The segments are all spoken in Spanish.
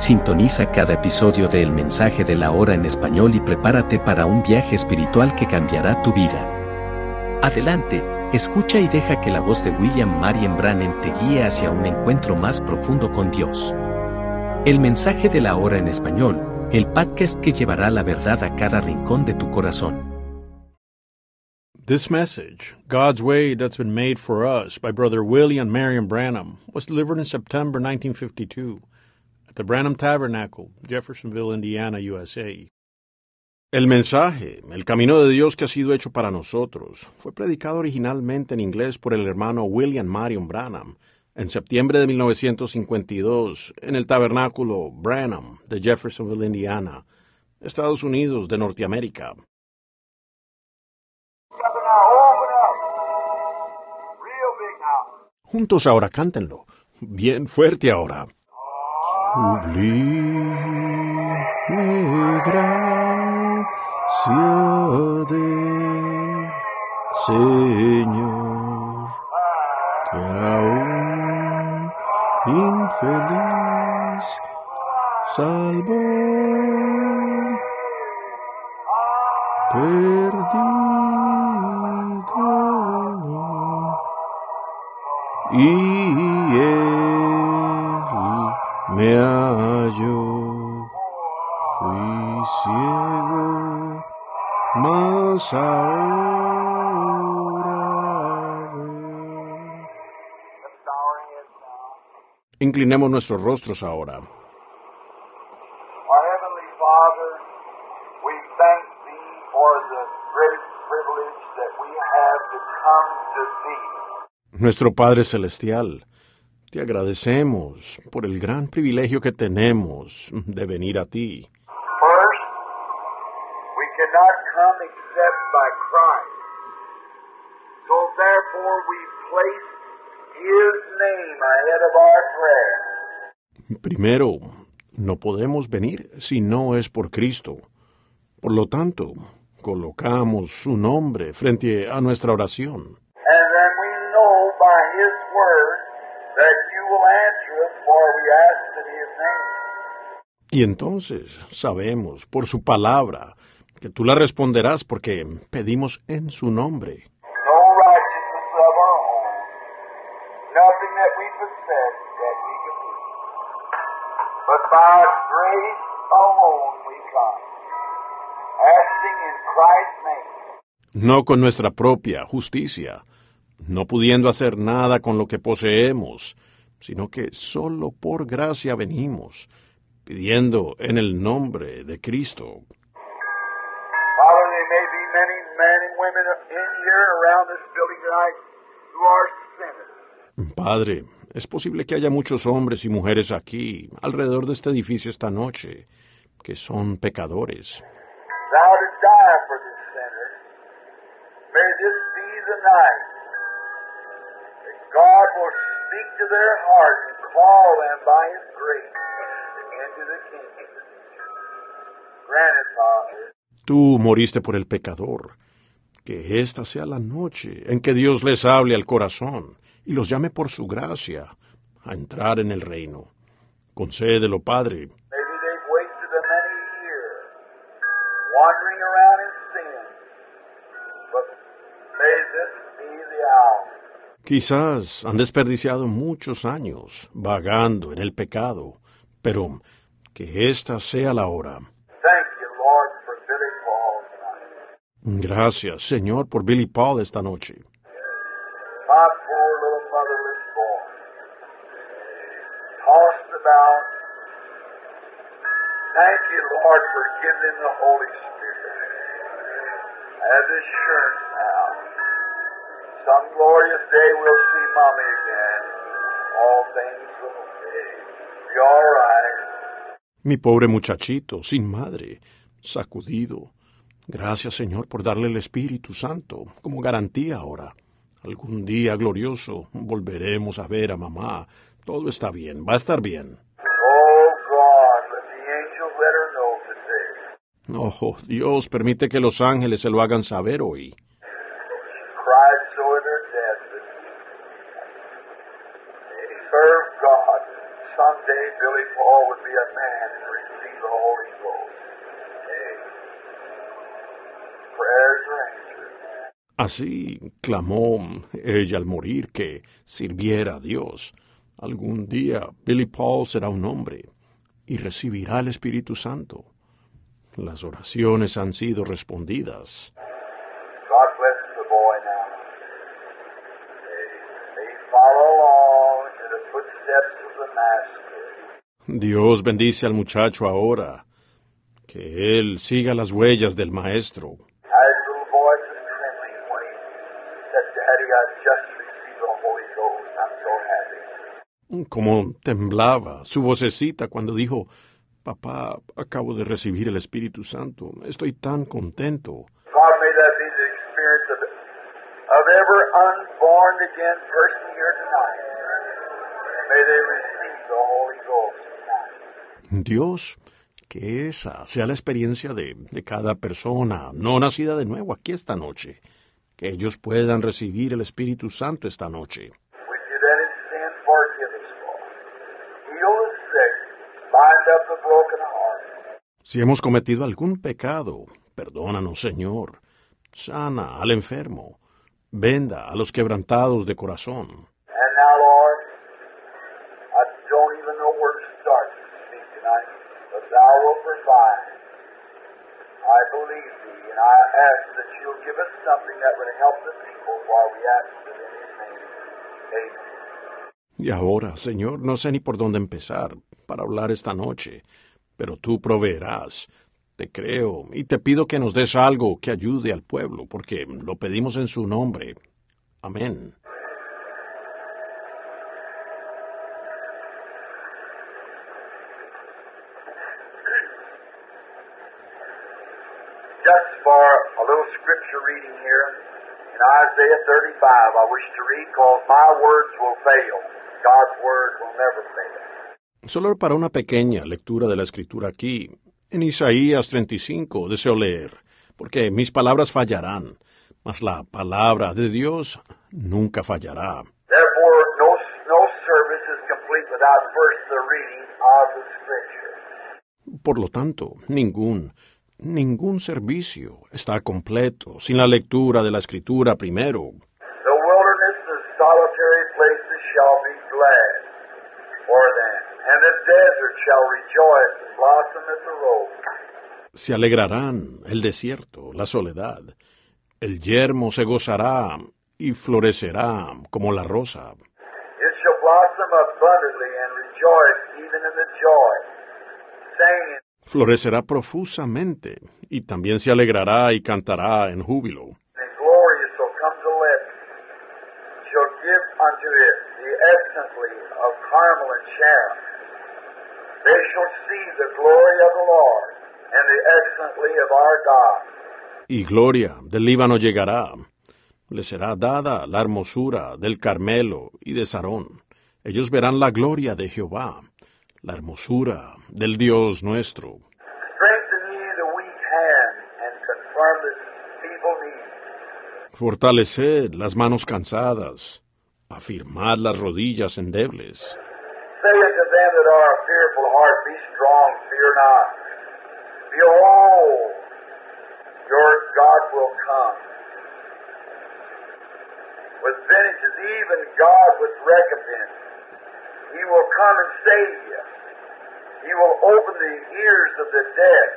Sintoniza cada episodio de El Mensaje de la Hora en español y prepárate para un viaje espiritual que cambiará tu vida. Adelante, escucha y deja que la voz de William Marion Brannan te guíe hacia un encuentro más profundo con Dios. El Mensaje de la Hora en español, el podcast que llevará la verdad a cada rincón de tu corazón. This message, God's Way That's Been Made for Us by Brother William Marion Branham, was delivered in September 1952 at the Branham Tabernacle, Jeffersonville, Indiana, USA. El mensaje, el camino de Dios que ha sido hecho para nosotros, fue predicado originalmente en inglés por el hermano William Marion Branham en septiembre de 1952 en el tabernáculo Branham de Jeffersonville, Indiana, Estados Unidos de Norteamérica. Juntos ahora cántenlo, bien fuerte ahora. Sublime gracia del Señor, que aún infeliz salvó, perdido, y me halló. Fui ciego, mas ahora veo. Inclinemos nuestros rostros ahora. Our Heavenly Father, we thank Thee for the great privilege that we have to come to Thee. Nuestro Padre Celestial, te agradecemos por el gran privilegio que tenemos de venir a ti. First, we cannot come except by Christ. So therefore we place His name ahead of our prayer. Primero, no podemos venir si no es por Cristo. Por lo tanto, colocamos su nombre frente a nuestra oración. Y entonces sabemos por su palabra que tú la responderás porque pedimos en su nombre. no con nuestra propia justicia, no pudiendo hacer nada con lo que poseemos, sino que solo por gracia venimos, pidiendo en el nombre de Cristo. Padre, es posible que haya muchos hombres y mujeres aquí, alrededor de este edificio esta noche, que son pecadores. God will speak to their heart and call them by His grace the kingdom. Tú moriste por el pecador. Que esta sea la noche en que Dios les hable al corazón y los llame por su gracia a entrar en el reino. Concédelo, Padre. Quizás han desperdiciado muchos años vagando en el pecado, pero que esta sea la hora. Thank you, Lord, for Billy Gracias, Señor, por Billy Paul esta noche. Thank you, Lord, for giving the Holy Spirit. As assurance. Some glorious day we'll see Mommy again. All things will be all right. Mi pobre muchachito, sin madre, sacudido. Gracias, Señor, por darle el Espíritu Santo como garantía ahora. Algún día glorioso volveremos a ver a mamá. Todo está bien, va a estar bien. Oh God, let the angels let her know today. Oh, Dios, permite que los ángeles se lo hagan saber hoy. cried so in her death that they served God. Someday Billy Paul would be a man and receive the Holy Ghost. Hey, prayers are answered. Así clamó ella al morir que sirviera a Dios. Algún día Billy Paul será un hombre y recibirá el Espíritu Santo. Las oraciones han sido respondidas. Dios bendice al muchacho ahora. Que él siga las huellas del Maestro. His little voice is trembling when he said, Daddy, I just received the Holy Ghost. I'm so Como temblaba su vocecita cuando dijo, Papá, acabo de recibir el Espíritu Santo. Estoy tan contento. Dios, que esa sea la experiencia de, de cada persona no nacida de nuevo aquí esta noche. Que ellos puedan recibir el Espíritu Santo esta noche. We did any sin, forgive us, Lord. Heal the sick, bind up the broken heart. Si hemos cometido algún pecado, perdónanos, Señor. Sana al enfermo. Venda a los quebrantados de corazón. And now, Lord, I don't even know where to start to speak tonight, but Thou wilt provide. I believe Thee, and I ask that You'll give us something that would help the people while we ask it in His name. Amen. Y ahora, Señor, no sé ni por dónde empezar para hablar esta noche, pero tú proveerás. Te creo y te pido que nos des algo que ayude al pueblo, porque lo pedimos en su nombre. Amén. Just for a little scripture reading here in Isaiah 35, I wish to read because my words will fail. God's word will never fail. Solo para una pequeña lectura de la escritura aquí, en Isaías 35, deseo leer, porque mis palabras fallarán, mas la palabra de Dios nunca fallará. Por lo tanto, ningún, ningún servicio está completo sin la lectura de la escritura primero. The wilderness and solitary places shall be glad for them, and the desert shall rejoice and blossom as a rose. Se alegrarán el desierto, la soledad. El yermo se gozará y florecerá como la rosa. Florecerá profusamente y también se alegrará y cantará en júbilo. give unto it the excellency of Carmel and Sharon. They shall see the glory of the Lord and the excellency of our God. Y gloria del Líbano llegará. Le será dada la hermosura del Carmelo y de Sarón. Ellos verán la gloria de Jehová, la hermosura del Dios nuestro. Strengthen ye the weak hand and confirm the feeble knees. Fortaleced las manos cansadas, afirmad las rodillas endebles. Say them that are fearful heart, Be strong, fear not. Behold, your God will come. With vengeance, even God with recompense. He will come and save you. He will open the ears of the dead,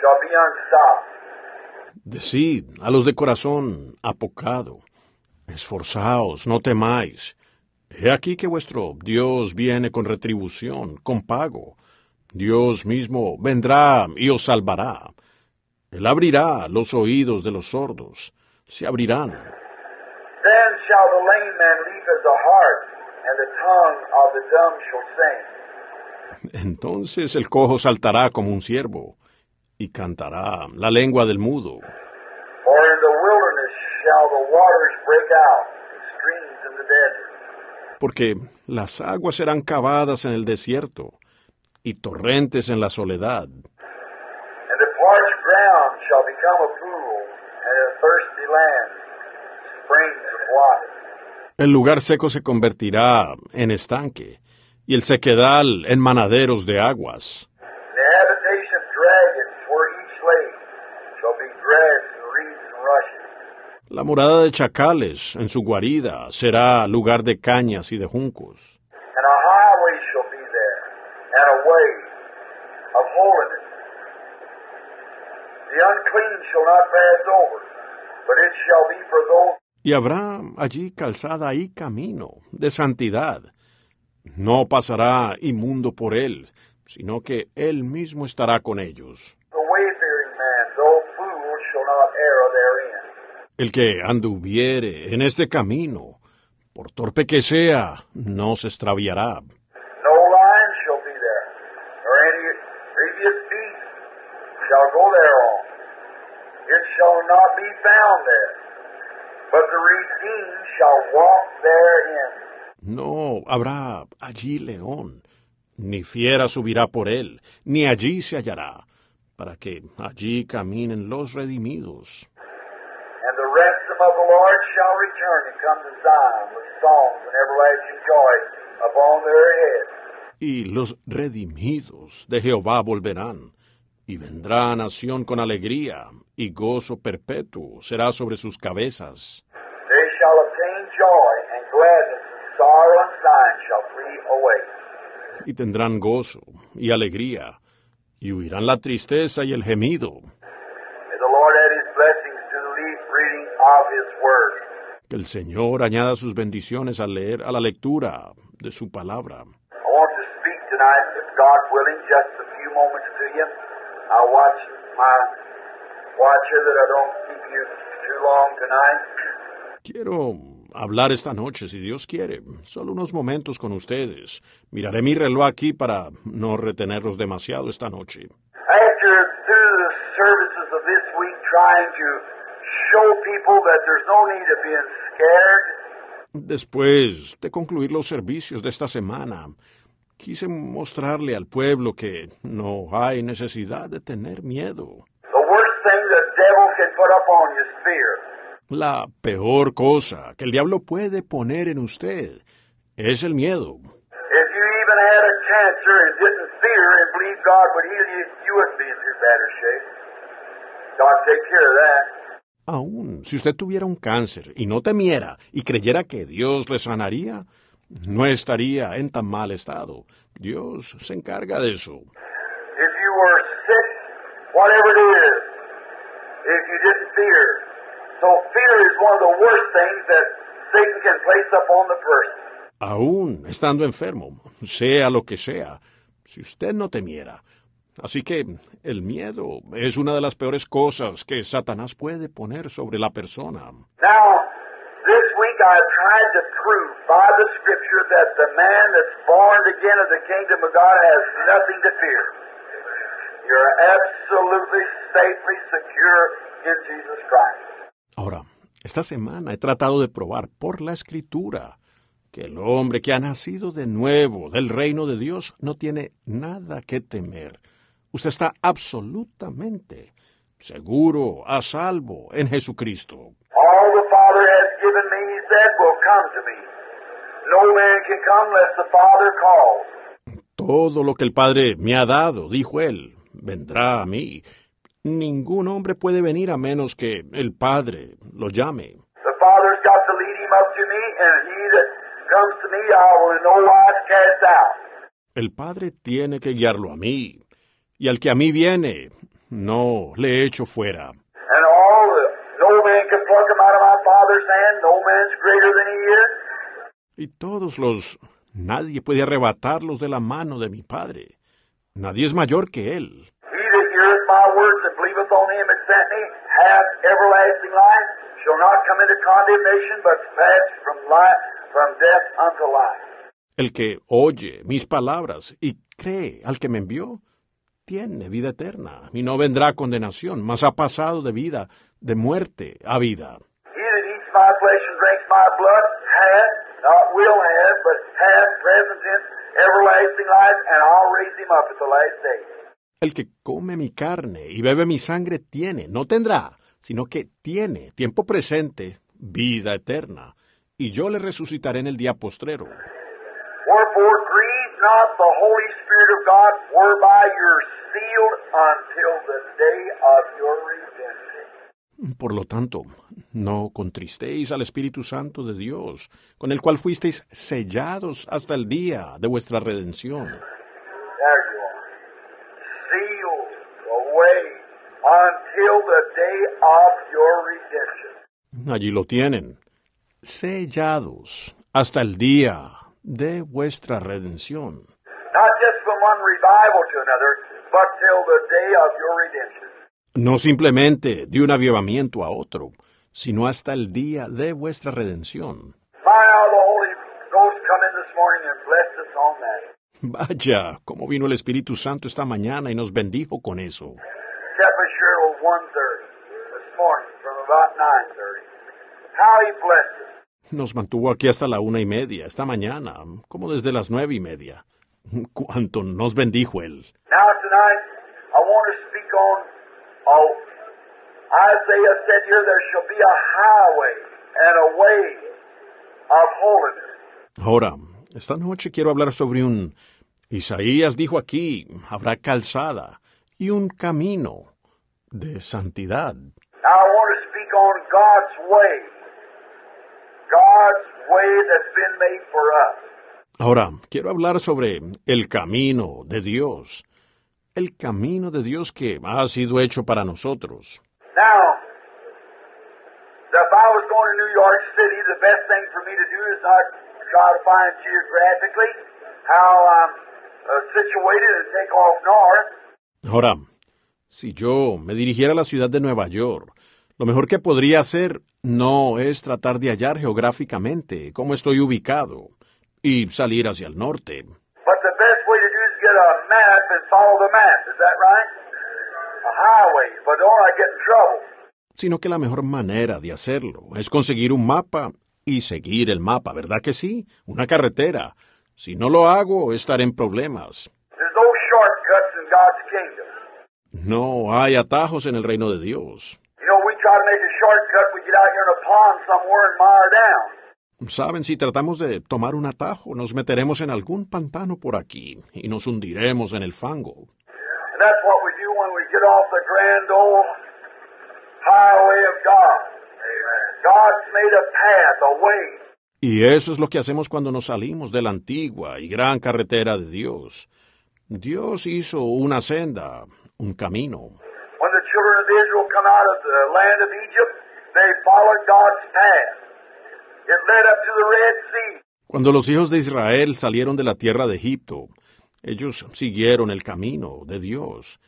shall be unstopped. Decid a los de corazón apocado, esforzaos, no temáis. He aquí que vuestro Dios viene con retribución, con pago. Dios mismo vendrá y os salvará. Él abrirá los oídos de los sordos, se abrirán. Then shall the lame man leap as a hart, and the tongue of the dumb shall sing. Entonces el cojo saltará como un ciervo y cantará la lengua del mudo. For in the wilderness shall the waters break out, and streams in the desert. Porque las aguas serán cavadas en el desierto y torrentes en la soledad. El lugar seco se convertirá en estanque y el sequedal en manaderos de aguas. And the habitation of dragons where each lake shall be grass and reeds and rushes. La morada de chacales en su guarida será lugar de cañas y de juncos. Y habrá allí calzada y camino de santidad. No pasará inmundo por él, sino que él mismo estará con ellos. the wayfaring man, though fool, shall not err therein. El que anduviere en este camino, por torpe que sea, no se extraviará. No lion shall be there, nor any previous beast shall go thereon. It shall not be found there, but the redeemed shall walk therein. No habrá allí león, ni fiera subirá por él, ni allí se hallará, para que allí caminen los redimidos. Of the Lord shall return and come to Zion with songs and everlasting joy upon their heads. Y los redimidos de Jehová volverán, y vendrá a nación con alegría, y gozo perpetuo será sobre sus cabezas. They shall obtain joy and gladness, and sorrow and sighing shall flee away. Y tendrán gozo y alegría, y huirán la tristeza y el gemido. May the Lord add his blessings to the leaf reading of his word. Que el Señor añada sus bendiciones al leer a la lectura de su palabra. I want to speak tonight, if God willing, just a few moments to you. I'll watch my watcher that I don't keep you too long tonight. Quiero hablar esta noche, si Dios quiere, solo unos momentos con ustedes. Miraré mi reloj aquí para no retenerlos demasiado esta noche. After Después de concluir los servicios de esta semana, quise mostrarle al pueblo que no hay necesidad de tener miedo. the worst thing the devil can put up on you is fear. La peor cosa que el diablo puede poner en usted es el miedo. If you even had a cancer and didn't fear and believe God would heal you, you wouldn't be in too bad a shape. God take care of that. Aún si usted tuviera un cáncer y no temiera y creyera que Dios le sanaría, no estaría en tan mal estado. Dios se encarga de eso. If you were sick, whatever it is, if you didn't fear. So fear is one of the worst things that Satan can place upon the person. Aún estando enfermo, sea lo que sea, si usted no temiera. Así que el miedo es una de las peores cosas que Satanás puede poner sobre la persona. Now, this week tried to prove by the scripture that the man that's born again of the kingdom of God has nothing to fear. You're absolutely safely secure in Jesus Christ. Ahora, esta semana he tratado de probar por la escritura que el hombre que ha nacido de nuevo del reino de Dios no tiene nada que temer. Usted está absolutamente seguro, a salvo en Jesucristo. Todo lo que el Padre me ha dado, dijo él, vendrá a mí. Ningún hombre puede venir a menos que el Padre lo llame. The Father's got to lead him up to me, and he that comes to me I will in no wise cast out. El Padre tiene que guiarlo a mí, y al que a mí viene, no le echo fuera. Y todos los... Nadie puede arrebatarlos de la mano de mi Padre. Nadie es mayor que Él. He that heareth my words and believeth on him that sent me hath everlasting life, shall not come into condemnation, but pass from life, from death unto life. El que oye mis palabras y cree al que me envió, tiene vida eterna y no vendrá a condenación, mas ha pasado de vida, de muerte a vida. El que come mi carne y bebe mi sangre tiene, no tendrá, sino que tiene, tiempo presente, vida eterna, y yo le resucitaré en el día postrero. Wherefore grieve not the Holy Spirit of God, whereby you're sealed until the day of your redemption. Por lo tanto, no contristéis al Espíritu Santo de Dios, con el cual fuisteis sellados hasta el día de vuestra redención. There you are. Sealed away until the day of your redemption. Allí lo tienen, sellados hasta el día de vuestra redención. Not just from one revival to another, but till the day of your redemption. No simplemente de un avivamiento a otro, sino hasta el día de vuestra redención. Vaya, cómo vino el Espíritu Santo esta mañana y nos bendijo con eso. Kept us here till 1.30 this morning from about 9.30. How he blessed us. Nos mantuvo aquí hasta la una y media, esta mañana, como desde las nueve y media. Cuánto nos bendijo Él. Now tonight, I want to speak on, oh, Isaiah said here, there shall be a highway and a way of holiness. Ahora, esta noche quiero hablar sobre un... Isaías dijo aquí, habrá calzada y un camino de santidad. Now I want to speak on God's way. God's way that's been made for us. Ahora, quiero hablar sobre el camino de Dios. El camino de Dios que ha sido hecho para nosotros. Now, if I was going to New York City, the best thing for me to do is not try to find geographically how I'm situated and take off north. Ahora, si yo me dirigiera a la ciudad de Nueva York, lo mejor que podría hacer no es tratar de hallar geográficamente cómo estoy ubicado y salir hacia el norte, sino que la mejor manera de hacerlo es conseguir un mapa y seguir el mapa, ¿verdad que sí? Una carretera. Si no lo hago, estaré en problemas. No hay atajos en el reino de Dios. Saben, si tratamos de tomar un atajo, nos meteremos en algún pantano por aquí y nos hundiremos en el fango. And that's what we do when we get off the grand old highway of God. God's made a path, a way. Y eso es lo que hacemos cuando nos salimos de la antigua y gran carretera de Dios. Dios hizo una senda, un camino. When the children of Israel come out of the land of Egypt, they followed God's path. It led up to the Red Sea. Cuando los hijos de Israel salieron de la tierra de Egipto, ellos siguieron el camino de Dios.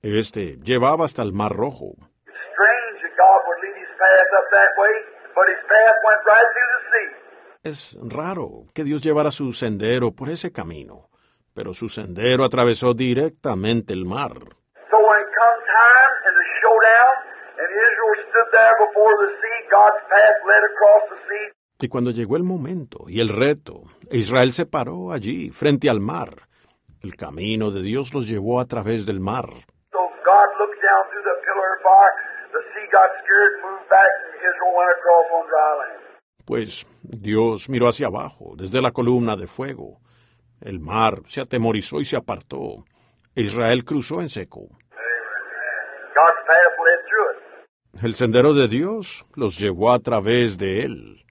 Este llevaba hasta el Mar Rojo. It's strange that God would lead his path up that way, but his path went right through the sea. Es raro que Dios llevara su sendero por ese camino, pero su sendero atravesó directamente el mar. So when it come time in the showdown, and Israel stood there before the sea, God's path led across the sea. Y cuando llegó el momento y el reto, Israel se paró allí, frente al mar. El camino de Dios los llevó a través del mar. So God looked down through the pillar of fire. The sea got scared, moved back, and Israel went across on dry land. Pues Dios miró hacia abajo, desde la columna de fuego. El mar se atemorizó y se apartó. Israel cruzó en seco. God's path led through it. El sendero de Dios los llevó a través de él.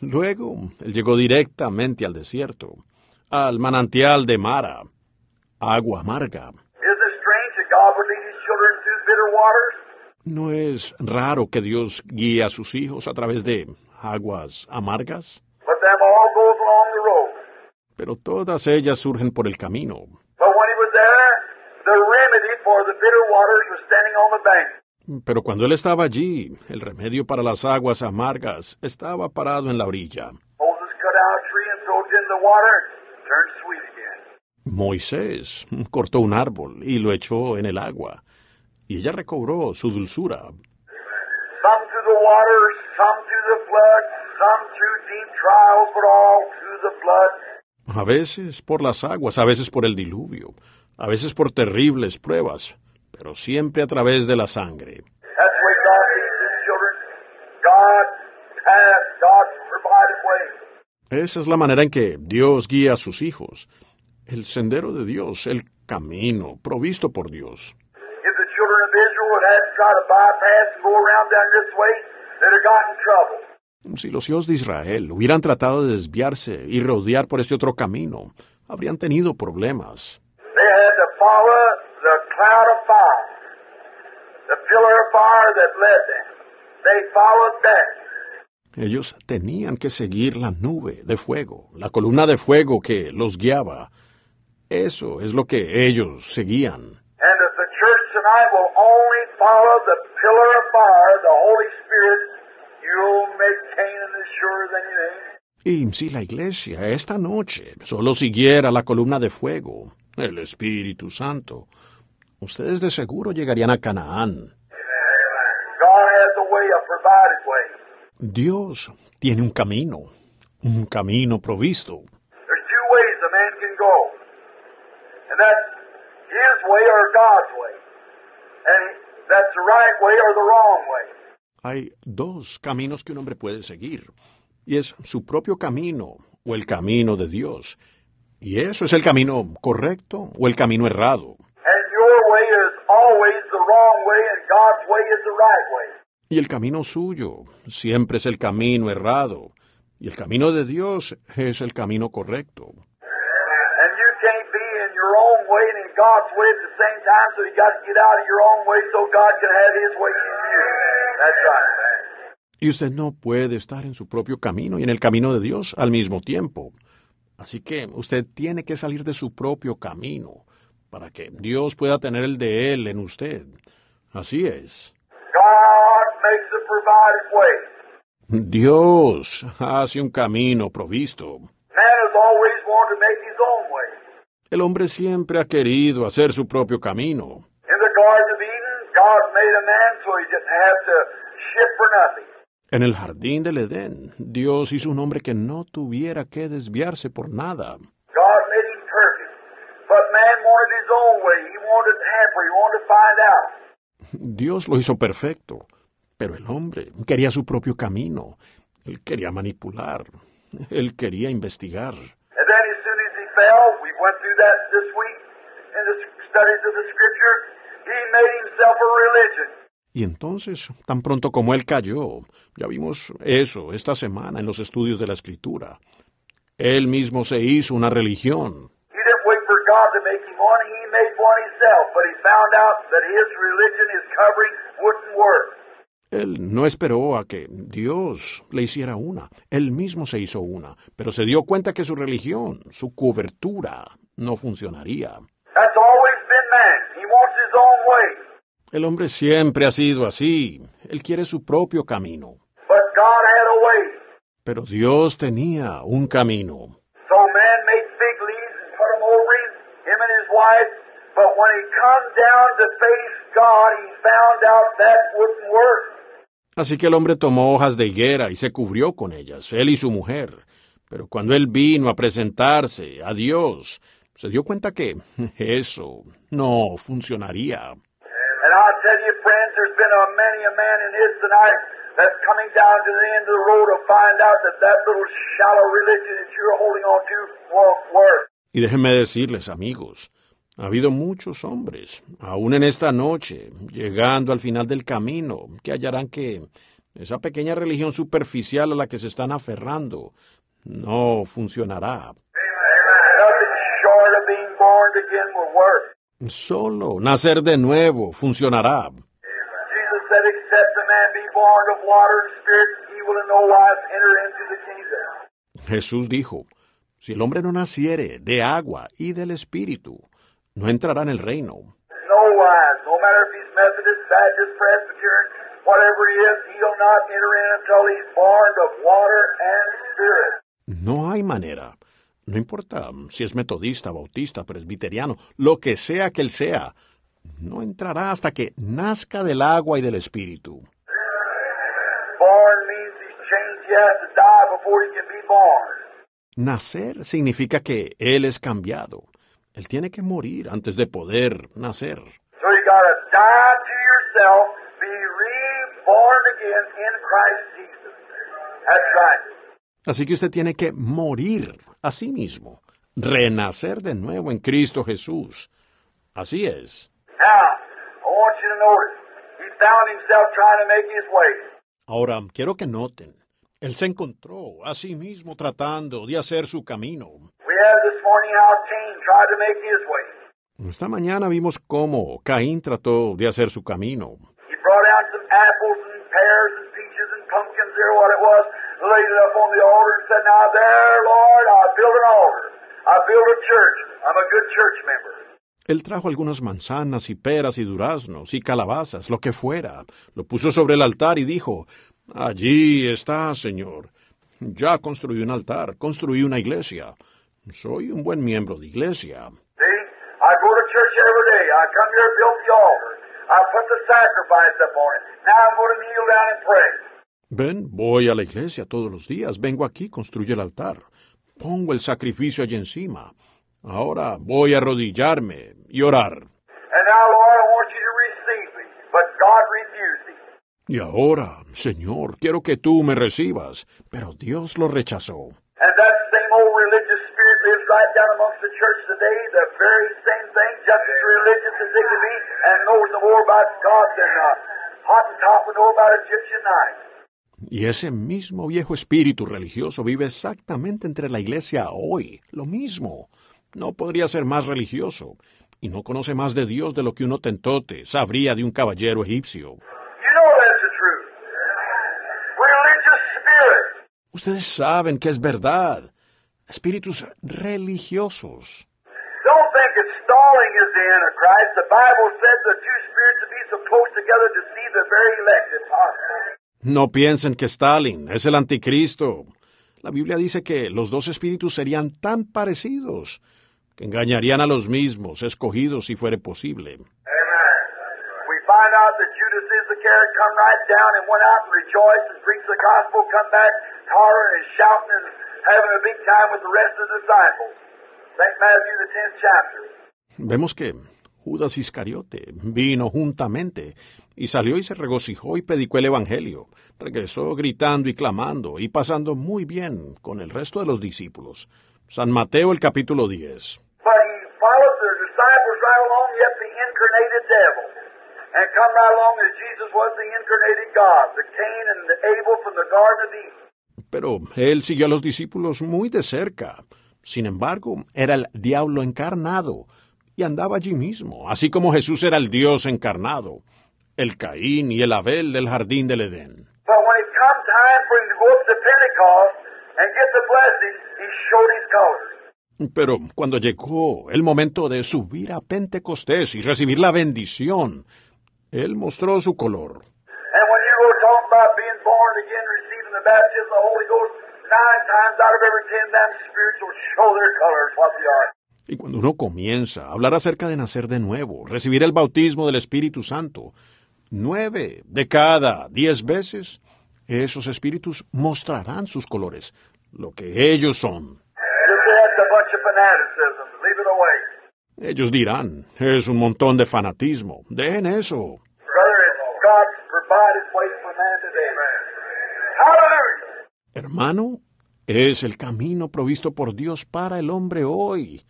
Luego, él llegó directamente al desierto, al manantial de Mara, agua amarga. ¿No es raro que Dios guíe a sus hijos a través de aguas amargas? Pero todas ellas surgen por el camino. Pero cuando él estaba allí, el remedio para las aguas amargas estaba parado en la orilla. Moisés cortó un árbol y lo echó en el agua, y ella recobró su dulzura. A veces por las aguas, a veces por el diluvio, a veces por terribles pruebas, pero siempre a través de la sangre. Esa es la manera en que Dios guía a sus hijos. El sendero de Dios, el camino provisto por Dios. Si los hijos de Israel hubieran tratado de desviarse y rodear por este otro camino, habrían tenido problemas. They had to follow the cloud of fire, the pillar of fire that led them. They followed that. Ellos tenían que seguir la nube de fuego, la columna de fuego que los guiaba. Eso es lo que ellos seguían. And if the church tonight will only follow the pillar of fire, the Holy Spirit, you'll make Canaan as sure as anything. Y si la iglesia esta noche solo siguiera la columna de fuego, el Espíritu Santo, ustedes de seguro llegarían a Canaán. Dios tiene un camino, un camino provisto. Hay dos caminos que un hombre puede seguir, y es su propio camino o el camino de Dios. Y eso es el camino correcto o el camino errado. And your way is always the wrong way, and God's way is the right way. Y el camino suyo siempre es el camino errado, y el camino de Dios es el camino correcto. And you can't be in your own way and in God's way at the same time, so you got to get out of your own way so God can have His way in you. That's right. Y usted no puede estar en su propio camino y en el camino de Dios al mismo tiempo. Así que usted tiene que salir de su propio camino para que Dios pueda tener el de Él en usted. Así es. Dios hace un camino provisto. El hombre siempre ha querido hacer su propio camino. En el jardín del Edén, Dios hizo un hombre que no tuviera que desviarse por nada. Dios lo hizo perfecto, pero el hombre quería su propio camino. Él quería manipular. Él quería investigar. Y entonces, tan pronto como él cayó, ya vimos eso esta semana en los estudios de la Escritura. Él mismo se hizo una religión. Él no esperó a que Dios le hiciera una. Él mismo se hizo una, pero se dio cuenta que su religión, su cobertura, no funcionaría. That's always been man. He wants his own way. El hombre siempre ha sido así. Él quiere su propio camino. But God had a way. Pero Dios tenía un camino. So man made fig leaves and put them over him, him and his wife. But when he come down to face God, he found out that wouldn't work. Así que el hombre tomó hojas de higuera y se cubrió con ellas, él y su mujer. Pero cuando él vino a presentarse a Dios, se dio cuenta que eso no funcionaría. And I tell you, friends, there's been a many a man in his tonight that's coming down to the end of the road to find out that that little shallow religion that you're holding on to won't work. Y déjenme decirles, amigos, ha habido muchos hombres, aún en esta noche, llegando al final del camino, que hallarán que esa pequeña religión superficial a la que se están aferrando no funcionará. Nothing short of being born again will work. Solo nacer de nuevo funcionará. Jesús dijo, si el hombre no naciere de agua y del Espíritu, no entrará en el reino. No hay manera. No importa si es metodista, bautista, presbiteriano, lo que sea que él sea, no entrará hasta que nazca del agua y del Espíritu. Born means he's changed. He has to die before he can be born. Nacer significa que él es cambiado. Él tiene que morir antes de poder nacer. Así que usted tiene que morir a sí mismo, renacer de nuevo en Cristo Jesús. Así es. Now, I want you to notice, he found himself trying to make his way. Ahora, quiero que noten, él se encontró a sí mismo tratando de hacer su camino. Esta mañana vimos cómo Caín trató de hacer su camino. Él trajo algunas manzanas y peras y duraznos y calabazas, lo que fuera. Lo puso sobre el altar y dijo, Allí está, Señor. Ya construí un altar, construí una iglesia. Soy un buen miembro de iglesia. See? I go to church every day. I come here, build the altar. I put the sacrifice up on it. Now I'm going to kneel down and pray. Ven, voy a la iglesia todos los días, vengo aquí, construyo el altar, pongo el sacrificio allí encima. Ahora voy a arrodillarme y orar. And now, Lord, I want you to receive me. But God refused him. Y ahora, Señor, quiero que tú me recibas. Pero Dios lo rechazó. Y ese mismo viejo espíritu religioso vive exactamente entre la iglesia hoy. Lo mismo. No podría ser más religioso. Y no conoce más de Dios de lo que un otentote sabría de un caballero egipcio. You know that's the truth. Religious spirit. Ustedes saben que es verdad. Espíritus religiosos. Don't think that stalling is the Antichrist. The Bible says the two spirits will be so close together to see the very elect if possible. No piensen que Stalin es el anticristo. La Biblia dice que los dos espíritus serían tan parecidos que engañarían a los mismos, escogidos si fuere posible. Find out that Judas Iscariot come right down and went out and rejoiced and preached the gospel, come back hollering and shouting and having a big time with the rest of the disciples. St. Matthew, the 10th chapter. Vemos que Judas Iscariote vino juntamente y salió y se regocijó y predicó el Evangelio. Regresó gritando y clamando y pasando muy bien con el resto de los discípulos. San Mateo el capítulo 10. But he followed the disciples right along, yet the incarnated devil. And come right along as Jesus was the incarnated God, the Cain and the Abel from the Garden of Eden. Pero él siguió a los discípulos muy de cerca. Sin embargo, era el diablo encarnado y andaba allí mismo, así como Jesús era el Dios encarnado, el Caín y el Abel del jardín del Edén. Pero cuando llegó el momento de subir a Pentecostés y recibir la bendición, él mostró su color. And when you go talking about being born again, receiving the baptism of the Holy Ghost, nine times out of every ten, them spirits will show their colors what they are. Y cuando uno comienza a hablar acerca de nacer de nuevo, recibir el bautismo del Espíritu Santo, nueve de cada diez veces, esos espíritus mostrarán sus colores, lo que ellos son. Ellos dirán, es un montón de fanatismo, dejen eso. Brother, it's God's provided way for man today. Hallelujah. Hermano, es el camino provisto por Dios para el hombre hoy.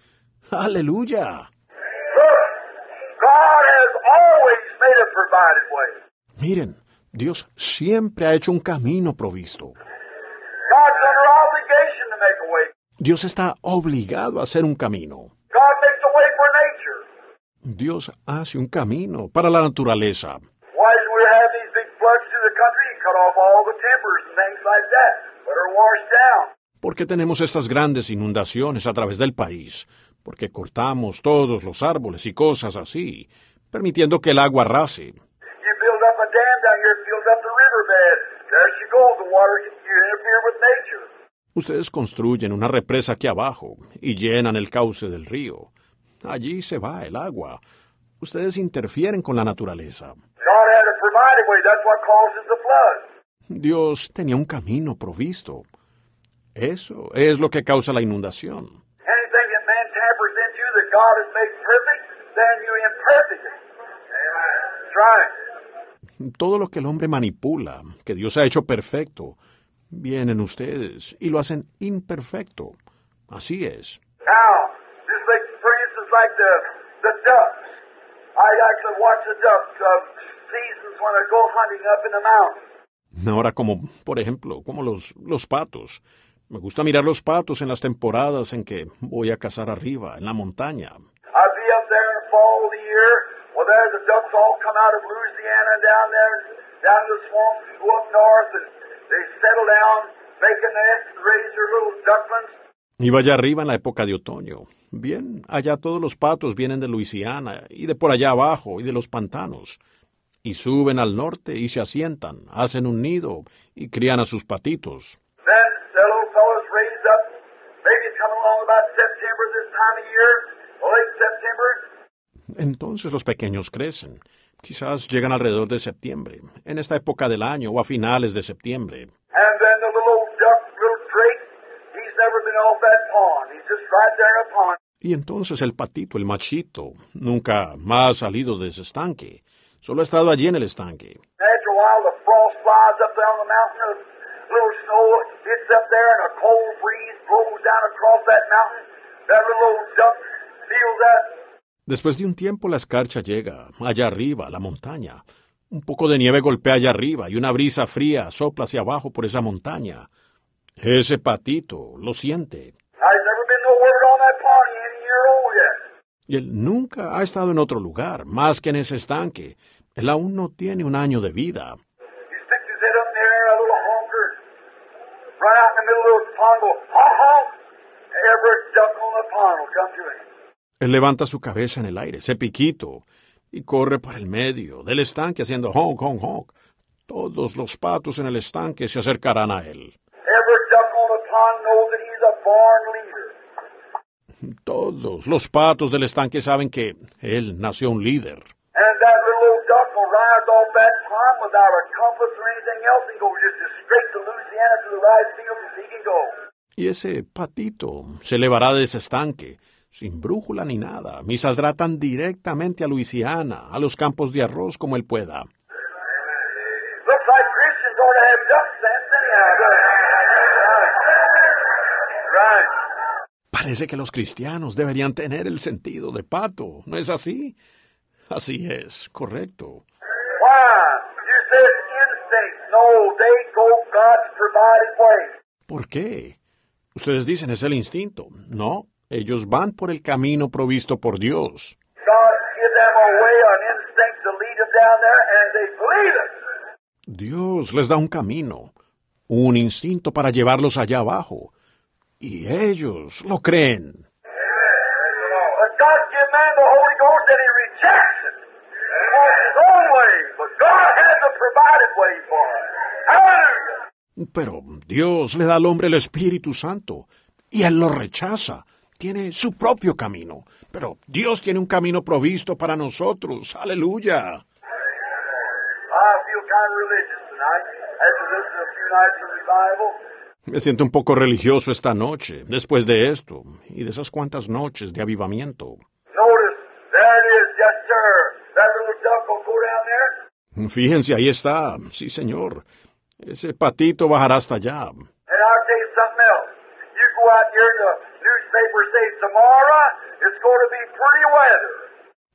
Aleluya. Miren, Dios siempre ha hecho un camino provisto. Dios está obligado a hacer un camino. Dios hace un camino para la naturaleza. ¿Por qué tenemos estas grandes inundaciones a través del país? Porque cortamos todos los árboles y cosas así, permitiendo que el agua arrase. You build up a dam down here, build up the riverbed. There you go. The water, you interfere with nature. Ustedes construyen una represa aquí abajo y llenan el cauce del río. Allí se va el agua. Ustedes interfieren con la naturaleza. God had a way. That's what causes the flood. Dios tenía un camino provisto. Eso es lo que causa la inundación. Anything that man tampers into that God has made perfect, then you imperfect it. That's right. Todo lo que el hombre manipula, que Dios ha hecho perfecto, vienen ustedes y lo hacen imperfecto. Así es. Now, just like, for instance, like the, the ducks. I actually watch the ducks of seasons when I go hunting up in the mountains. Ahora como, por ejemplo, como los, los patos. Me gusta mirar los patos en las temporadas en que voy a cazar arriba, en la montaña. I'd be up there in the fall of the year. Well, there the ducks all come out of Louisiana and down there, down to the swamps and go up north, and they settle down, make a nest, and raise their little ducklings. Iba allá arriba en la época de otoño. Bien, allá todos los patos vienen de Luisiana y de por allá abajo y de los pantanos. Y suben al norte y se asientan, hacen un nido y crían a sus patitos. Entonces los pequeños crecen. Quizás llegan alrededor de septiembre, en esta época del año o a finales de septiembre. Y entonces el patito, el machito, nunca más ha salido de ese estanque. Solo ha estado allí en el estanque. Después de un tiempo la escarcha llega, allá arriba, a la montaña. Un poco de nieve golpea allá arriba y una brisa fría sopla hacia abajo por esa montaña. Ese patito lo siente. Y él nunca ha estado en otro lugar, más que en ese estanque. Él aún no tiene un año de vida. Él levanta su cabeza en el aire, ese piquito, y corre por el medio del estanque haciendo honk, honk, honk. Todos los patos en el estanque se acercarán a él. Every duck on the pond knows that he's a born leader. Todos los patos del estanque saben que él nació un líder. Y ese patito se elevará de ese estanque, sin brújula ni nada, y saldrá tan directamente a Luisiana, a los campos de arroz como él pueda. Looks like Christians ought to have duck sense anyhow, doesn't it? Right. Right. Parece que los cristianos deberían tener el sentido de pato, ¿no es así? Así es, correcto. ¿Por qué? Ustedes dicen es el instinto. No, ellos van por el camino provisto por Dios. Dios les da un camino, un instinto para llevarlos allá abajo. Y ellos lo creen. Pero Dios le da al hombre el Espíritu Santo y él lo rechaza. Tiene su propio camino. Pero Dios tiene un camino provisto para nosotros. Aleluya. I feel kind of religious tonight after listening to a few nights of revival. Me siento un poco religioso esta noche, después de esto, y de esas cuantas noches de avivamiento. Fíjense, ahí está. Sí, señor. Ese patito bajará hasta allá.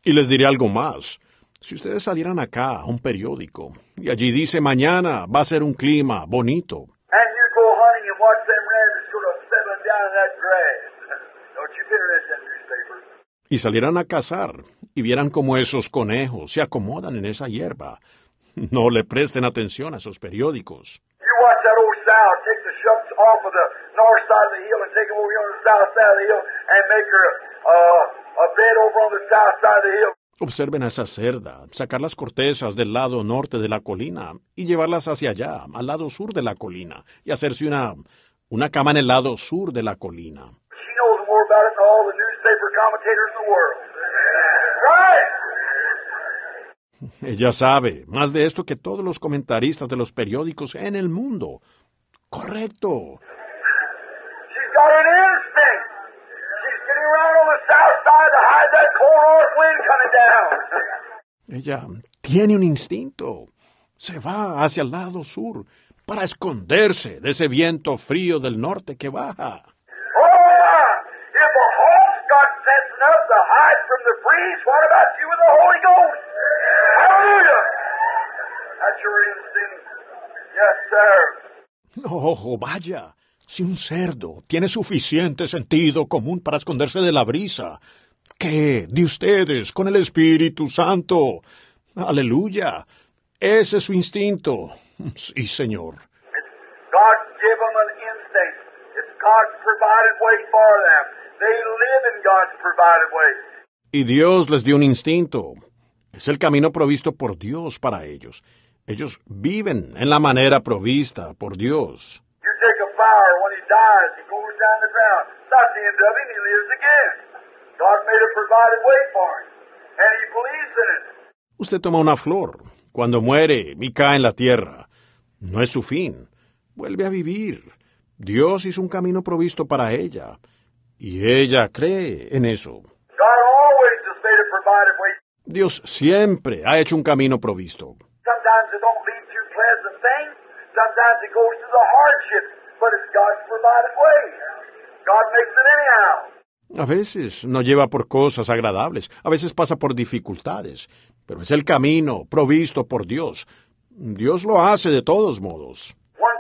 Y les diré algo más. Si ustedes salieran acá a un periódico y allí dice mañana va a ser un clima bonito, And you go hunting and watch them rabbits sort of settling down in that grass. Don't you been read that newspaper? Y salieran a cazar y vieran cómo esos conejos se acomodan en esa hierba, No le presten atención a esos periódicos. Uh. Observen a esa cerda, sacar las cortezas del lado norte de la colina y llevarlas hacia allá, al lado sur de la colina, y hacerse una, una cama en el lado sur de la colina. About it than all the newspaper commentators in the world. Right? Ella sabe más de esto que todos los comentaristas de los periódicos en el mundo. Correcto. She's got an instinct. She's getting around on the south side to hide that cold north wind coming down. Ella tiene un instinto. Se va hacia el lado sur para esconderse de ese viento frío del norte que baja. Oh, if a hawk's got sense enough to hide breeze, what about you with the Holy Ghost? Hallelujah! That's your instinct. Yes, sir. No, vaya. Si un cerdo tiene suficiente sentido común para esconderse de la brisa, ¿qué de ustedes con el Espíritu Santo? Aleluya. Ese es su instinto. Sí, Señor. It's God give them an instinct. It's God's provided way for them. They live in God's provided way. Y Dios les dio un instinto. Es el camino provisto por Dios para ellos. Ellos viven en la manera provista por Dios. Usted toma una flor. Cuando muere y cae en la tierra. No es su fin. Vuelve a vivir. Dios hizo un camino provisto para ella. Y ella cree en eso. God always has made a provided way. Dios siempre ha hecho un camino provisto. A veces no lleva por cosas agradables, a veces pasa por dificultades, pero es el camino provisto por Dios. Dios lo hace de todos modos. One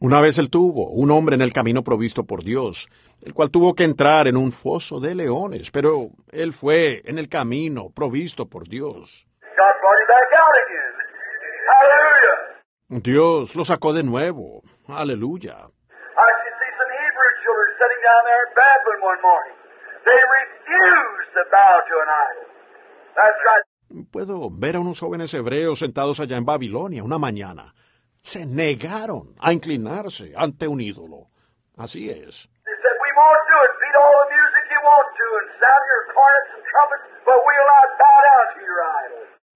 Una vez él tuvo un hombre en el camino provisto por Dios, el cual tuvo que entrar en un foso de leones, pero él fue en el camino provisto por Dios. Dios lo sacó de nuevo. Aleluya. Puedo ver a unos jóvenes hebreos sentados allá en Babilonia una mañana. Se negaron a inclinarse ante un ídolo. Así es.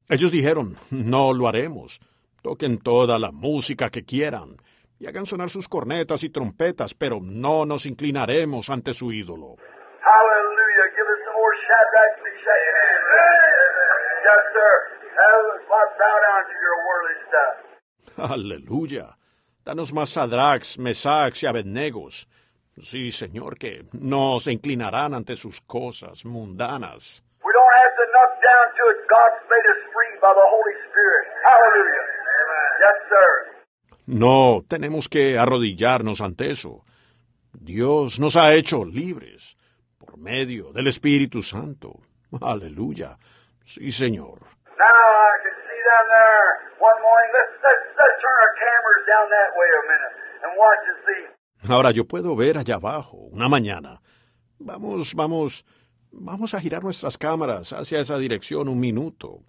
Ellos dijeron, no lo haremos. Toquen toda la música que quieran y hagan sonar sus cornetas y trompetas, pero no nos inclinaremos ante su ídolo. Yes, sir. Bow down to your worldly stuff? Aleluya. Danos más Sadrax, Mesax y Abednegos. Sí, Señor, que no se inclinarán ante sus cosas mundanas. We don't have to knock down to it. God's made us free by the Holy Spirit. Hallelujah. Yes, sir. No tenemos que arrodillarnos ante eso. Dios nos ha hecho libres por medio del Espíritu Santo. Aleluya. Sí, Señor. Now I can down there one morning. Let's, let's, let's turn our cameras down that way a minute and watch and see. Ahora yo puedo ver allá abajo, una mañana. Vamos, vamos, vamos a girar nuestras cámaras hacia esa dirección un minuto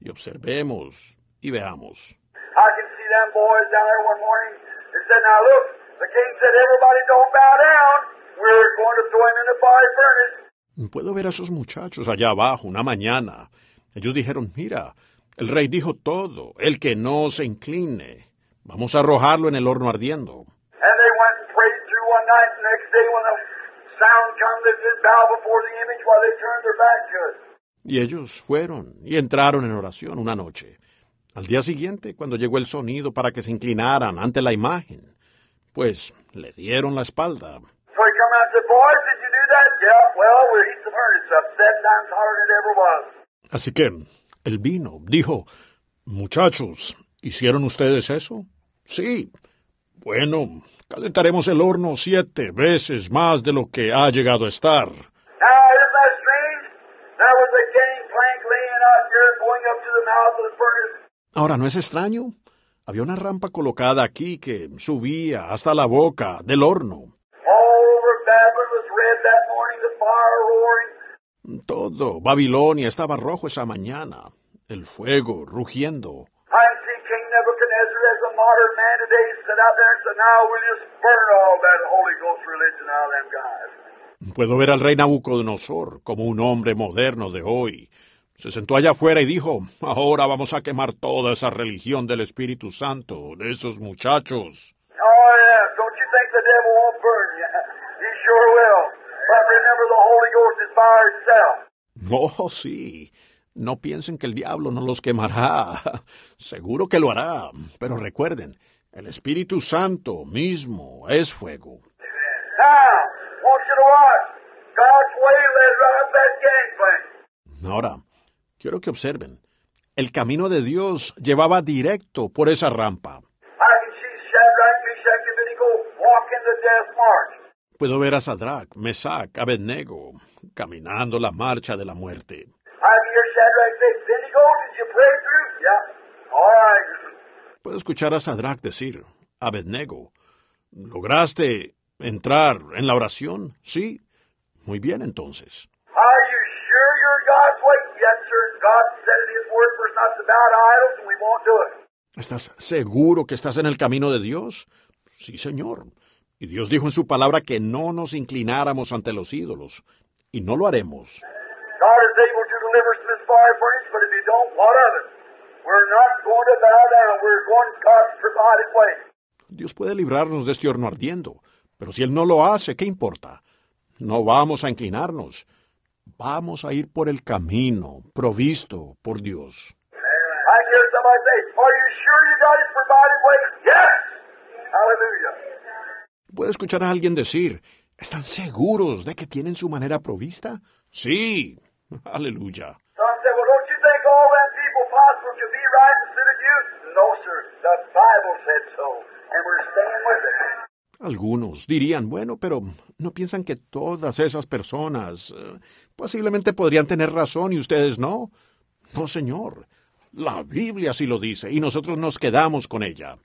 y observemos y veamos. I can see them boys down there one morning. They said, now look, the king said, everybody don't bow down. We're going to throw him in the fiery furnace. Puedo ver a esos muchachos allá abajo una mañana. Ellos dijeron, mira, el rey dijo todo, el que no se incline. Vamos a arrojarlo en el horno ardiendo. Y ellos fueron y entraron en oración una noche. Al día siguiente, cuando llegó el sonido para que se inclinaran ante la imagen, pues le dieron la espalda. Así que el vino. Dijo, muchachos, ¿hicieron ustedes eso? Sí. Bueno, calentaremos el horno siete veces más de lo que ha llegado a estar. Ahora, ¿no es extraño? Había una rampa colocada aquí que subía hasta la boca del horno. Todo Babilonia estaba rojo esa mañana el fuego rugiendo. Puedo ver al rey Nabucodonosor como un hombre moderno de hoy. Se sentó allá afuera y dijo, ahora vamos a quemar toda esa religión del Espíritu Santo, de esos muchachos. Oh, sí. No piensen que el diablo no los quemará. Seguro que lo hará. Pero recuerden, el Espíritu Santo mismo es fuego. Ahora, quiero que observen. El camino de Dios llevaba directo por esa rampa. Puedo ver a Sadrach, Mesach, Abednego caminando la marcha de la muerte. I can hear Shadrach say, Abednego, did you pray through? Yeah. All right. Puedo escuchar a Sadrach decir, Abednego, ¿lograste entrar en la oración? Sí. Muy bien entonces. ¿Estás seguro que estás en el camino de Dios? Sí, Señor. Y Dios dijo en su palabra que no nos inclináramos ante los ídolos. Y no lo haremos. God is able to deliver us this furnace, but if you don't, what of it? Dios puede librarnos de este horno ardiendo. Pero si Él no lo hace, ¿qué importa? No vamos a inclinarnos. Vamos a ir por el camino provisto por Dios. I hear somebody say, Are you sure you got His provided way? Yes. Hallelujah. Puede escuchar a alguien decir, ¿están seguros de que tienen su manera provista? Sí. Aleluya. Some say, Well, don't you think all them people possible could be right instead of you? No, sir. The Bible said so, and we're staying with it. Algunos dirían, bueno, pero ¿no piensan que todas esas personas eh, posiblemente podrían tener razón y ustedes no? No, señor. La Biblia sí lo dice y nosotros nos quedamos con ella.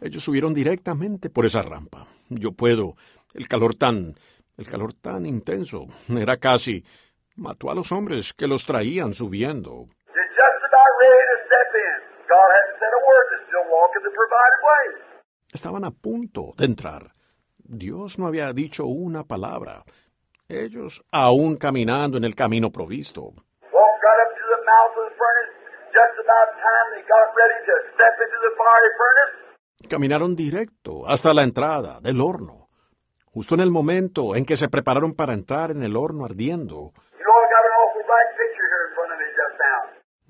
Ellos subieron directamente por esa rampa. Yo puedo. El calor tan, el calor tan intenso era casi mató a los hombres que los traían subiendo. Estaban a punto de entrar. Dios no había dicho una palabra. Ellos aún caminando en el camino provisto. Walked right up to the mouth of the furnace. Just about time they got ready to step into the fiery furnace. Caminaron directo hasta la entrada del horno. Justo en el momento en que se prepararon para entrar en el horno ardiendo.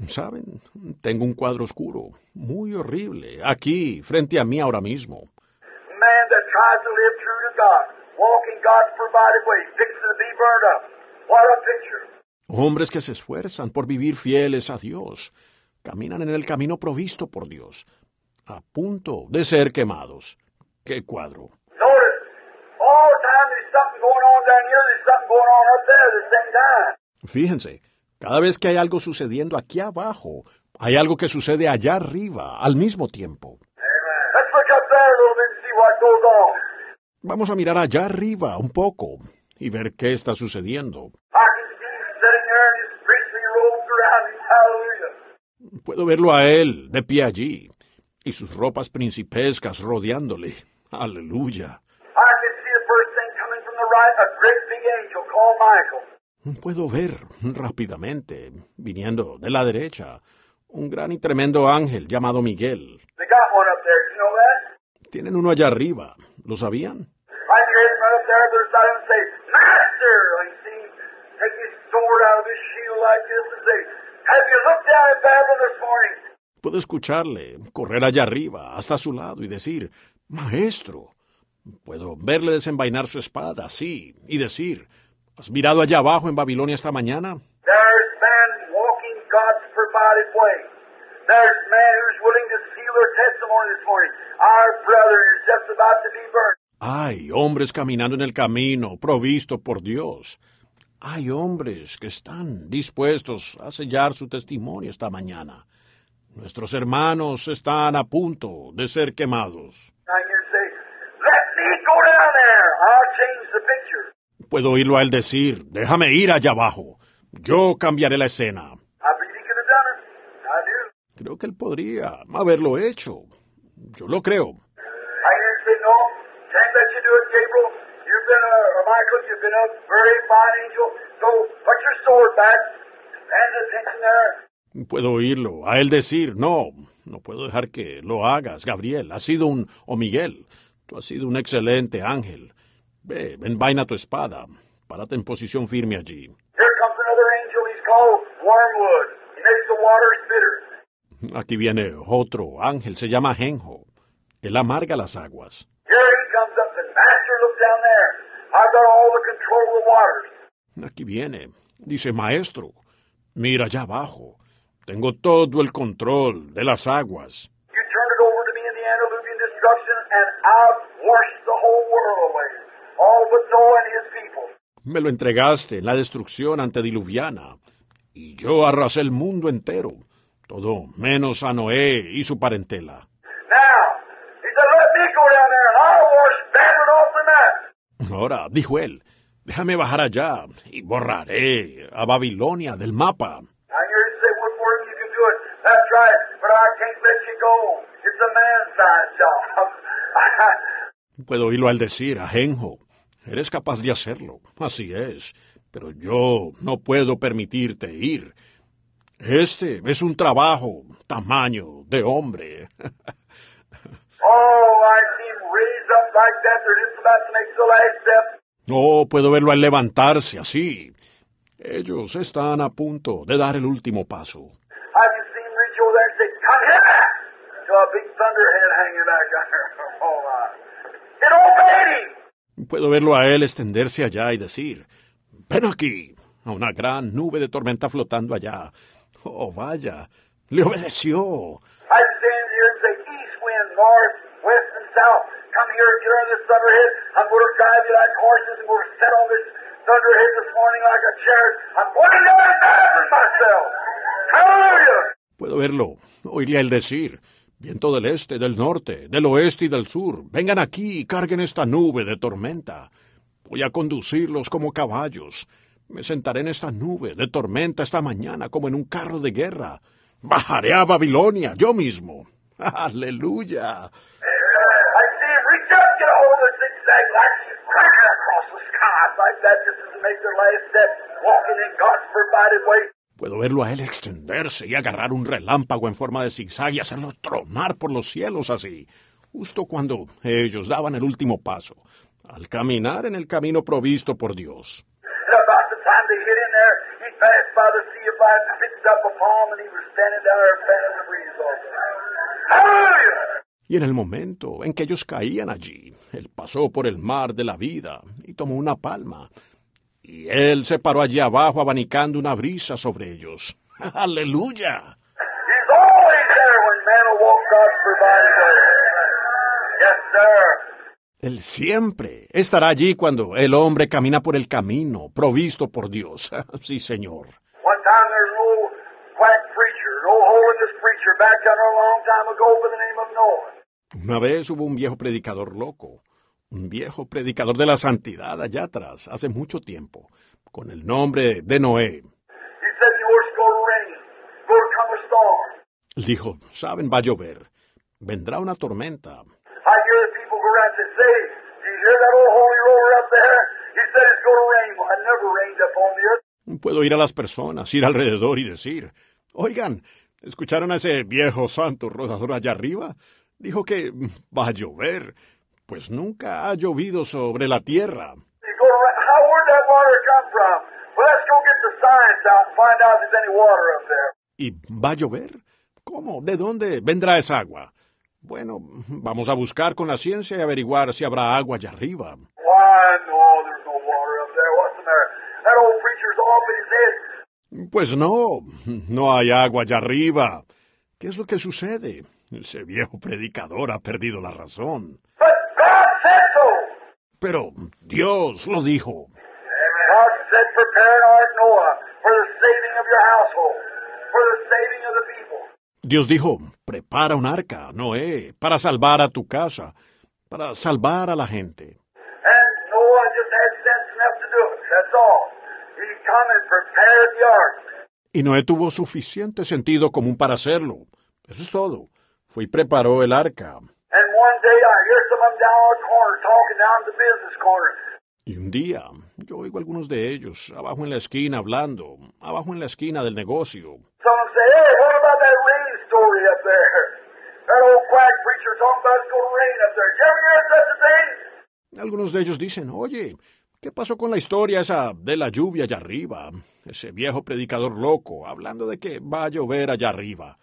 ¿saben? Tengo un cuadro oscuro, muy horrible, aquí, frente a mí ahora mismo. Hombres que se esfuerzan por vivir fieles a Dios, caminan en el camino provisto por Dios, a punto de ser quemados. ¡Qué cuadro! Notice, all the time there's something going on down here, there's something going on up there at the same time. Fíjense, cada vez que hay algo sucediendo aquí abajo, hay algo que sucede allá arriba al mismo tiempo. Vamos a mirar allá arriba un poco y ver qué está sucediendo. Puedo verlo a él de pie allí y sus ropas principescas rodeándole. Aleluya. I can see the first thing coming from the right, a great big angel called Michael. Puedo ver rápidamente, viniendo de la derecha, un gran y tremendo ángel llamado Miguel. They got one up there. You know that? Tienen uno allá arriba. ¿Lo sabían? Puedo escucharle correr allá arriba, hasta su lado, y decir, Maestro. Puedo verle desenvainar su espada, sí, y decir, ¿has mirado allá abajo en Babilonia esta mañana? Hay hombres caminando en el camino, provisto por Dios. Hay hombres que están dispuestos a sellar su testimonio esta mañana. Nuestros hermanos están a punto de ser quemados you say, let me go down there. I'll change the picture. Puedo oírlo a él decir, déjame ir allá abajo. Yo cambiaré la escena. Creo que él podría haberlo hecho. Yo lo creo. I hear him say, no, can't let you do it, Gabriel. You've been a, or Michael, you've been a very fine angel. So put your sword back. Stand attention there. Puedo oírlo a él decir, no, no puedo dejar que lo hagas, Gabriel. Has sido un, o Miguel, tú has sido un excelente ángel. Ve, envaina tu espada. Párate en posición firme allí. Here comes another angel. He's called Wormwood. He makes the waters bitter. Aquí viene otro ángel, se llama Genjo. Él amarga las aguas. Here he comes up and Master, look down there. I've got all the control of the waters. Aquí viene. Dice, maestro, mira allá abajo. Tengo todo el control de las aguas. You turned it over to me in the antediluvian destruction, and I've washed the whole world away. All but Noah and his people. Me lo entregaste en la destrucción antediluviana. Y yo arrasé el mundo entero. Todo menos a Noé y su parentela. Now, he said, let me go down there, and I'll wash Babylon off the map. Ahora, dijo él, déjame bajar allá y borraré a Babilonia del mapa. Puedo oírlo al decir a Genjo, eres capaz de hacerlo, así es, pero yo no puedo permitirte ir. Este es un trabajo tamaño de hombre. oh. No puedo verlo al levantarse así. Ellos están a punto de dar el último paso. Puedo verlo a él extenderse allá y decir, ven aquí, a una gran nube de tormenta flotando allá. Oh, vaya, le obedeció. Puedo verlo, oírle a él decir, viento del este, del norte, del oeste y del sur, vengan aquí y carguen esta nube de tormenta. Voy a conducirlos como caballos. Me sentaré en esta nube de tormenta esta mañana como en un carro de guerra. Bajaré a Babilonia yo mismo. Aleluya. Puedo verlo a él extenderse y agarrar un relámpago en forma de zigzag y hacerlo tronar por los cielos así, justo cuando ellos daban el último paso, al caminar en el camino provisto por Dios. Y en el momento en que ellos caían allí, él pasó por el mar de la vida y tomó una palma. Y él se paró allí abajo abanicando una brisa sobre ellos. ¡Aleluya! Él siempre estará allí cuando el hombre camina por el camino provisto por Dios. sí, Señor. Una vez hubo un viejo predicador loco, un viejo predicador de la santidad allá atrás, hace mucho tiempo, con el nombre de Noé. Él dijo, saben, va a llover, vendrá una tormenta. Puedo ir a las personas, ir alrededor y decir, oigan, ¿escucharon a ese viejo santo rodador allá arriba? Dijo que va a llover. Pues nunca ha llovido sobre la tierra. ¿Y va a llover? ¿Cómo? ¿De dónde vendrá esa agua? Bueno, vamos a buscar con la ciencia y averiguar si habrá agua allá arriba. Pues no, no hay agua allá arriba. ¿Qué es lo que sucede? Ese viejo predicador ha perdido la razón. But God said so. Pero Dios lo dijo. Dios dijo, prepara un arca, Noé, para salvar a tu casa, para salvar a la gente. Y Noé tuvo suficiente sentido común para hacerlo. Eso es todo. Fue y preparó el arca. And one day Y un día, yo oigo a algunos de ellos, abajo en la esquina, hablando, abajo en la esquina del negocio. Some of them say, hey, what about that rain story up there? That old quack preacher talking about it's going to rain up there. Did you ever hear such a thing? Algunos de ellos dicen, oye, ¿qué pasó con la historia esa de la lluvia allá arriba? Ese viejo predicador loco, hablando de que va a llover allá arriba.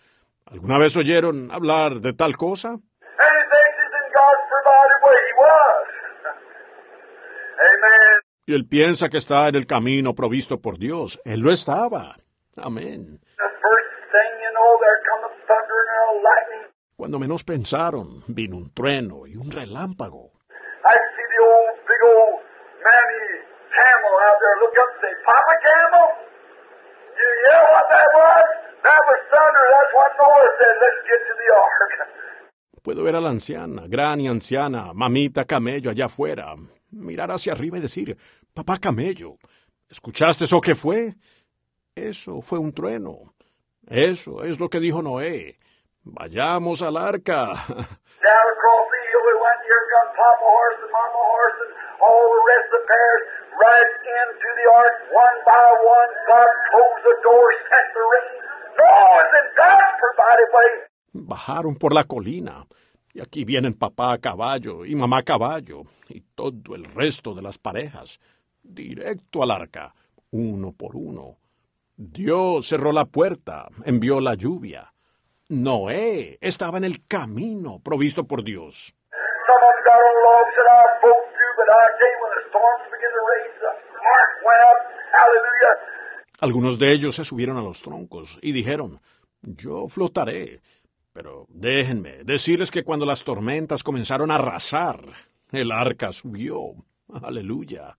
¿Alguna vez oyeron hablar de tal cosa? And he thinks he's in God's provided way. He was. Amen. Y él piensa que está en el camino provisto por Dios. Él lo estaba. Amén. Cuando menos pensaron, vino un trueno y un relámpago. Puedo ver a la anciana, gran y anciana, mamita camello allá afuera, mirar hacia arriba y decir, papá camello, ¿escuchaste eso que fue? Eso fue un trueno. Eso es lo que dijo Noé. Vayamos al arca. Bajaron por la colina. Y aquí vienen papá a caballo y mamá a caballo y todo el resto de las parejas. Directo al arca, uno por uno. Dios cerró la puerta, envió la lluvia. Noé estaba en el camino provisto por Dios. Algunos de ellos se subieron a los troncos y dijeron, yo flotaré. Pero déjenme decirles que cuando las tormentas comenzaron a arrasar, el arca subió. Aleluya.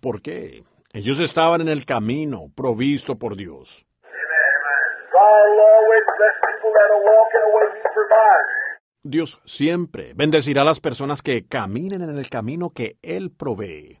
¿Por qué? Ellos estaban en el camino provisto por Dios. Dios siempre bendecirá a las personas que caminen en el camino que Él provee.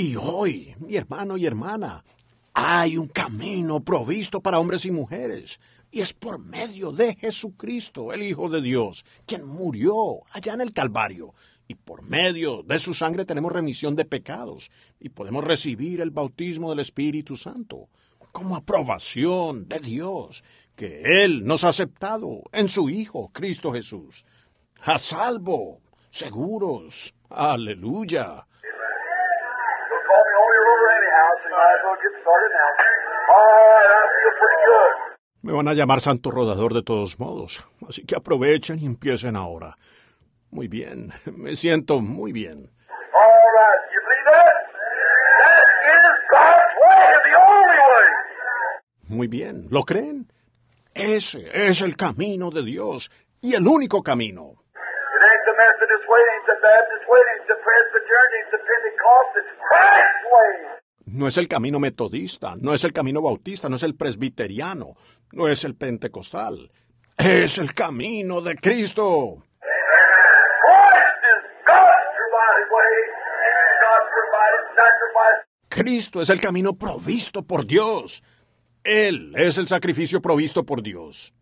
Y hoy, mi hermano y hermana, hay un camino provisto para hombres y mujeres. Y es por medio de Jesucristo, el Hijo de Dios, quien murió allá en el Calvario. Y por medio de su sangre tenemos remisión de pecados y podemos recibir el bautismo del Espíritu Santo como aprobación de Dios que Él nos ha aceptado en su Hijo, Cristo Jesús. A salvo, seguros. Aleluya. They'll call me Holy Roller anyhow, so you might as well get started now. All right, I feel pretty good. Me van a llamar Santo Rodador de todos modos, así que aprovechen y empiecen ahora. Muy bien, me siento muy bien. Muy bien, ¿lo creen? Ese es el camino de Dios y el único camino. No es el camino metodista, no es el camino bautista, no es el presbiteriano, no es el pentecostal. Es el camino de Cristo. Cristo es el camino provisto por Dios. Él es el sacrificio provisto por Dios.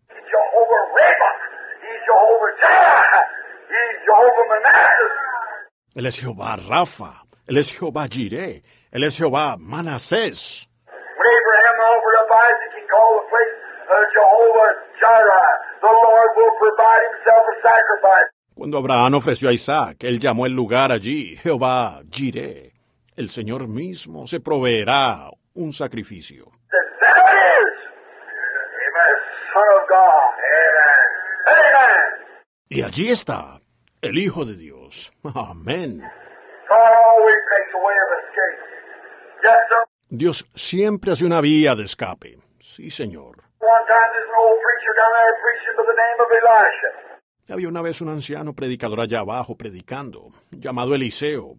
Él es Jehová Rafa, Él es Jehová Jireh, Él es Jehová Manasés. When Abraham offered up Isaac, he called the place Jehovah Jireh, the Lord will provide himself a sacrifice. Cuando Abraham ofreció a Isaac, él llamó el lugar allí Jehová Jireh. El Señor mismo se proveerá un sacrificio. Y allí está, el Hijo de Dios. Amén. God always makes a way of escape. Dios siempre hace una vía de escape. Sí, Señor. Había una vez un anciano predicador allá abajo predicando, llamado Eliseo.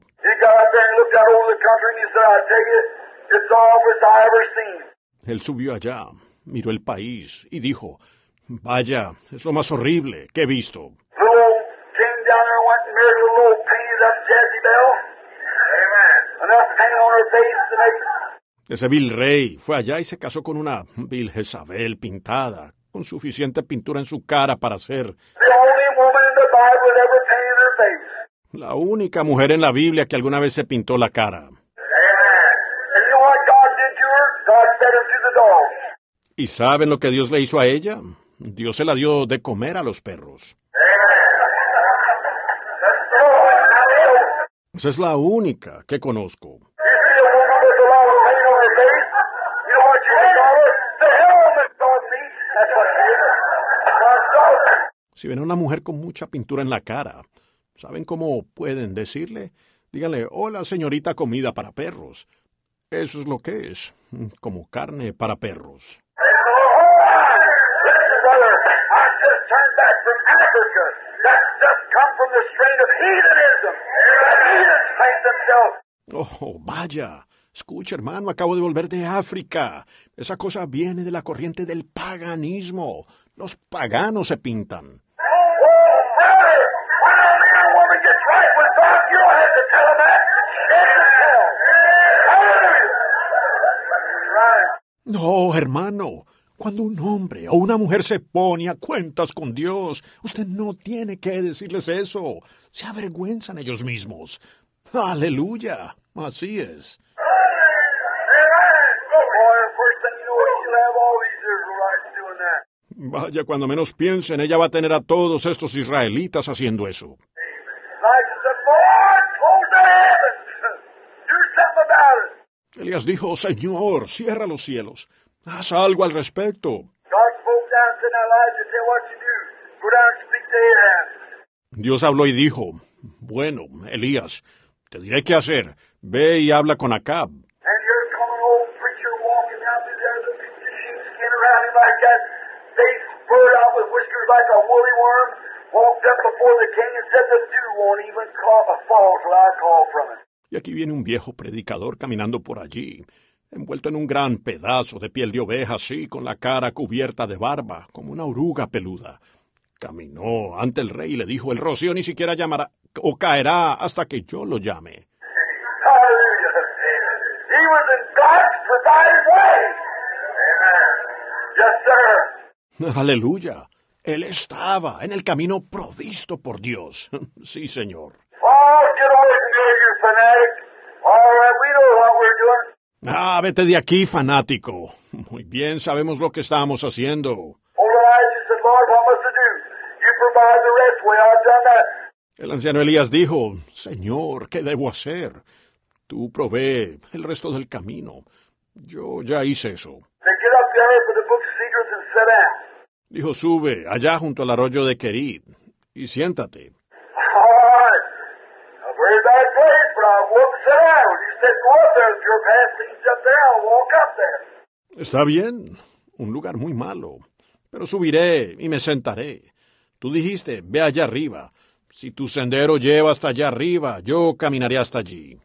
Él subió allá, miró el país y dijo, Vaya, es lo más horrible que he visto. Ese vil rey fue allá y se casó con una vil Jezabel pintada, con suficiente pintura en su cara para ser la única mujer en la Biblia que alguna vez se pintó la cara. ¿Y saben lo que Dios le hizo a ella? Dios se la dio de comer a los perros. That's all. Esa es la única que conozco. You see a woman with a lot of paint on her face? You know what you can call her? The hell of dog meat. That's what she is. God's dog. Si ven a una mujer con mucha pintura en la cara, ¿saben cómo pueden decirle? Díganle, hola señorita comida para perros. Eso es lo que es, como carne para perros. Come from the of heathenism. Oh, vaya. Escucha, hermano, acabo de volver de África. Esa cosa viene de la corriente del paganismo. Los paganos se pintan. No, hermano. Cuando un hombre o una mujer se pone a cuentas con Dios, usted no tiene que decirles eso. Se avergüenzan ellos mismos. Aleluya. Así es. Vaya, cuando menos piensen, ella va a tener a todos estos israelitas haciendo eso. Elías dijo, Señor, cierra los cielos. Haz algo al respecto. Dios habló y dijo, bueno, Elías, te diré qué hacer. Ve y habla con Acab. Y aquí viene un viejo predicador caminando por allí, envuelto en un gran pedazo de piel de oveja, así, con la cara cubierta de barba, como una oruga peluda. Caminó ante el rey y le dijo, el rocío ni siquiera llamará o caerá hasta que yo lo llame. Aleluya. Él estaba en el camino provisto por Dios. Sí, señor. Oh, get away from here, you fanatic. All right, we know what we're doing. Ah, vete de aquí, fanático. Muy bien, sabemos lo que estamos haciendo. El anciano Elías dijo, Señor, ¿qué debo hacer? Tú provee el resto del camino. Yo ya hice eso. Dijo, sube allá junto al arroyo de Querid y siéntate. All right. A very bad place, but I won't sit down. You said go up there. If your path leads up there, I'll walk up there. Está bien, un lugar muy malo, pero subiré y me sentaré. Tú dijiste, ve allá arriba. Si tu sendero lleva hasta allá arriba, yo caminaré hasta allí.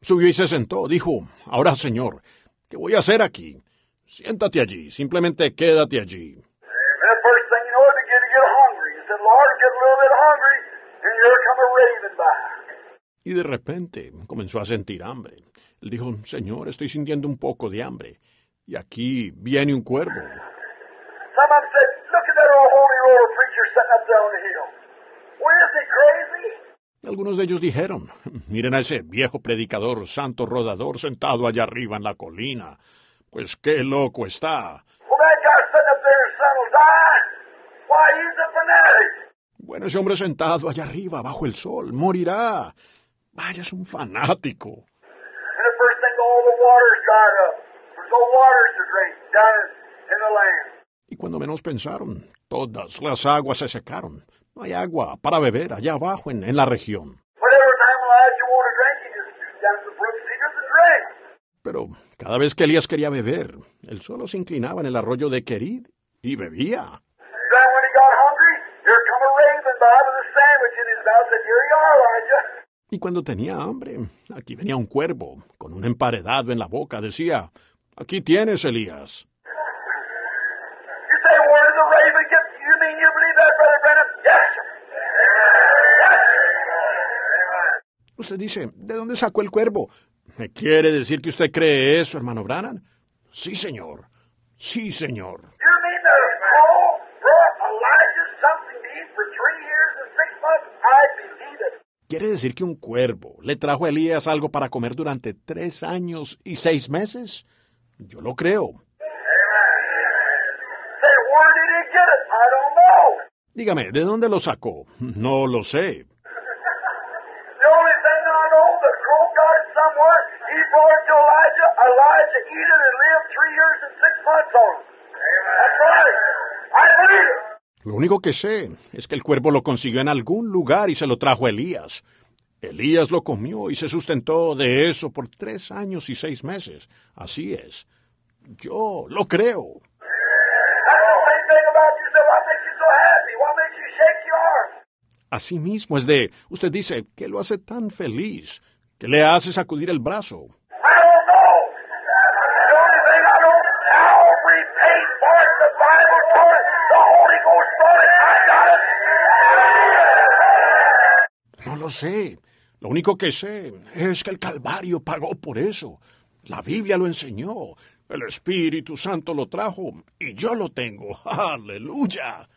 Subió y se sentó. Dijo, ahora Señor, ¿qué voy a hacer aquí? Siéntate allí, simplemente quédate allí. And the first thing you know, it began to get hungry. He said, Lord, get a little bit hungry, and here come a raven by. Y de repente comenzó a sentir hambre. Él dijo, Señor, estoy sintiendo un poco de hambre. Y aquí viene un cuervo. Algunos de ellos dijeron, miren a ese viejo predicador santo rodador sentado allá arriba en la colina. Pues qué loco está. Well, Bueno, ese hombre sentado allá arriba, bajo el sol, morirá. Vaya, es un fanático. Y cuando menos pensaron, todas las aguas se secaron. No hay agua para beber allá abajo en, en la región. Pero cada vez que Elías quería beber, él solo se inclinaba en el arroyo de Querid y bebía. Then when he got hungry, here come a raven by with a sandwich in his mouth. Said, "Here you are, Elijah." Y cuando tenía hambre, aquí venía un cuervo con un emparedado en la boca. Decía, aquí tienes, Elías. Usted dice, ¿de dónde sacó el cuervo? ¿Me quiere decir que usted cree eso, hermano Brannan? Sí, señor. Sí, señor. You mean the crow brought Elijah something to eat for three years and six months? I believe it. ¿Quiere decir que un cuervo le trajo a Elías algo para comer durante tres años y seis meses? Yo lo creo. Dígame, ¿de dónde lo sacó? No lo sé. Elijah. Elijah eat it and lived three years and six months on it. That's right. I believe it. Lo único que sé es que el cuervo lo consiguió en algún lugar y se lo trajo a Elías. Elías lo comió y se sustentó de eso por tres años y seis meses. Así es. Yo lo creo. That's the same thing about you. Say, what makes you so happy? What makes you shake your arm? Así mismo es de, usted dice, que lo hace tan feliz, que le hace sacudir el brazo. I don't know. The only thing I know, Calvary paid for it. The Bible told it. The Holy Ghost told it. I got it. No lo sé. Lo único que sé es que el Calvario pagó por eso. La Biblia lo enseñó. El Espíritu Santo lo trajo y yo lo tengo. Aleluya.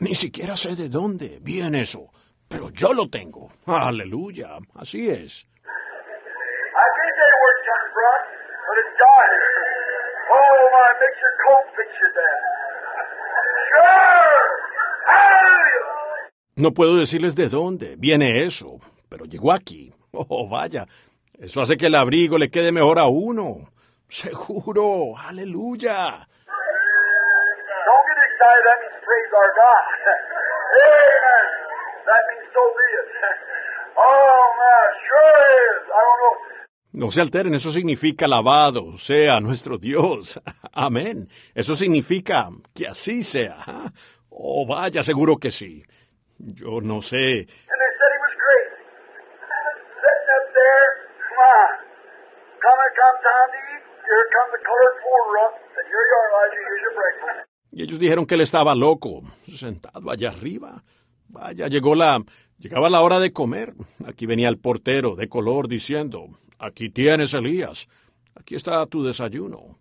Ni siquiera sé de dónde viene eso, pero yo lo tengo. Aleluya. Así es. I it comes from, but it's it. Oh, my, makes your coat picture that. Sure. Hallelujah. No puedo decirles de dónde viene eso, pero llegó aquí. Oh, vaya. Eso hace que el abrigo le quede mejor a uno. Seguro. Aleluya. Don't get excited. That means praise our God. Amen. That means so be it. Oh, man, sure is. I don't know. No se alteren, eso significa alabado sea nuestro Dios. Amén. Eso significa que así sea. Oh, vaya, seguro que sí. Yo no sé. Y ellos dijeron que él estaba loco, sentado allá arriba. Vaya, llegó la, llegaba la hora de comer. Aquí venía el portero de color diciendo, aquí tienes Elías, aquí está tu desayuno.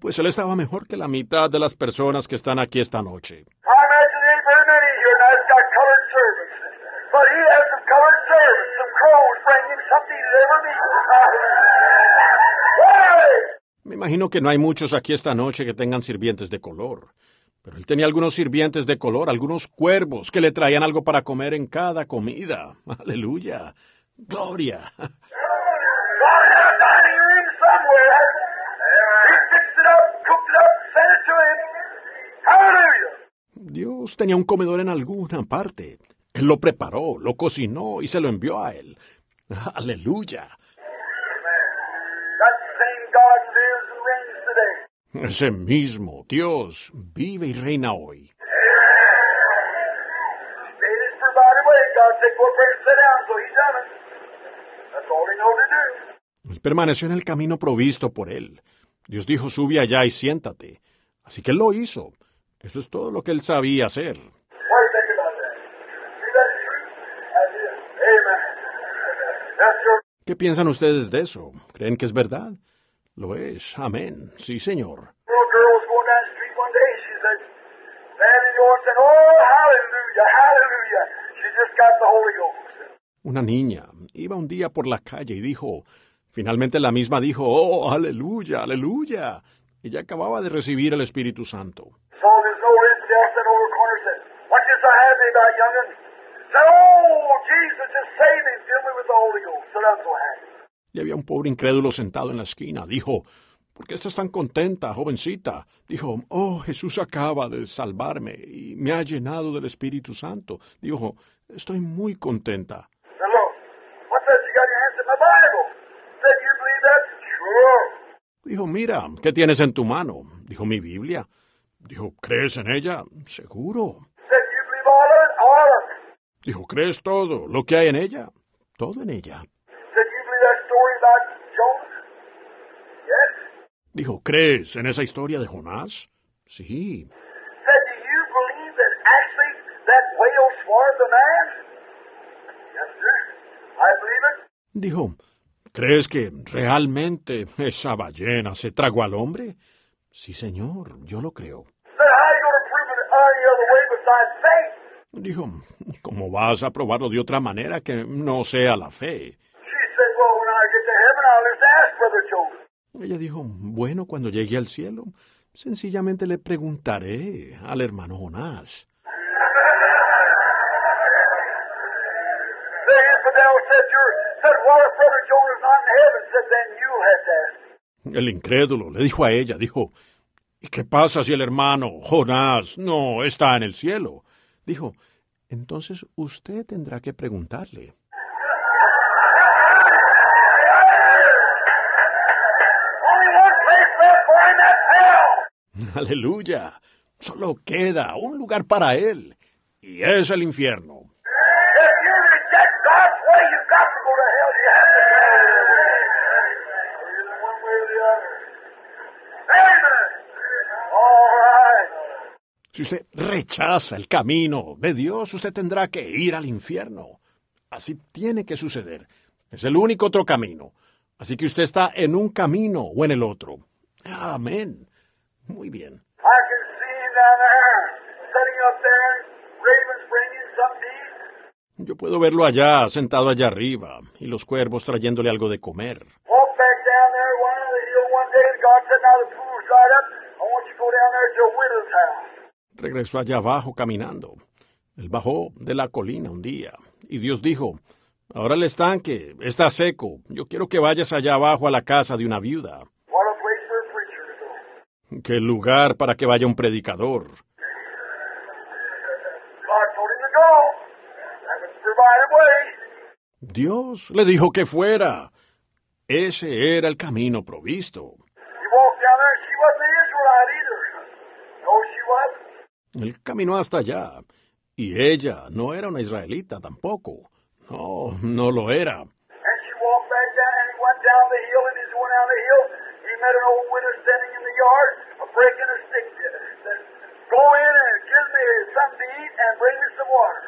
Pues él estaba mejor que la mitad de las personas que están aquí esta noche. Me imagino que no hay muchos aquí esta noche que tengan sirvientes de color. Pero él tenía algunos sirvientes de color, algunos cuervos que le traían algo para comer en cada comida. Aleluya. Gloria. Dios tenía un comedor en alguna parte. Él lo preparó, lo cocinó y se lo envió a él. Aleluya. Ese mismo Dios vive y reina hoy. Él permaneció en el camino provisto por él. Dios dijo, sube allá y siéntate. Así que él lo hizo. Eso es todo lo que él sabía hacer. ¿Qué piensan ustedes de eso? ¿Creen que es verdad? Lo es. Amén. Sí, señor. Una niña iba un día por la calle y dijo, finalmente la misma dijo, oh, aleluya, aleluya. Ella acababa de recibir el Espíritu Santo. So so Oh, Jesus, just save me, fill me with the Holy Ghost. Said, I'm so happy. Y había un pobre incrédulo sentado en la esquina. Dijo, ¿por qué estás tan contenta, jovencita? Dijo, oh, Jesús acaba de salvarme y me ha llenado del Espíritu Santo. Dijo, estoy muy contenta. Dijo, mira, ¿qué tienes en tu mano? Dijo, mi Biblia. Dijo, ¿crees en ella? Seguro. Dijo, ¿crees todo lo que hay en ella? Todo en ella. Said, You believe that story about Jonah? Yes. Dijo, ¿crees en esa historia de Jonás? Sí. Dijo, ¿crees que realmente esa ballena se tragó al hombre? Sí, señor, yo lo creo. Dijo, ¿cómo vas a probarlo de otra manera que no sea la fe? She said, Well, when I get to heaven, I'll just ask Brother Jonah. Ella dijo, bueno, cuando llegue al cielo, sencillamente le preguntaré al hermano Jonás. The infidel said, You're, said, Well, if Brother Jonah's not in heaven, said, then you'll have to ask. him." El incrédulo le dijo a ella, dijo, ¿y qué pasa si el hermano Jonás no está en el cielo? Dijo, entonces usted tendrá que preguntarle. Only one place left for him, that's hell. Aleluya. Solo queda un lugar para él, y es el infierno. Si usted rechaza el camino de Dios, usted tendrá que ir al infierno. Así tiene que suceder. Es el único otro camino. Así que usted está en un camino o en el otro. Amén. Muy bien. Meat. Yo puedo verlo allá, sentado allá arriba, y los cuervos trayéndole algo de comer. Regresó allá abajo caminando. Él bajó de la colina un día, y Dios dijo, Ahora el estanque está seco. Yo quiero que vayas allá abajo a la casa de una viuda. What a place for a preacher to go. Qué lugar para que vaya un predicador. Dios le dijo que fuera. Ese era el camino provisto. Él caminó hasta allá. Y ella no era una israelita tampoco. No, no lo era. And a stick. Go in and give me something to eat and bring me some water.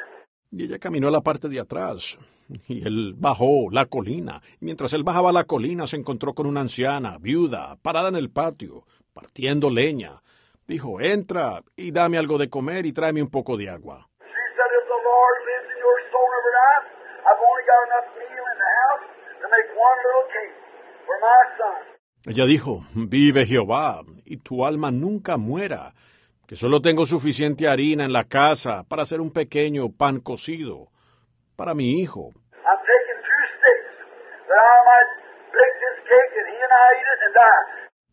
Y ella caminó a la parte de atrás. Y él bajó la colina. Y mientras él bajaba la colina se encontró con una anciana, viuda, parada en el patio, partiendo leña. Dijo, entra y dame algo de comer y tráeme un poco de agua. She said, If the Lord lives and your soul never dies, I've only got enough meal in the house to make one little cake for my son. Ella dijo, vive Jehová, y tu alma nunca muera, que solo tengo suficiente harina en la casa para hacer un pequeño pan cocido para mi hijo.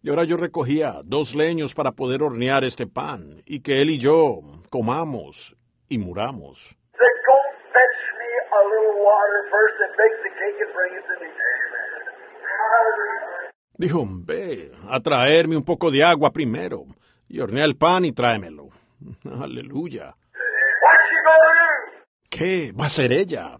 Y ahora yo recogía dos leños para poder hornear este pan, y que él y yo comamos y muramos. Dijo, ve a traerme un poco de agua primero, y hornea el pan y tráemelo. Aleluya. ¿Qué va a hacer ella?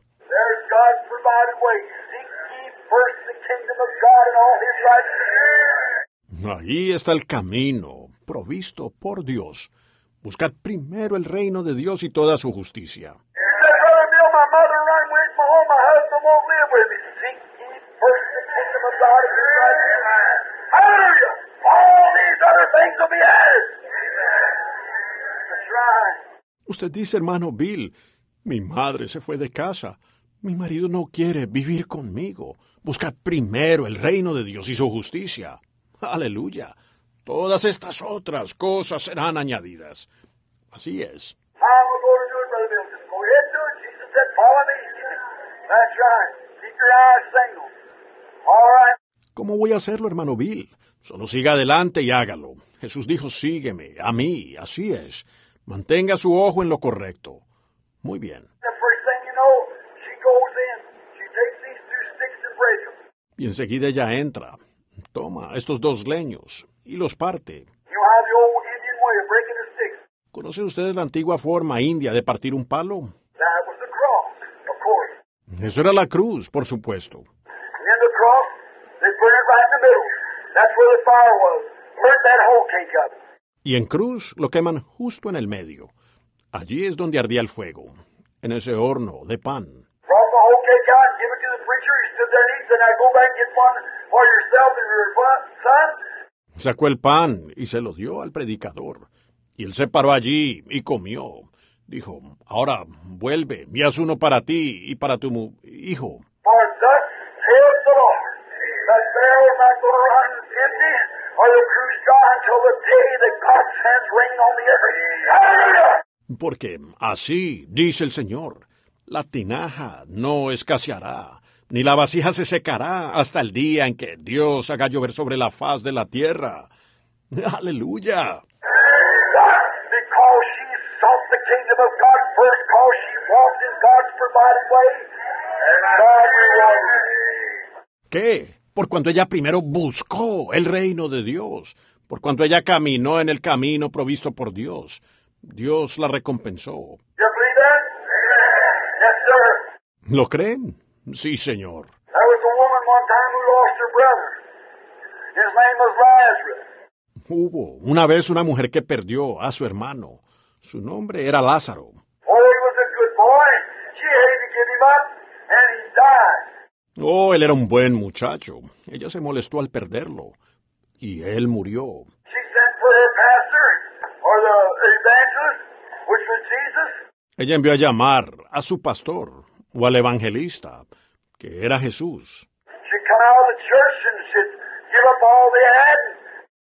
Ahí está el camino, provisto por Dios. Buscad primero el reino de Dios y toda su justicia. He said, Brother Bill, my mother run away from home. My husband won't live with him. Seek ye first the kingdom of God and his righteousness. Hallelujah! All Usted dice, hermano Bill, mi madre se fue de casa. Mi marido no quiere vivir conmigo. Busca primero el reino de Dios y su justicia. Aleluya. Todas estas otras cosas serán añadidas. Así es. ¿Cómo voy a hacerlo, hermano Bill? Solo siga adelante y hágalo. Jesús dijo, sígueme, a mí, así es. Mantenga su ojo en lo correcto. Muy bien. Them. Y enseguida ella entra. Toma estos dos leños y los parte. You know how the old Indian way of breaking the sticks? ¿Conocen ustedes la antigua forma india de partir un palo? That was the cross, of course. Eso era la cruz, por supuesto. Y en cruz lo queman justo en el medio. Allí es donde ardía el fuego, en ese horno de pan. Sacó el pan y se lo dio al predicador. Y él se paró allí y comió. Dijo, ahora vuelve y haz uno para ti y para tu hijo. For thus saith the Lord, that barrel is not going to run empty, or the until the day that God sends rain on the earth. Hallelujah! Porque así dice el Señor, la tinaja no escaseará, ni la vasija se secará hasta el día en que Dios haga llover sobre la faz de la tierra. Aleluya. Because she sought the kingdom of God first, because she walked in God's provided way, God rewarded her. ¿Qué? Por cuanto ella primero buscó el reino de Dios, por cuanto ella caminó en el camino provisto por Dios, Dios la recompensó. ¿Lo creen? Sí, Señor. Hubo una vez una mujer que perdió a su hermano. Su nombre era Lázaro. Oh, he was a good boy. She hated to give him up, and he died. Oh, él era un buen muchacho. Ella se molestó al perderlo. Y él murió. Ella envió a llamar a su pastor o al evangelista, que era Jesús.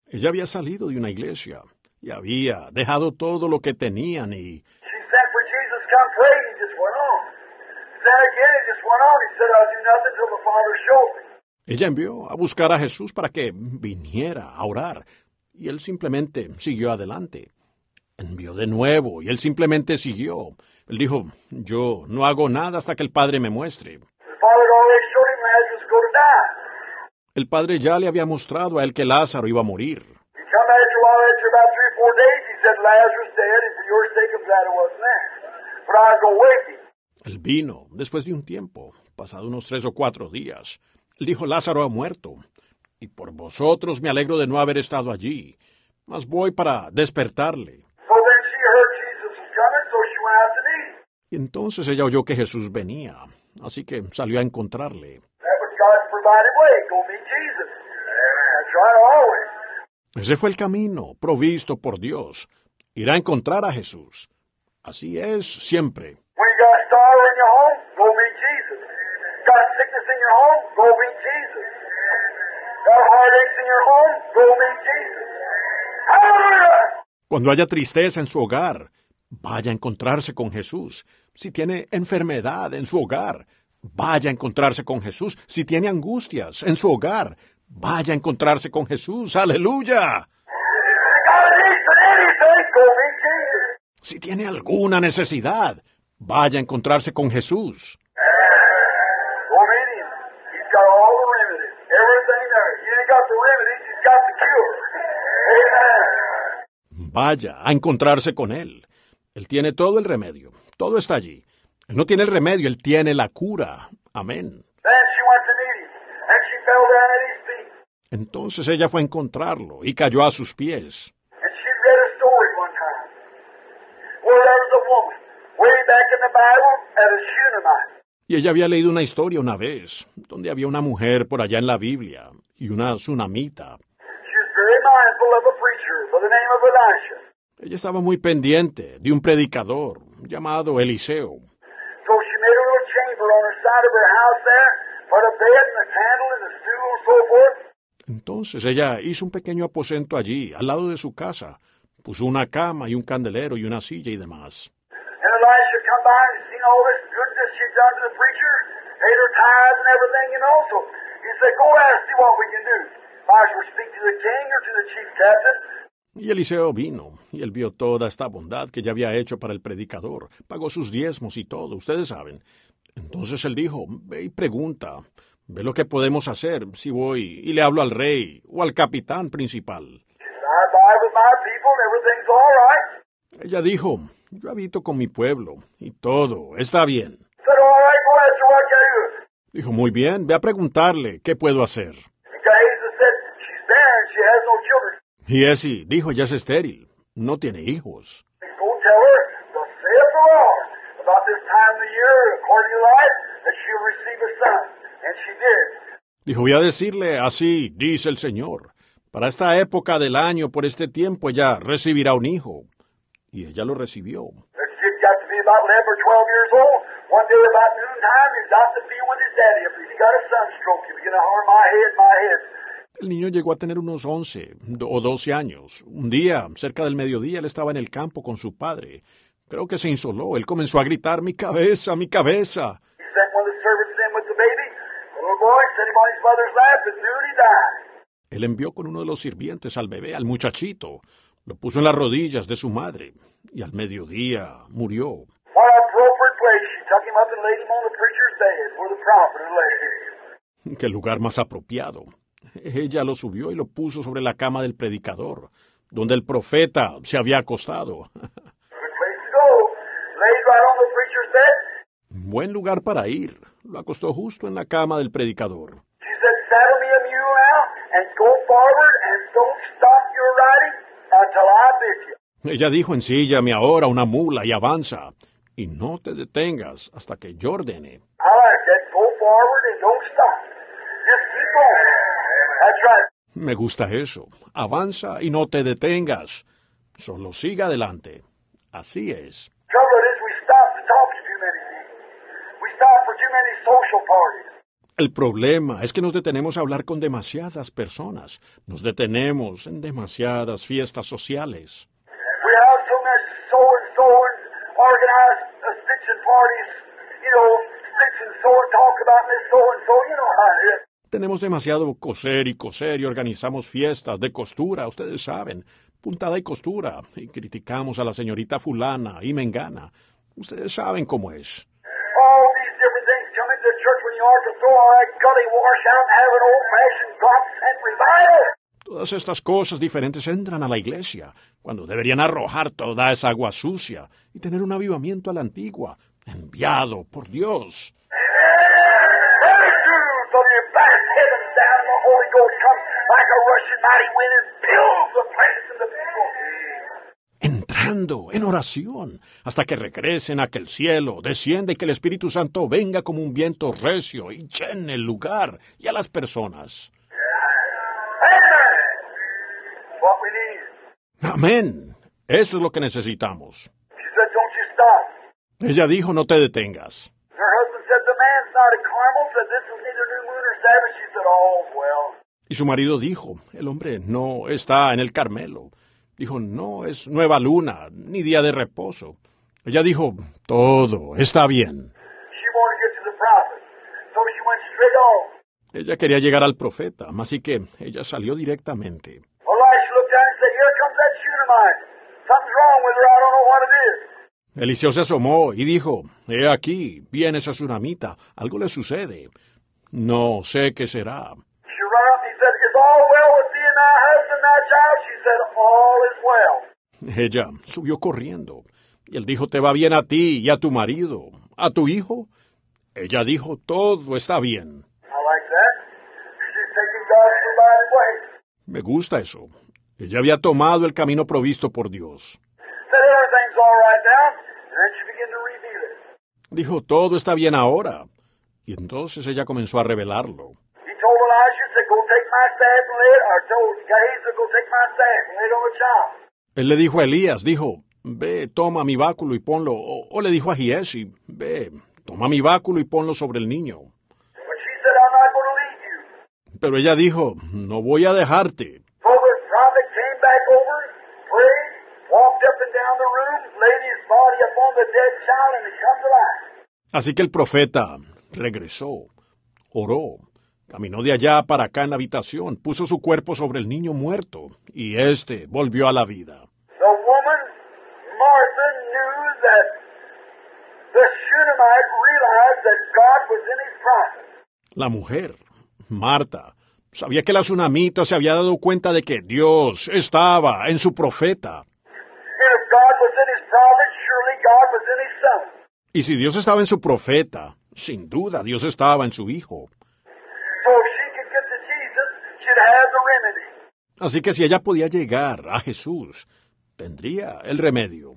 Ella había salido de una iglesia y había dejado todo lo que tenían y ella envió a buscar a Jesús para que viniera a orar y él simplemente siguió adelante. Envió de nuevo y él simplemente siguió. Él dijo, yo no hago nada hasta que el Padre me muestre. El Padre ya le había mostrado a él que Lázaro iba a morir. Él vino después de un tiempo, pasado unos tres o cuatro días. Él dijo, Lázaro ha muerto, y por vosotros me alegro de no haber estado allí, mas voy para despertarle. Y entonces ella oyó que Jesús venía, así que salió a encontrarle. Ese fue el camino provisto por Dios, ir a encontrar a Jesús. Así es siempre. Your home, go meet Jesus. Got sickness in your home, go meet Jesus. Got heartaches in your home, go meet Jesus. Hallelujah! Cuando haya tristeza en su hogar, vaya a encontrarse con Jesús. Si tiene enfermedad en su hogar, vaya a encontrarse con Jesús. Si tiene angustias en su hogar, vaya a encontrarse con Jesús. Aleluya. Si tiene alguna necesidad, vaya a encontrarse con Jesús. Vaya a encontrarse con Él. Él tiene todo el remedio. Todo está allí. Él no tiene el remedio, Él tiene la cura. Amén. Entonces ella fue a encontrarlo y cayó a sus pies. And she read a story one time where there was a woman way back in the Bible at a Shunammite. Y ella había leído una historia una vez, donde había una mujer por allá en la Biblia y una tsunamita. Ella estaba muy pendiente de un predicador llamado Eliseo. Entonces ella hizo un pequeño aposento allí, al lado de su casa. Puso una cama y un candelero y una silla y demás. And seen all this goodness she'd done to the preacher, paid her tithes and everything, you know. So he said, Go ask see what we can do. Might as well speak to the king or to the chief captain. Y Eliseo vino, y él vio toda esta bondad que ya había hecho para el predicador, pagó sus diezmos y todo, ustedes saben. Entonces él dijo, ve y pregunta, ve lo que podemos hacer si voy y le hablo al rey o al capitán principal. Ella dijo, yo habito con mi pueblo, y todo está bien. Dijo, muy bien, ve a preguntarle, ¿qué puedo hacer? Y Esi dijo, ya es estéril, no tiene hijos. Dijo, voy a decirle así, dice el Señor. Para esta época del año, por este tiempo, ella recibirá un hijo. Y ella lo recibió. The kid got to be about 11 or 12 years old. One day about noontime, he's out in the field with his daddy. If he got a sunstroke, he began to harm my head, my head. El niño llegó a tener unos 11 do- o 12 años. Un día, cerca del mediodía, él estaba en el campo con su padre. Creo que se insoló. Él comenzó a gritar, mi cabeza, mi cabeza. Él envió con uno de los sirvientes al bebé, al muchachito. Lo puso en las rodillas de su madre. Y al mediodía murió. Qué lugar más apropiado. Ella lo subió y lo puso sobre la cama del predicador, donde el profeta se había acostado. Buen lugar para ir. Lo acostó justo en la cama del predicador. She said, Saddle me a mule now and go forward and don't stop your riding until I bid you. Ella dijo, ensíllame ahora una mula y avanza. Y no te detengas hasta que yo ordene. Me gusta eso. Avanza y no te detengas. Solo siga adelante. Así es. Trouble is we stop to talk to too many people. We stop for too many social parties. El problema es que nos detenemos a hablar con demasiadas personas. Nos detenemos en demasiadas fiestas sociales. Tenemos demasiado coser y coser y organizamos fiestas de costura, ustedes saben, puntada y costura, y criticamos a la señorita fulana y mengana. Ustedes saben cómo es. Todas estas cosas diferentes entran a la iglesia, cuando deberían arrojar toda esa agua sucia y tener un avivamiento a la antigua, enviado por Dios. Entrando en oración hasta que regresen a aquel cielo, desciende y que el Espíritu Santo venga como un viento recio y llene el lugar y a las personas. Amén. Eso es lo que necesitamos. Ella dijo, no te detengas. Y su marido dijo, el hombre no está en el Carmelo. Dijo, no es nueva luna, ni día de reposo. Ella dijo, todo está bien. Ella quería llegar al profeta, así que ella salió directamente. Eliseo se asomó y dijo, He aquí, viene esa tsunamita, algo le sucede. No sé qué será. Ella subió corriendo. Y él dijo, ¿te va bien a ti y a tu marido? ¿A tu hijo? Ella dijo, todo está bien. Me gusta eso. Ella había tomado el camino provisto por Dios. Dijo, todo está bien ahora. Y entonces ella comenzó a revelarlo. Él le dijo a Elías, dijo, ve, toma mi báculo y ponlo. O, o le dijo a Giesi, ve, toma mi báculo y ponlo sobre el niño. You. Pero ella dijo, no voy a dejarte. Así que el profeta regresó, oró, caminó de allá para acá en la habitación, puso su cuerpo sobre el niño muerto, y éste volvió a la vida. La mujer, Marta, sabía que la tsunamita se había dado cuenta de que Dios estaba en su profeta. Y si Dios estaba en su profeta, sin duda Dios estaba en su hijo. So if she could get to Jesus, she'd have the remedy. Así que si ella podía llegar a Jesús, tendría el remedio.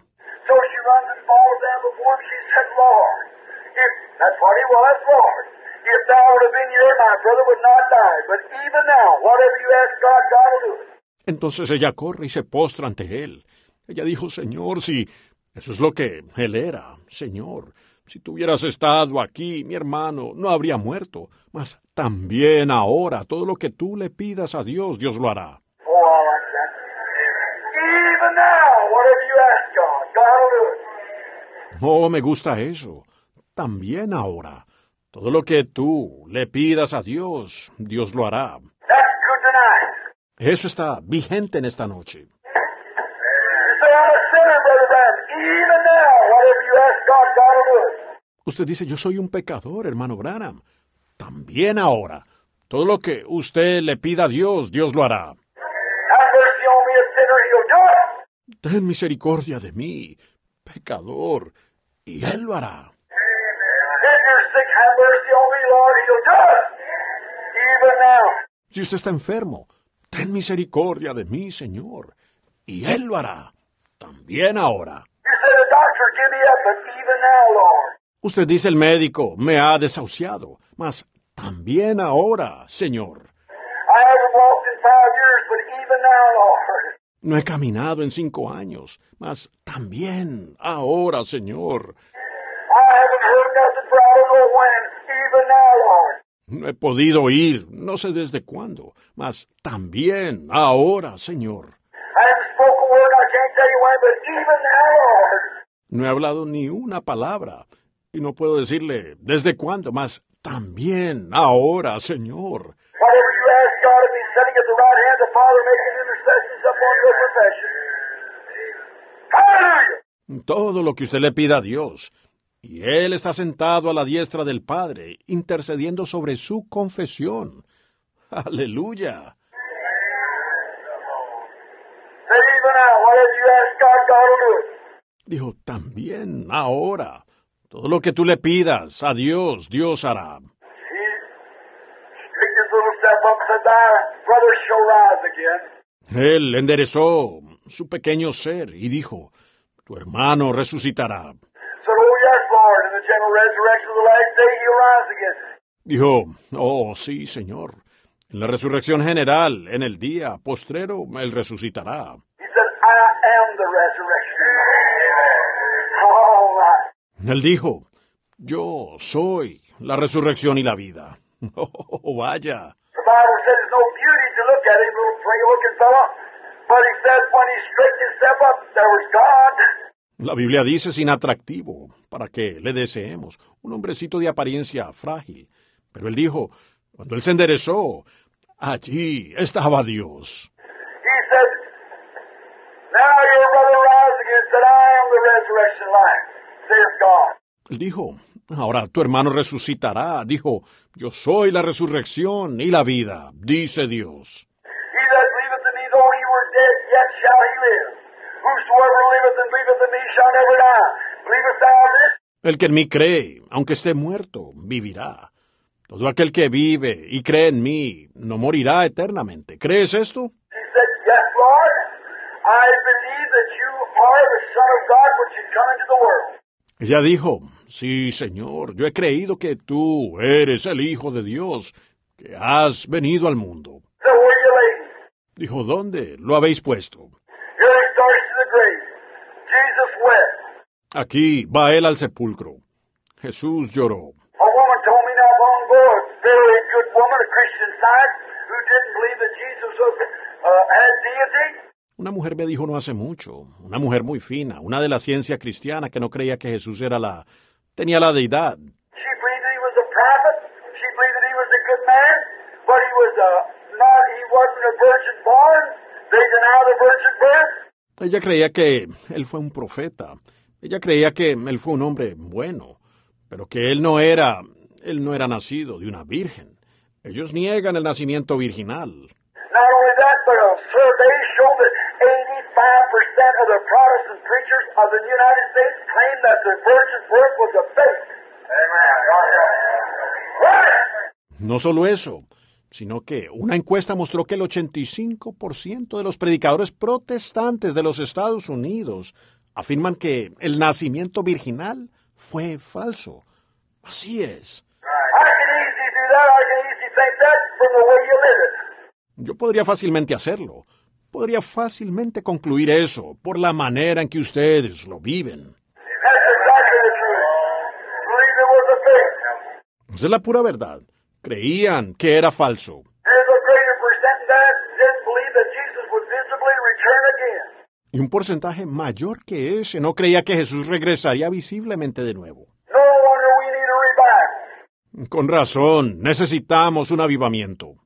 Entonces ella corre y se postra ante él. Ella dijo, Señor, si eso es lo que él era, Señor, si tú hubieras estado aquí, mi hermano no habría muerto. Mas también ahora, todo lo que tú le pidas a Dios, Dios lo hará. Oh, I like that. Even now, whatever you ask God, God will do it. Oh, me gusta eso. También ahora, todo lo que tú le pidas a Dios, Dios lo hará. Eso está vigente en esta noche. Usted dice, yo soy un pecador, hermano Branham. También ahora, todo lo que usted le pida a Dios, Dios lo hará. Have mercy on me, a sinner, he'll do it. Ten misericordia de mí, pecador, y Él lo hará. Si usted está enfermo, ten misericordia de mí, Señor, y Él lo hará. También ahora. Usted dice el médico me ha desahuciado, mas también ahora, Señor. I haven't walked in five years, but even now, Lord. No he caminado en cinco años, mas también ahora, Señor. No he podido ir, no sé desde cuándo, mas también ahora, Señor. No he hablado ni una palabra, y no puedo decirle desde cuándo, mas también ahora, Señor. Whatever you ask God of me, sitting at the right hand of the Father, making intercessions upon your profession. Hallelujah! Todo lo que usted le pida a Dios. Y Él está sentado a la diestra del Padre, intercediendo sobre su confesión. Aleluya. Dijo, también ahora. Todo lo que tú le pidas a Dios, Dios hará. Él enderezó su pequeño ser y dijo, tu hermano resucitará. Dijo, oh sí, Señor. En la resurrección general, en el día postrero, Él resucitará. Él dijo, yo soy la resurrección y la vida. Oh, vaya. La Biblia dice sin atractivo, para que le deseemos, un hombrecito de apariencia frágil. Pero él dijo, cuando él se enderezó, allí estaba Dios. Él dijo, ahora tu hermano resucitará. Dijo, yo soy la resurrección y la vida, dice Dios. El que en mí cree, aunque esté muerto, vivirá. Todo aquel que vive y cree en mí no morirá eternamente. ¿Crees esto? He said, Yes, Lord. I believe that you are the Son of God which should come into the world. Ella dijo, sí, Señor, yo he creído que tú eres el Hijo de Dios, que has venido al mundo. Dijo, ¿dónde lo habéis puesto? Here he starts to the grave. Jesus wept. Aquí va él al sepulcro. Jesús lloró. Una mujer me dijo no hace mucho, una mujer muy fina, una de la ciencia cristiana que no creía que Jesús era la... tenía la deidad. Uh. Ella creía que él fue un profeta. Ella creía que él fue un hombre bueno, pero que él no era, él no era nacido de una virgen. Ellos niegan el nacimiento virginal. Not only that, but a survey showed that 85% of the Protestant preachers of the United States claim that the virgin birth was a fake. Amen. No solo eso, sino que una encuesta mostró que el 85% de los predicadores protestantes de los Estados Unidos afirman que el nacimiento virginal fue falso. Así es. Yo podría fácilmente hacerlo. Podría fácilmente concluir eso por la manera en que ustedes lo viven. Es la pura verdad. Creían que era falso. There's a greater percent than that didn't believe that Jesus would visibly return again. Y un porcentaje mayor que ese no creía que Jesús regresaría visiblemente de nuevo. No wonder we need a revival. Con razón, necesitamos un avivamiento.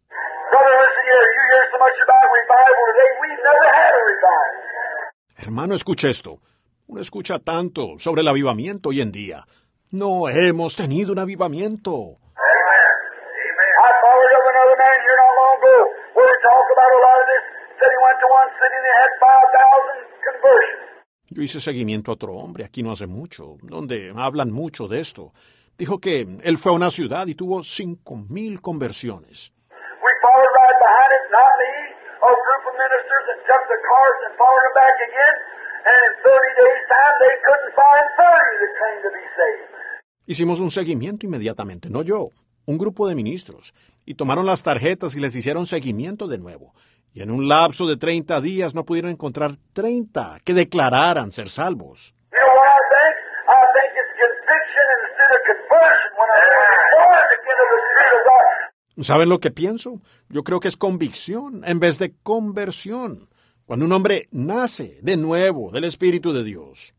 Hermano, escuche esto. Uno escucha tanto sobre el avivamiento hoy en día. No hemos tenido un avivamiento. Amen. I followed up another man here not long ago where he talked about a lot of this. Said he went to one city and they had 5,000 conversions. Yo hice seguimiento a otro hombre aquí no hace mucho, donde hablan mucho de esto. Dijo que él fue a una ciudad y tuvo cinco mil conversiones. We followed right behind it, not me, a group of ministers that took the cars and followed them back again. And in 30 days' time, they couldn't find 30 that claimed to be saved. Hicimos un seguimiento inmediatamente, no yo, un grupo de ministros, y tomaron las tarjetas y les hicieron seguimiento de nuevo. Y en un lapso de 30 días no pudieron encontrar 30 que declararan ser salvos. ¿Saben lo que pienso? Yo creo que es convicción en vez de conversión. Cuando un hombre nace de nuevo del Espíritu de Dios.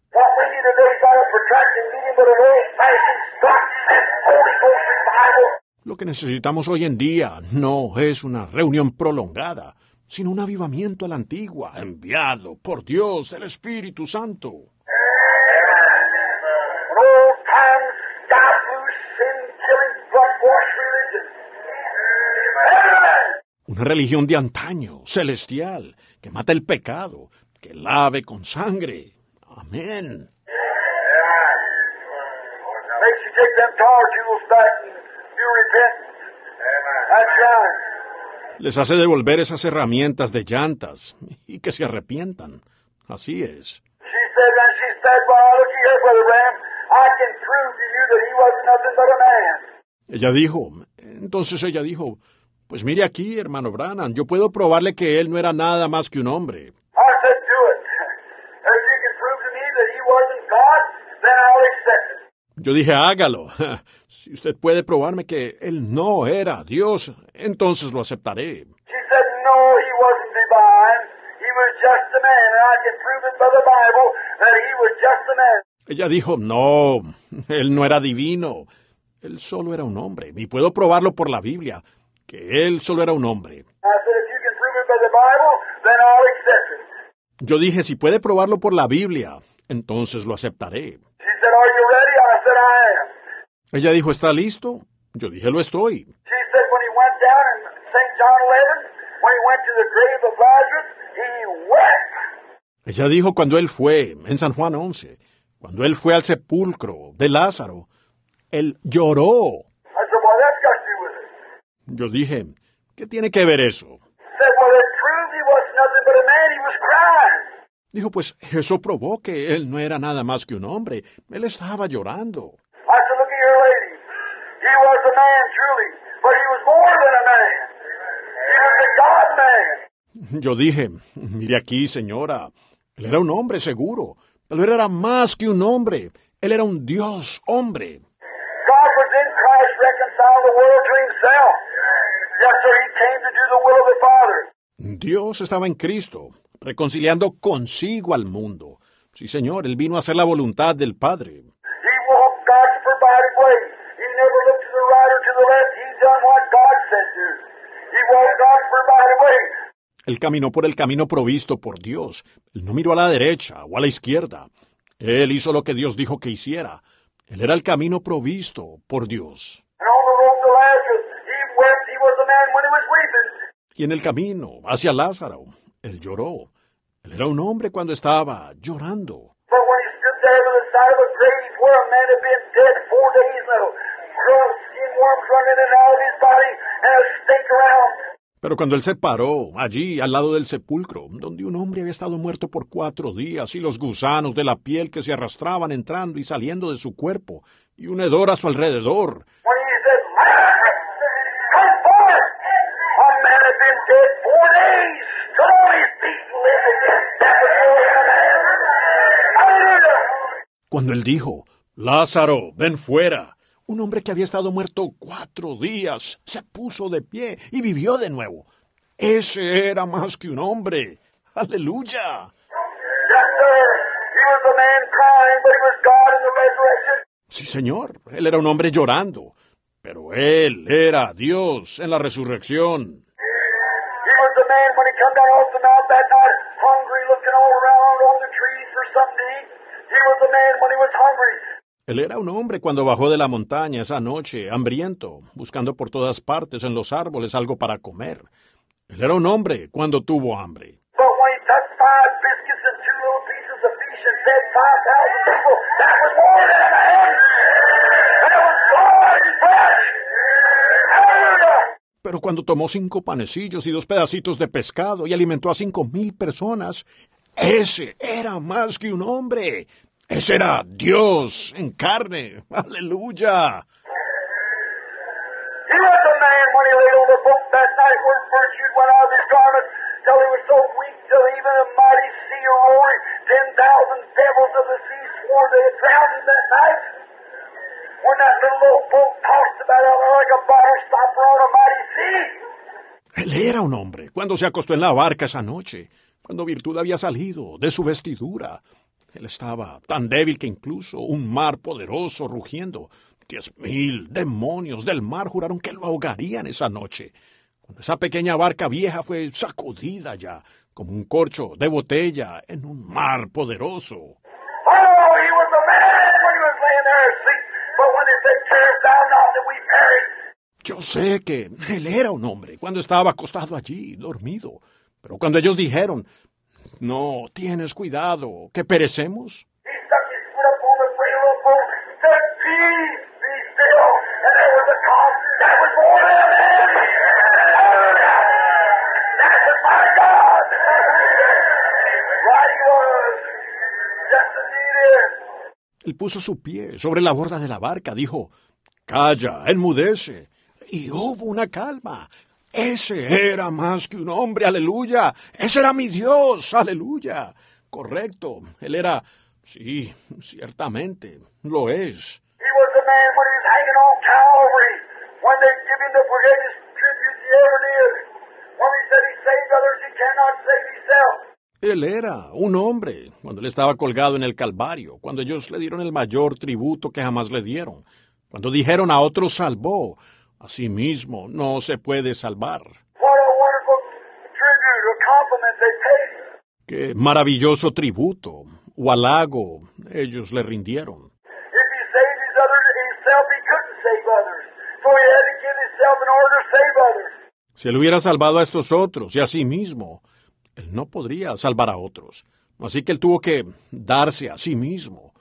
Lo que necesitamos hoy en día no es una reunión prolongada, sino un avivamiento a la antigua, enviado por Dios, el Espíritu Santo. Una religión de antaño, celestial, que mata el pecado, que lave con sangre. Amén. Makes you take them tar back and. That's right. Les hace devolver esas herramientas de llantas y que se arrepientan. Así es. Ella dijo, entonces ella dijo, pues mire aquí, hermano Branham, yo puedo probarle que él no era nada más que un hombre. I said, do it. If you can prove to me that he wasn't God, then I'll accept it. Yo dije, hágalo. Si usted puede probarme que él no era Dios, entonces lo aceptaré. Ella dijo, no, él no era divino. Él solo era un hombre. Y puedo probarlo por la Biblia, que él solo era un hombre. Yo dije, si puede probarlo por la Biblia, entonces lo aceptaré. She said, are you ready? I said, I am. Ella dijo, ¿está listo? Yo dije, lo estoy. She said when he went down in St. John 11, when he went to the grave of Lazarus, he wept. Ella dijo cuando él fue, en San Juan 11, cuando él fue al sepulcro de Lázaro, él lloró. Yo dije, ¿qué tiene que ver eso? Dijo, pues eso probó que él no era nada más que un hombre. Él estaba llorando. I said, look at your lady. He was a man, truly, but he was more than a man. He was a God-man. Yo dije, mire aquí, señora. Él era un hombre seguro, pero él era más que un hombre. Él era un Dios hombre. Dios estaba en Cristo, reconciliando consigo al mundo. Sí, señor, él vino a hacer la voluntad del Padre. He walked God's provided way. He never looked to the right or to the left. He done what God said to. He walked God's provided way. Él caminó por el camino provisto por Dios. Él no miró a la derecha o a la izquierda. Él hizo lo que Dios dijo que hiciera. Él era el camino provisto por Dios. Y en el camino hacia Lázaro, él lloró. Él era un hombre cuando estaba llorando. Pero cuando él se paró allí al lado del sepulcro, donde un hombre había estado muerto por cuatro días, y los gusanos de la piel que se arrastraban entrando y saliendo de su cuerpo, y un hedor a su alrededor, cuando él dijo, Lázaro, ven fuera. Un hombre que había estado muerto cuatro días se puso de pie y vivió de nuevo. Ese era más que un hombre. Aleluya. Sí, señor, él era un hombre llorando, pero él era Dios en la resurrección. He was man when he was hungry. Él era un hombre cuando bajó de la montaña esa noche, hambriento, buscando por todas partes en los árboles algo para comer. Él era un hombre cuando tuvo hambre. But when he took five biscuits and two little pieces of fish and fed 5,000 people, that was more than a man. That was God in flesh. Hallelujah! Pero cuando tomó cinco panecillos y dos pedacitos de pescado y alimentó a cinco mil personas, ese era más que un hombre. Ese era Dios en carne. Aleluya. Él era un hombre cuando se acostó en la barca esa noche, cuando virtud había salido de su vestidura. Él estaba tan débil que incluso un mar poderoso rugiendo, diez mil demonios del mar juraron que lo ahogarían esa noche. Cuando esa pequeña barca vieja fue sacudida ya, como un corcho de botella en un mar poderoso. Yo sé que él era un hombre cuando estaba acostado allí, dormido. Pero cuando ellos dijeron, no tienes cuidado, que perecemos, él puso su pie sobre la borda de la barca, dijo, calla, enmudece. Y hubo una calma. Ese era más que un hombre, aleluya. Ese era mi Dios, aleluya. Correcto, él era, sí, ciertamente, lo es. Él era un hombre cuando él estaba colgado en el Calvario, cuando ellos le dieron el mayor tributo que jamás le dieron, cuando dijeron a otros salvó, a sí mismo no se puede salvar. Qué maravilloso tributo o halago ellos le rindieron. Si él hubiera salvado a estos otros y a sí mismo, él no podría salvar a otros. Así que él tuvo que darse a sí mismo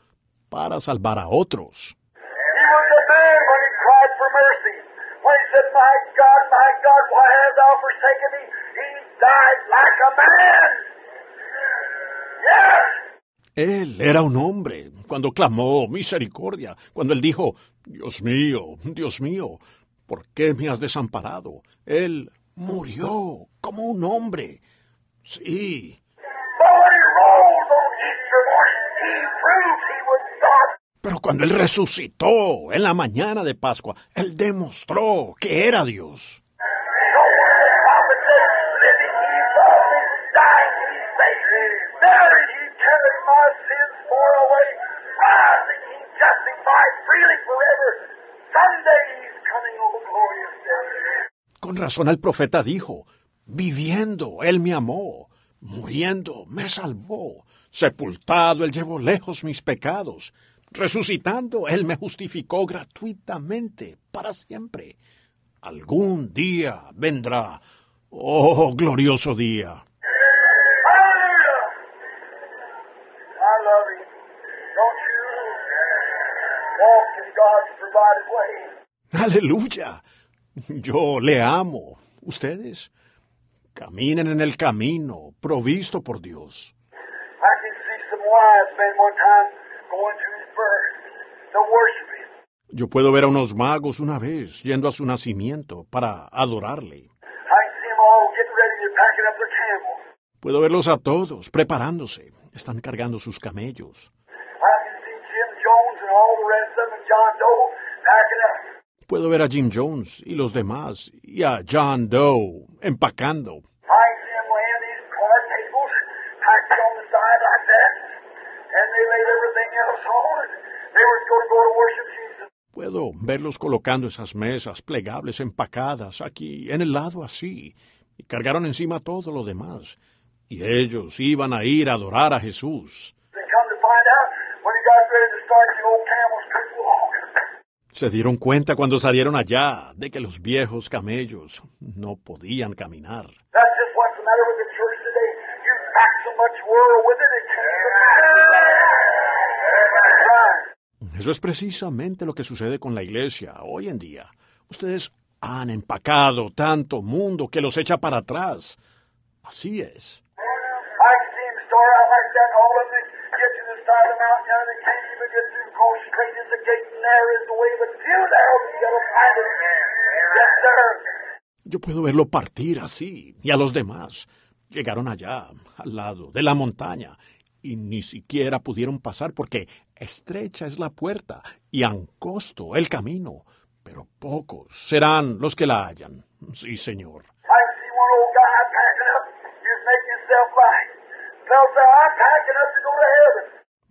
para salvar a otros. He was a man when he cried for mercy. When he said, My God, my God, why hast thou forsaken me? He died like a man. Él era un hombre cuando clamó misericordia, cuando él dijo, Dios mío, Dios mío, ¿por qué me has desamparado? Él murió como un hombre. Sí, pero cuando él resucitó en la mañana de Pascua, él demostró que era Dios. Con razón el profeta dijo, viviendo él me amó, muriendo me salvó, sepultado él llevó lejos mis pecados, resucitando él me justificó gratuitamente para siempre. Algún día vendrá, oh glorioso día. Aleluya. Yo le amo. ¿Ustedes? Caminen en el camino provisto por Dios. I can see some wise men one time going to Yo puedo ver a unos magos una vez yendo a su nacimiento para adorarle. I can see them all getting ready to packing up their camels. Puedo verlos a todos preparándose. Están cargando sus camellos. Puedo ver a Jim Jones y los demás y a John Doe empacando. I can see them laying these card tables packed on the side like that. And they laid everything else on it. They were going to go to worship Jesus. Puedo verlos colocando esas mesas plegables empacadas aquí en el lado así y cargaron encima todo lo demás. Y ellos iban a ir a adorar a Jesús. Se dieron cuenta cuando salieron allá de que los viejos camellos no podían caminar. That's it can't even Right. Eso es precisamente lo que sucede con la iglesia hoy en día. Ustedes han empacado tanto mundo que los echa para atrás. Así es. Yo puedo verlo partir así, y a los demás. Llegaron allá, al lado de la montaña, y ni siquiera pudieron pasar porque estrecha es la puerta y angosto el camino. Pero pocos serán los que la hallan. Sí, señor.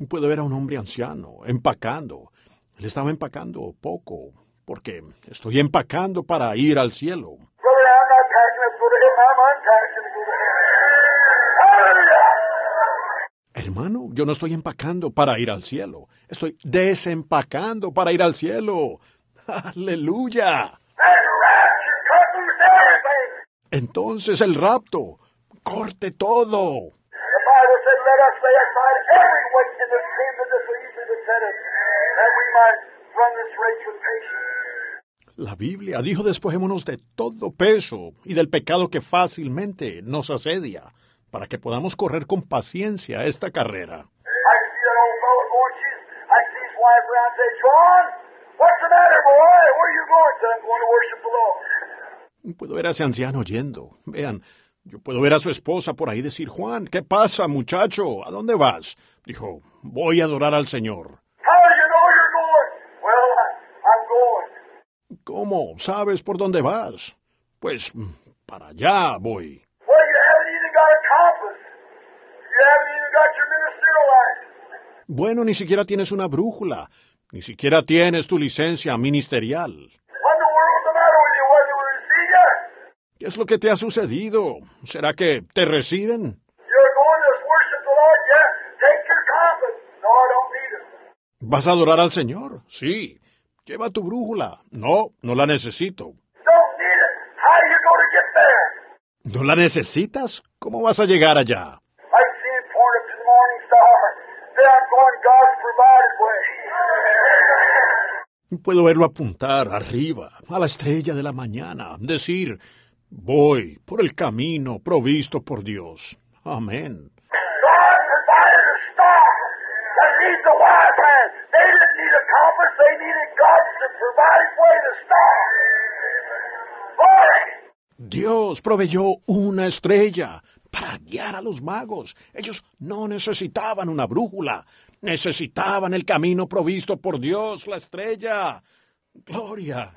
Puedo ver a un hombre anciano empacando. Él estaba empacando poco, porque estoy empacando para ir al cielo. Brother, I'm not packing up to go to heaven. I'm unpacking to go to heaven. Hallelujah. Hermano, yo no estoy empacando para ir al cielo. Estoy desempacando para ir al cielo. Aleluya. Entonces el rapto. Corte todo. La Biblia dijo despojémonos de todo peso y del pecado que fácilmente nos asedia, para que podamos correr con paciencia esta carrera. Puedo ver a ese anciano yendo. Vean, yo puedo ver a su esposa por ahí decir, Juan, ¿qué pasa, muchacho? ¿A dónde vas? Dijo, voy a adorar al Señor. ¿Cómo? ¿Sabes por dónde vas? Pues mm, para allá voy. Well, you haven't even got a compass. You haven't even got your ministerial license. Bueno, ni siquiera tienes una brújula, ni siquiera tienes tu licencia ministerial. ¿Qué es lo que te ha sucedido? ¿Será que te reciben? ¿Vas a adorar al Señor? Sí. Lleva tu brújula. No, no la necesito. ¿No la necesitas? ¿Cómo vas a llegar allá? I can see him pouring up to the morning star. Say, I'm going God's provided way. Puedo verlo apuntar arriba, a la estrella de la mañana, decir, voy por el camino provisto por Dios. Amén. Dios proveyó una estrella para guiar a los magos. Ellos no necesitaban una brújula, necesitaban el camino provisto por Dios, la estrella. Gloria.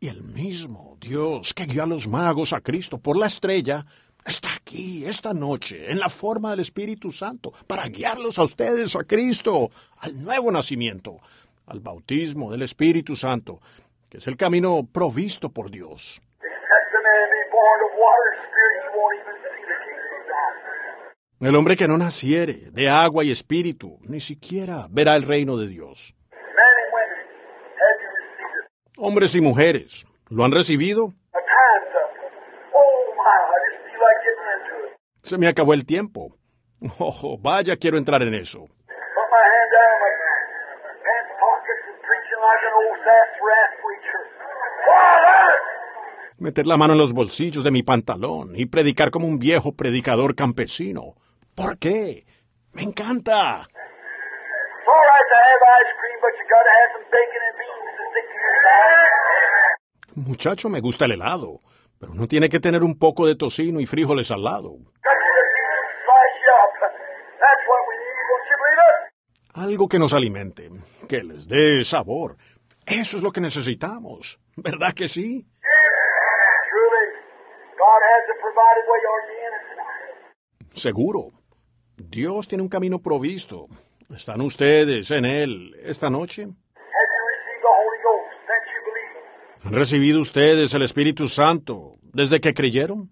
Y el mismo Dios que guió a los magos a Cristo por la estrella está aquí esta noche en la forma del Espíritu Santo para guiarlos a ustedes a Cristo, al nuevo nacimiento, al bautismo del Espíritu Santo, que es el camino provisto por Dios. El hombre que no naciere de agua y espíritu ni siquiera verá el reino de Dios. Hombres y mujeres, ¿lo han recibido? A time's up. Oh my, I just feel like getting into it. Se me acabó el tiempo. Oh, vaya, quiero entrar en eso. Put my hand down in my pants pockets and preaching like an old sassafras preacher. Father! Meter la mano en los bolsillos de mi pantalón y predicar como un viejo predicador campesino. ¿Por qué? Me encanta. It's all right to have ice cream, but you gotta have some bacon and beans to stick to your side. Muchacho, me gusta el helado, pero no tiene que tener un poco de tocino y frijoles al lado. Cut you to pieces and slice you up. That's what we need, don't you believe it? Algo que nos alimente, que les dé sabor. Eso es lo que necesitamos. ¿Verdad que sí? Seguro. Dios tiene un camino provisto. ¿Están ustedes en él esta noche? ¿Han recibido ustedes el Espíritu Santo desde que creyeron?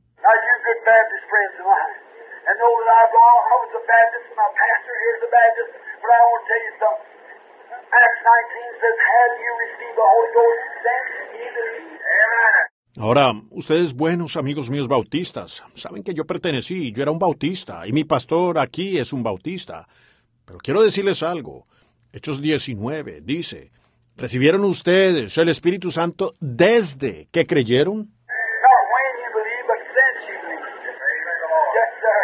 Now, you good Baptist friends of mine, and know that I've long, I was a Baptist, and my pastor here is a Baptist, but I want to tell you something. Acts 19 says, Have you received the Holy Ghost since ye believe? Amen. Ahora, ustedes buenos amigos míos bautistas, saben que yo pertenecí, yo era un bautista, y mi pastor aquí es un bautista. Pero quiero decirles algo. Hechos 19 dice, ¿recibieron ustedes el Espíritu Santo desde que creyeron? Not when you believe, but since you believe. Yes, sir.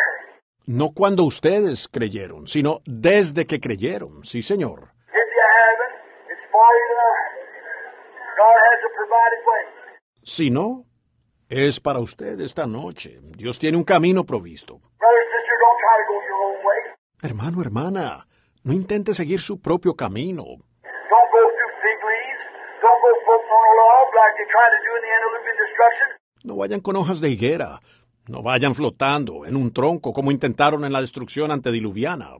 No cuando ustedes creyeron, sino desde que creyeron. Sí, Señor. Si no, es para usted esta noche. Dios tiene un camino provisto. Hermano, hermana, no intente seguir su propio camino. No vayan con hojas de higuera. No vayan flotando en un tronco como intentaron en la destrucción antediluviana.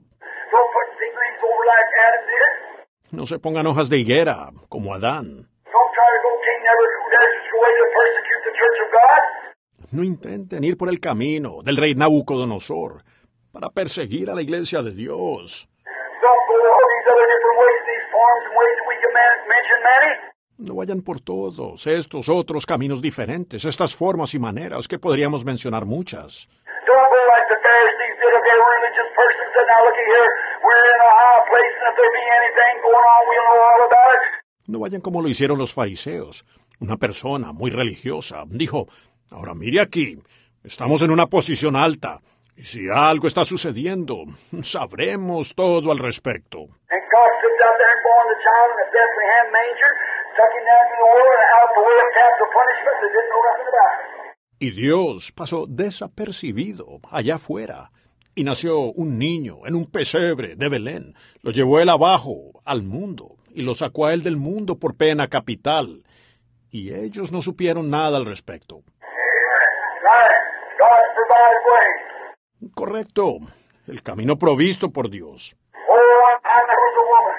No se pongan hojas de higuera como Adán. No intenten ir por el camino del rey Nabucodonosor para perseguir a la iglesia de Dios. No vayan por todos estos otros caminos diferentes, estas formas y maneras que podríamos mencionar muchas. No vayan como lo hicieron los fariseos. Una persona muy religiosa dijo, ahora mire aquí, estamos en una posición alta, y si algo está sucediendo, sabremos todo al respecto. Y Dios pasó desapercibido allá afuera. Y nació un niño en un pesebre de Belén. Lo llevó él abajo al mundo y lo sacó a él del mundo por pena capital. Y ellos no supieron nada al respecto. Correcto. El camino provisto por Dios. Oh, one time there was a woman.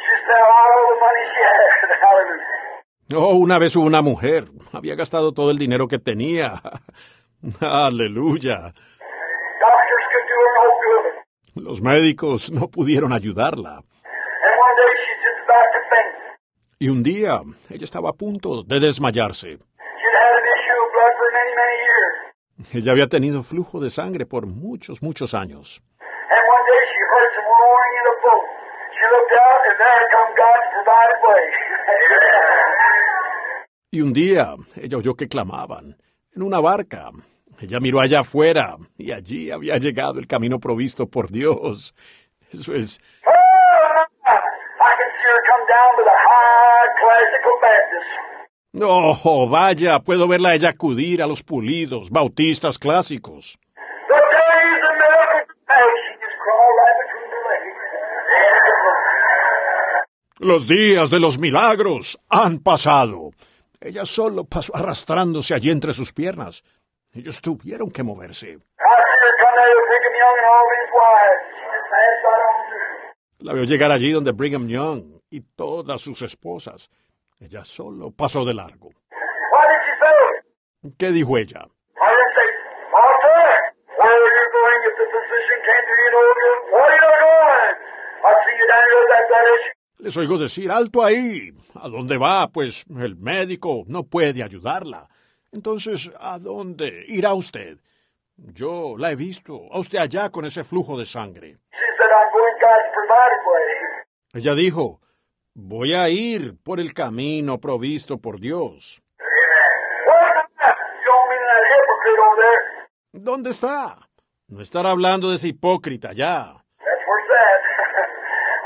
She spent all the money she had. Hallelujah. Oh, una vez hubo una mujer. Había gastado todo el dinero que tenía. Aleluya. Los médicos no pudieron ayudarla. Y un día ella estaba a punto de desmayarse. Ella había tenido flujo de sangre por muchos, muchos años. And one day she heard some roaring in a boat. she looked out, and there come God's provided way. Y un día ella oyó que clamaban en una barca. Ella miró allá afuera y allí había llegado el camino provisto por Dios. Eso es oh. No, vaya, puedo verla ella acudir a los pulidos, bautistas clásicos. The days of miracles, hey, she just crawled right between their legs. Los días de los milagros han pasado. Ella solo pasó arrastrándose allí entre sus piernas. Ellos tuvieron que moverse. La vio llegar allí donde Brigham Young y todas sus esposas. Ella solo pasó de largo. ¿Qué dijo ella? Les oigo decir, alto ahí. ¿A dónde va? Pues el médico no puede ayudarla. Entonces, ¿a dónde irá usted? Yo la he visto, a usted allá con ese flujo de sangre. Way. Ella dijo, voy a ir por el camino provisto por Dios. ¿Dónde está? No estará hablando de ese hipócrita allá. That's where it's at.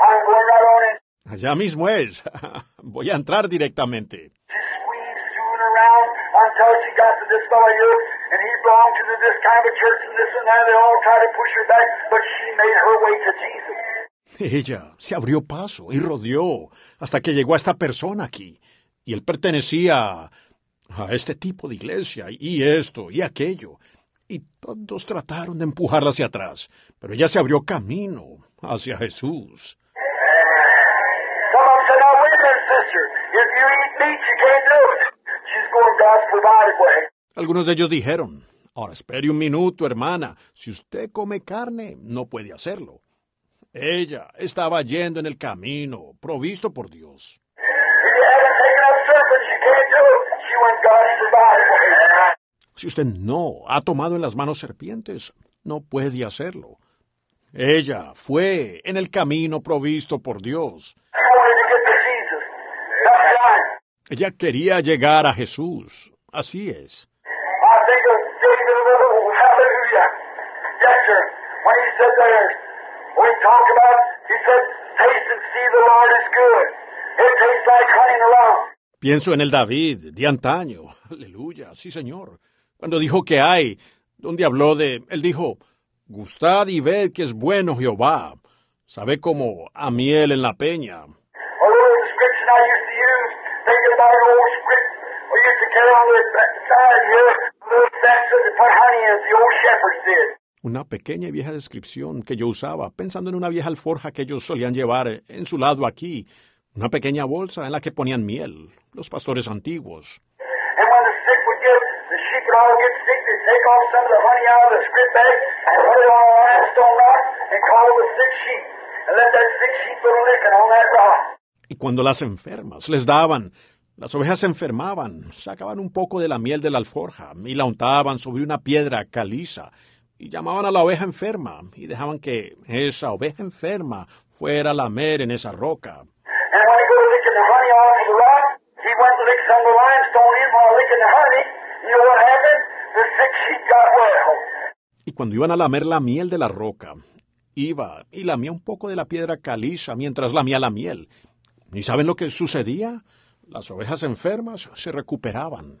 I'm going right on in. Allá mismo es. Voy a entrar directamente. Ella se abrió paso y rodeó hasta que llegó a esta persona aquí. Y él pertenecía a este tipo de iglesia y esto y aquello. Y todos trataron de empujarla hacia atrás, pero ella se abrió camino hacia Jesús. Some of them said, now wait a minute, sister. If you eat meat, you can't do it. She's way. Algunos de ellos dijeron, ahora espere un minuto, hermana, si usted come carne, no puede hacerlo. Ella estaba yendo en el camino, provisto por Dios. Provided way. Si usted no ha tomado en las manos serpientes, no puede hacerlo. Ella fue en el camino provisto por Dios. Ella quería llegar a Jesús. Así es. Pienso en el David de antaño. Aleluya, sí, señor. Cuando dijo que hay, donde habló de, él dijo, gustad y ved que es bueno Jehová. Sabe como a miel en la peña. A little description I used to use, thinking about an old script. We used to carry on the side here, little sacks to put honey in, as the old shepherds did. Una pequeña y vieja descripción que yo usaba, pensando en una vieja alforja que ellos solían llevar en su lado aquí, una pequeña bolsa en la que ponían miel, los pastores antiguos. Y cuando las enfermas les daban, las ovejas se enfermaban, sacaban un poco de la miel de la alforja y la untaban sobre una piedra caliza y llamaban a la oveja enferma y dejaban que esa oveja enferma fuera a lamer en esa roca. Y cuando iban a lamer la miel de la roca, iba y lamía un poco de la piedra caliza mientras lamía la miel. ¿Y saben lo que sucedía? Las ovejas enfermas se recuperaban.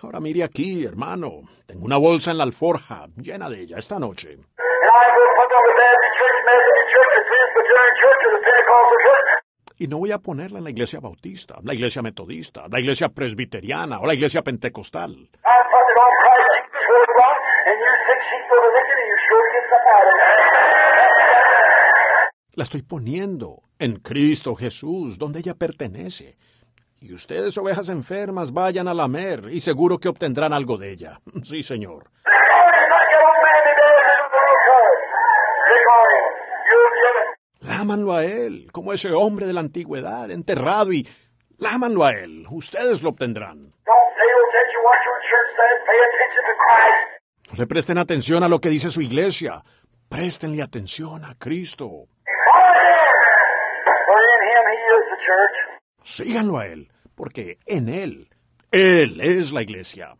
Ahora mire aquí, hermano. Tengo una bolsa en la alforja llena de ella esta noche. Y no voy a ponerla en la iglesia bautista, la iglesia metodista, la iglesia presbiteriana o la iglesia pentecostal. La estoy poniendo en Cristo Jesús, donde ella pertenece. Y ustedes, ovejas enfermas, vayan a lamer y seguro que obtendrán algo de ella. Sí, señor. Lámanlo a él, como ese hombre de la antigüedad, enterrado y lámanlo a él. Ustedes lo obtendrán. No le presten atención a lo que dice su iglesia. Préstenle atención a Cristo. For in him he is the church. Síganlo a Él, porque en Él, Él es la iglesia.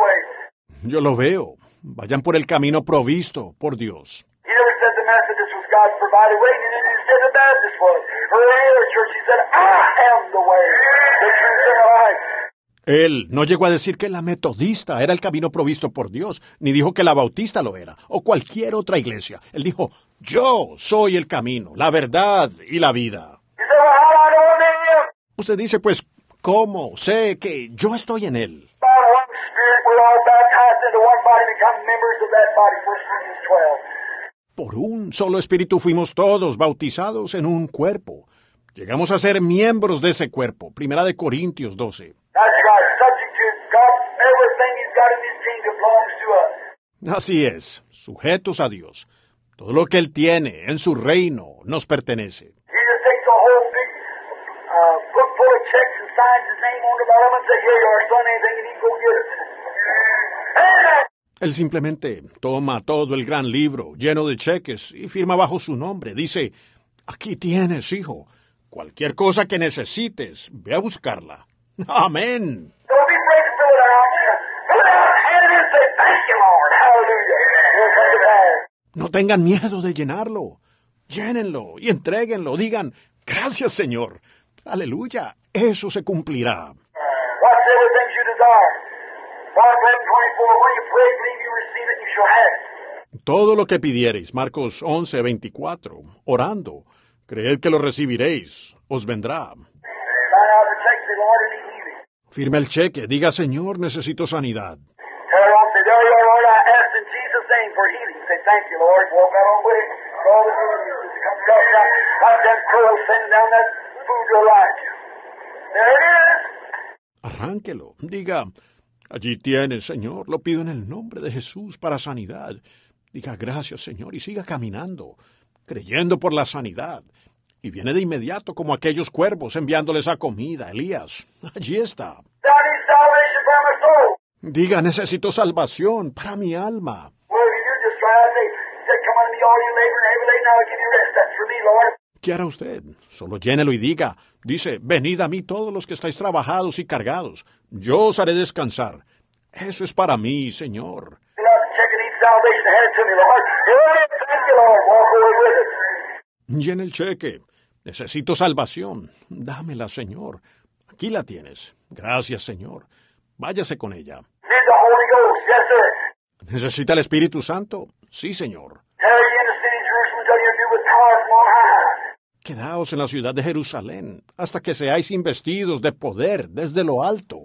Way. Yo lo veo. Vayan por el camino provisto por Dios. Él no llegó a decir que la metodista era el camino provisto por Dios, ni dijo que la bautista lo era, o cualquier otra iglesia. Él dijo, yo soy el camino, la verdad y la vida. Usted dice, pues, ¿cómo sé que yo estoy en Él? By one Spirit, we're all baptized into one body, become members of that body. 1 Corinthians 12. Por un solo espíritu fuimos todos bautizados en un cuerpo. Llegamos a ser miembros de ese cuerpo. Primera de Corintios 12. That's right. Subject to God. Everything He's got in His kingdom belongs to us. Así es, sujetos a Dios. Todo lo que Él tiene en su reino nos pertenece. Él simplemente toma todo el gran libro lleno de cheques y firma bajo su nombre. Dice, aquí tienes, hijo. Cualquier cosa que necesites, ve a buscarla. Amén. No tengan miedo de llenarlo. Llénenlo y entréguenlo. Digan, gracias Señor. Aleluya. Eso se cumplirá. Whatsoever things you desire. Mark 11, 24, when you pray, believe you receive it, you shall have it. Todo lo que pidiereis, Marcos 11, 24, orando, creed que lo recibiréis, os vendrá. Firme el cheque, diga Señor, necesito sanidad. Tell her on, say, there you are, Lord, I asked in Jesus' name for healing. Say, thank you, Lord. Walk out on with it. All the good news to come down, down, like them crows sending down that food to Elijah. There it is. Arránquelo, diga, allí tienes, Señor, lo pido en el nombre de Jesús para sanidad. Diga gracias, Señor, y siga caminando, creyendo por la sanidad. Y viene de inmediato como aquellos cuervos enviándoles a comida, Elías. Allí está. Diga, necesito salvación para mi alma. ¿Qué hará usted? Solo llénelo y diga, dice, venid a mí todos los que estáis trabajados y cargados, yo os haré descansar. Eso es para mí, Señor. Llena el cheque. Necesito salvación. Dámela, Señor. Aquí la tienes. Gracias, Señor. Váyase con ella. ¿Necesita el Espíritu Santo? Sí, Señor. Tarry ye in the city of Jerusalem until you're endued with power from on high. Quedaos en la ciudad de Jerusalén hasta que seáis investidos de poder desde lo alto.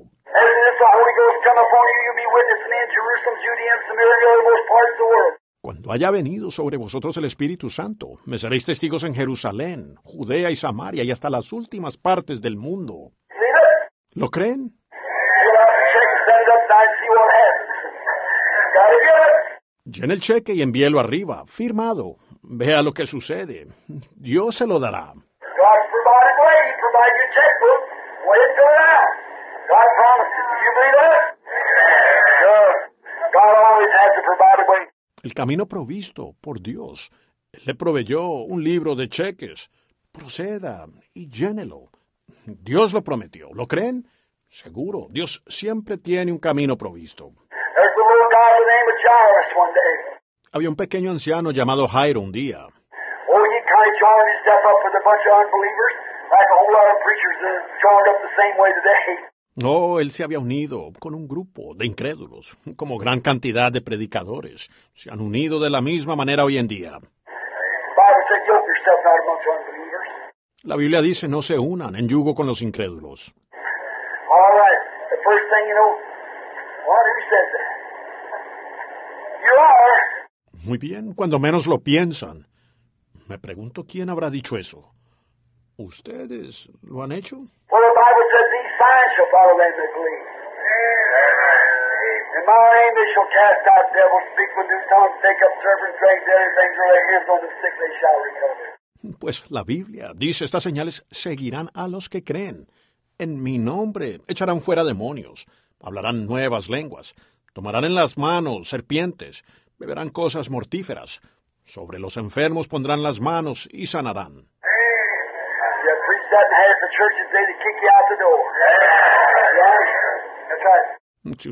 Cuando haya venido sobre vosotros el Espíritu Santo, me seréis testigos en Jerusalén, Judea y Samaria y hasta las últimas partes del mundo. ¿Lo creen? Llena el cheque y envíelo arriba, firmado. Vea lo que sucede. Dios se lo dará. El camino provisto por Dios. Le proveyó un libro de cheques. Proceda y llénelo. Dios lo prometió. ¿Lo creen? Seguro. Dios siempre tiene un camino provisto. There's a little guy by the name of Jairus one day. Había un pequeño anciano llamado Jairo un día. Oh. No, él se había unido con un grupo de incrédulos, como gran cantidad de predicadores. Se han unido de la misma manera hoy en día. La Biblia dice no se unan en yugo con los incrédulos. Muy bien, cuando menos lo piensan. Me pregunto quién habrá dicho eso. ¿Ustedes lo han hecho? Pues la Biblia dice estas señales seguirán a los que creen. En mi nombre echarán fuera demonios, hablarán nuevas lenguas, Tomarán en las manos serpientes, beberán cosas mortíferas. Sobre los enfermos pondrán las manos y sanarán.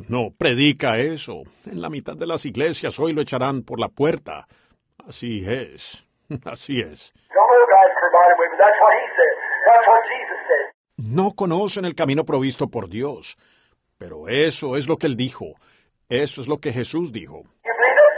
No, predica eso. En la mitad de las iglesias hoy lo echarán por la puerta. Así es. Así es. No conocen el camino provisto por Dios. Pero eso es lo que él dijo. Eso es lo que Jesús dijo. You believe it?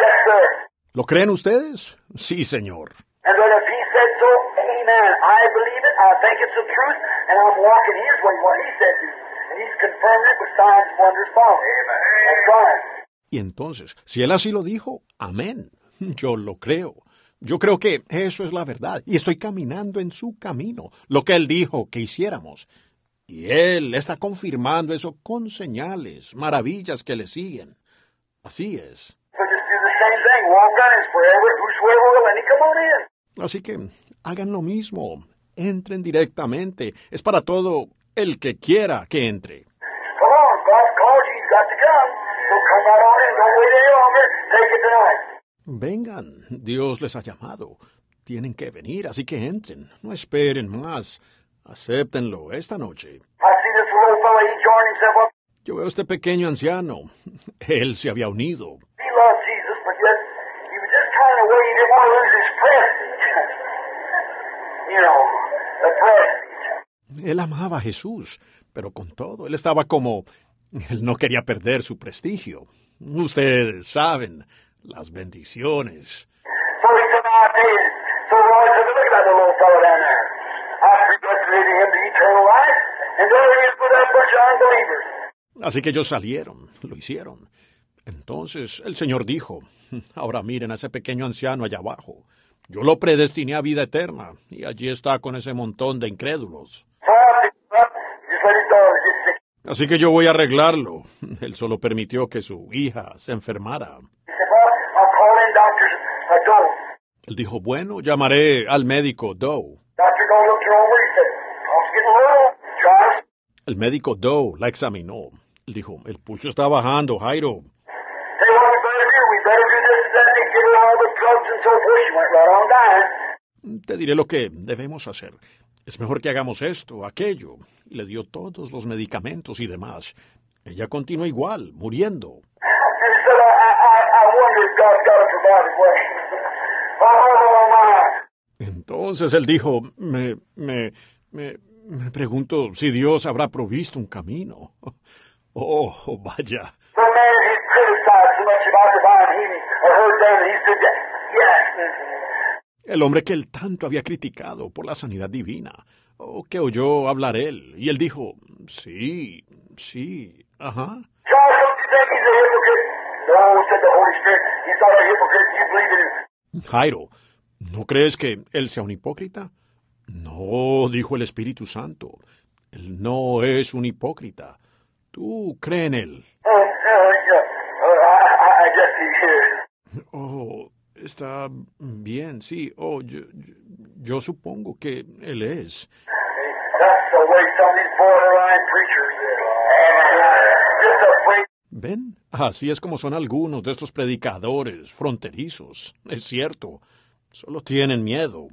Yes, sir. ¿Lo creen ustedes? Sí, señor. And then if He said so, amen. I believe it. I think it's the truth, and I'm walking His way, what He said to. And He's confirming it with signs, wonders, following. Amen. That's right. Y entonces, si él así lo dijo, amén. Yo lo creo. Yo creo que eso es la verdad y estoy caminando en su camino, lo que él dijo que hiciéramos. Y él está confirmando eso con señales, maravillas que le siguen. Así es. Así que hagan lo mismo. Entren directamente. Es para todo el que quiera que entre. Tonight. Vengan, Dios les ha llamado. Tienen que venir, así que entren. No esperen más. Acéptenlo esta noche. Yo veo a este pequeño anciano. Él se había unido. He loved Jesus, but yet he was just kind of way he didn't want to lose his prestige. you know, the prestige. Él amaba a Jesús, pero con todo, él estaba como... Él no quería perder su prestigio. Ustedes saben, las bendiciones. Así que ellos salieron, lo hicieron. Entonces el Señor dijo, ahora miren a ese pequeño anciano allá abajo. Yo lo predestiné a vida eterna, y allí está con ese montón de incrédulos. Así que yo voy a arreglarlo. Él solo permitió que su hija se enfermara. Él dijo, bueno, llamaré al médico Doe. El médico Doe la examinó. Él dijo, el pulso está bajando, Jairo. Te diré lo que debemos hacer. Es mejor que hagamos esto, aquello. Y le dio todos los medicamentos y demás. Ella continúa igual, muriendo. Entonces él dijo, me, me, me, me pregunto si Dios habrá provisto un camino. Oh, vaya. The man he criticized so much about divine healing or heard them, and he said, that, yes. El hombre que él tanto había criticado por la sanidad divina. Oh, que oyó hablar él. Y él dijo, sí, sí, ajá. Jairo, ¿no crees que él sea un hipócrita? No, dijo el Espíritu Santo. Él no es un hipócrita. Tú cree en él. Uh, uh, uh. Oh, está bien, sí. Oh, yo, yo, yo supongo que él es. ¿Ven? Así es como son algunos de estos predicadores fronterizos. Es cierto. Solo tienen miedo.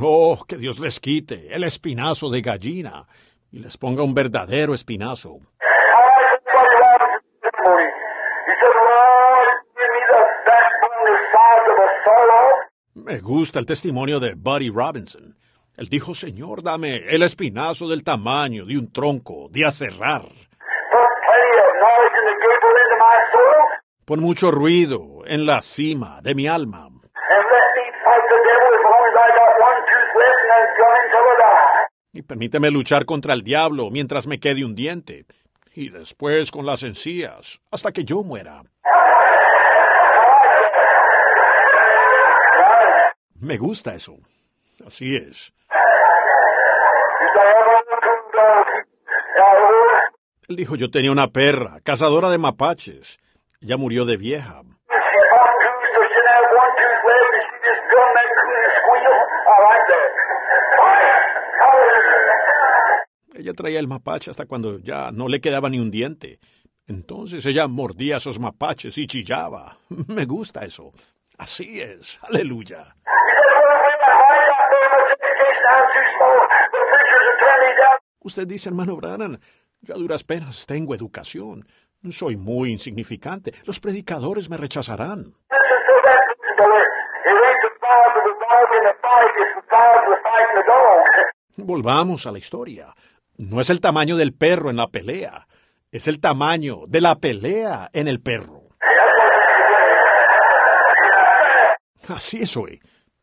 Oh, que Dios les quite el espinazo de gallina y les ponga un verdadero espinazo. I like Buddy Robinson this morning. He said, Lord, give me the backbone the size of a sawlog. Me gusta el testimonio de Buddy Robinson. Él dijo, Señor, dame el espinazo del tamaño de un tronco de soul, Pon mucho ruido en la cima de mi alma. Y permíteme luchar contra el diablo mientras me quede un diente. Y después con las encías, hasta que yo muera. Me gusta eso. Así es. Él dijo, yo tenía una perra, cazadora de mapaches. Ella murió de vieja. she bought two, so she didn't have one tooth left, and she just drummed that coon and squeal. I like that. Hallelujah. Ella traía el mapache hasta cuando ya no le quedaba ni un diente. Entonces ella mordía esos mapaches y chillaba. Me gusta eso. Así es. Aleluya. Usted dice, hermano Brannan, yo a duras penas tengo educación. Soy muy insignificante. Los predicadores me rechazarán. Volvamos a la historia. No es el tamaño del perro en la pelea, es el tamaño de la pelea en el perro. Así es hoy.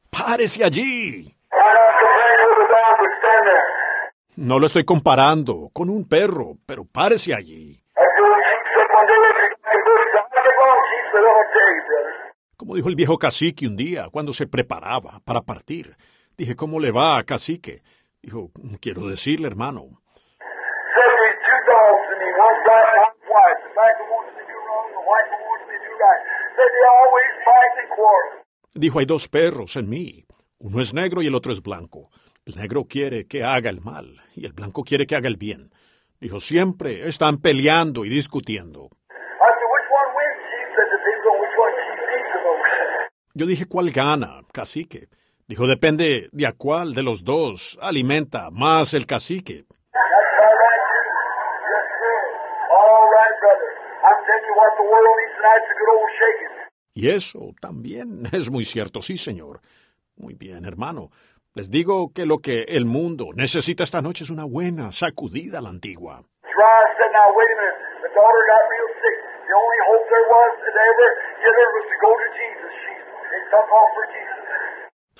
Párese allí. No lo estoy comparando con un perro, pero párese allí. Como dijo el viejo cacique un día, cuando se preparaba para partir. Dije, ¿cómo le va, cacique? Dijo, quiero decirle, hermano. Dijo, hay dos perros en mí. Uno es negro y el otro es blanco. El negro quiere que haga el mal y el blanco quiere que haga el bien. Dijo, siempre están peleando y discutiendo. Yo dije, ¿cuál gana, cacique? Dijo, depende de a cuál de los dos alimenta más el cacique. Y eso también es muy cierto, sí, señor. Muy bien, hermano. Les digo que lo que el mundo necesita esta noche es una buena sacudida a la antigua.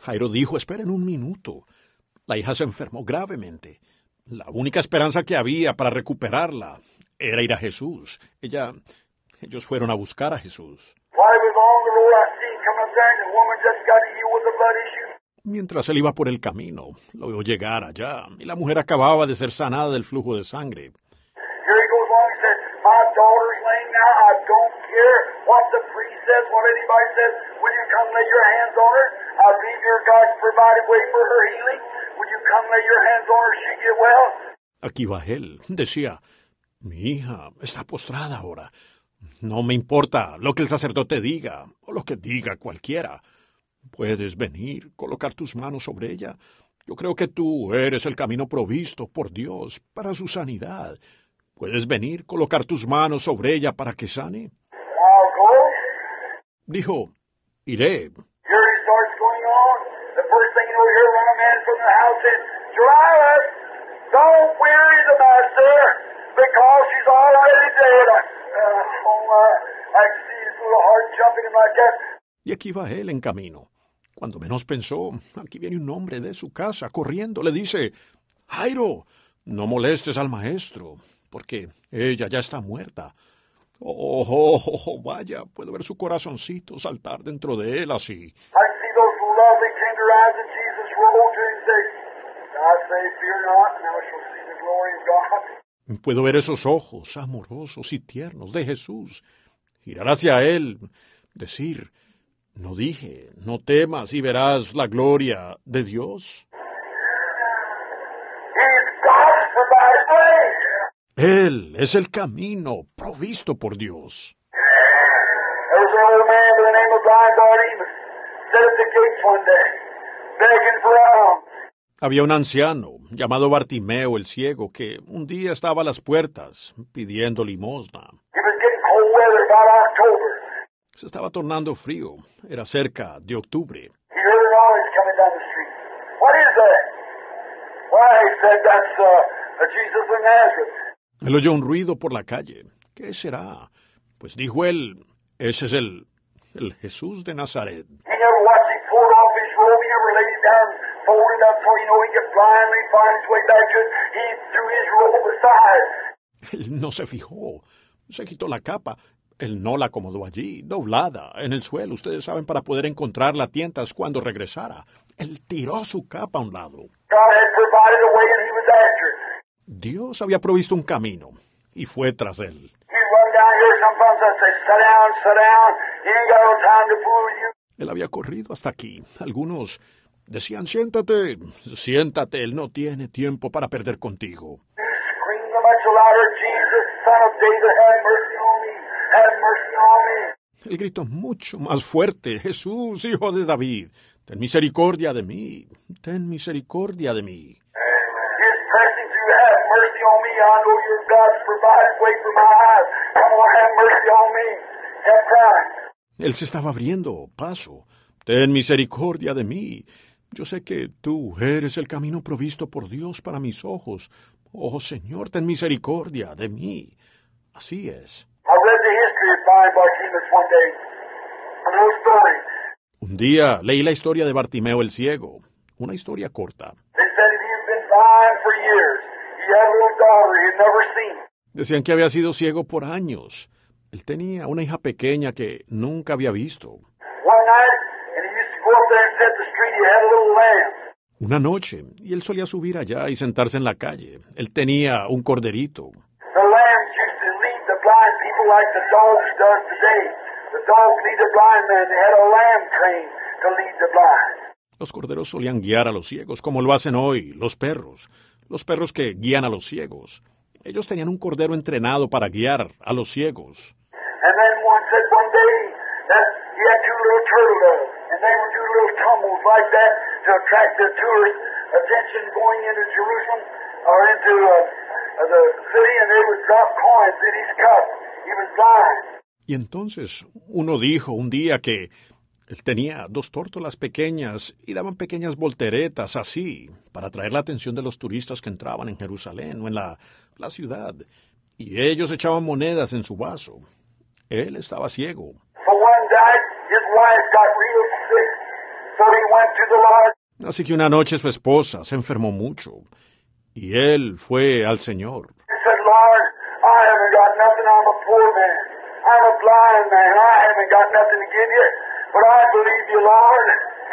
Jairo dijo, esperen un minuto. La hija se enfermó gravemente. La única esperanza que había para recuperarla era ir a Jesús. Ella, ellos fueron a buscar a Jesús. Mientras él iba por el camino, lo vio llegar allá, y la mujer acababa de ser sanada del flujo de sangre. Aquí va él. Decía, mi hija está postrada ahora. No me importa lo que el sacerdote diga o lo que diga cualquiera. Puedes venir, colocar tus manos sobre ella. Yo creo que tú eres el camino provisto por Dios para su sanidad. Puedes venir, colocar tus manos sobre ella para que sane. Dijo, iré. Y aquí va él en camino. Cuando menos pensó, aquí viene un hombre de su casa corriendo. Le dice, Jairo, no molestes al maestro, porque ella ya está muerta. Oh, oh, oh, vaya, puedo ver su corazoncito saltar dentro de él así. Puedo ver esos ojos amorosos y tiernos de Jesús. Girar hacia él, decir, no dije, no temas y verás la gloria de Dios. Él es el camino provisto por Dios. Había un anciano llamado Bartimeo el ciego que un día estaba a las puertas pidiendo limosna. Se estaba tornando frío. Era cerca de octubre. Él oyó un ruido por la calle. ¿Qué será? Pues dijo él, ese es el, el Jesús de Nazaret. Él no se fijó. Se quitó la capa. Él no la acomodó allí, doblada, en el suelo, ustedes saben, para poder encontrarla a tientas cuando regresara. Él tiró su capa a un lado. Dios había provisto un camino y fue tras él. Él había corrido hasta aquí. Algunos decían, siéntate, siéntate, él no tiene tiempo para perder contigo. El grito mucho más fuerte, Jesús, hijo de David, ten misericordia de mí, ten misericordia de mí. Él se estaba abriendo paso. Ten misericordia de mí. Yo sé que tú eres el camino provisto por Dios para mis ojos. Oh Señor, ten misericordia de mí. Así es. Un día leí la historia de Bartimeo el ciego. Una historia corta. Decían que había sido ciego por años. Él tenía una hija pequeña que nunca había visto. One night, and he used to go up there and sit in the street. He had a little lamb. Una noche, y él solía subir allá y sentarse en la calle. Él tenía un corderito. Los corderos solían guiar a los ciegos, como lo hacen hoy los perros. Los perros que guían a los ciegos. Ellos tenían un cordero entrenado para guiar a los ciegos. And then one said one day that he had two little turtle doves, and they would do little tumbles like that to attract the tourist attention going into Jerusalem or into uh, uh, the city, and they would drop coins in his cup. Was blind. Y entonces uno dijo un día que él tenía dos tórtolas pequeñas y daban pequeñas volteretas así para atraer la atención de los turistas que entraban en Jerusalén o en la, la ciudad. Y ellos echaban monedas en su vaso. Él estaba ciego. So one night, Así que una noche su esposa se enfermó mucho y él fue al Señor. He said, Lord, I haven't got nothing. I'm a poor man. I'm a blind man. I haven't got nothing to give you. But I believe you, Lord.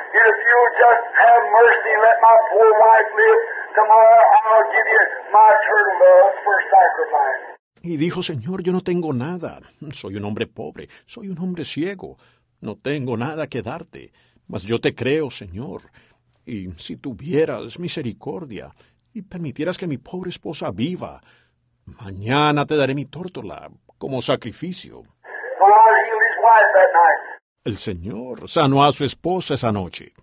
And if you'll just have mercy and let my poor wife live, tomorrow I'll give you my turtle doves for sacrifice. Y dijo, Señor, yo no tengo nada. Soy un hombre pobre, soy un hombre ciego. No tengo nada que darte. Mas yo te creo, Señor. Y si tuvieras misericordia y permitieras que mi pobre esposa viva, mañana te daré mi tórtola como sacrificio. El Señor sanó a su esposa esa noche.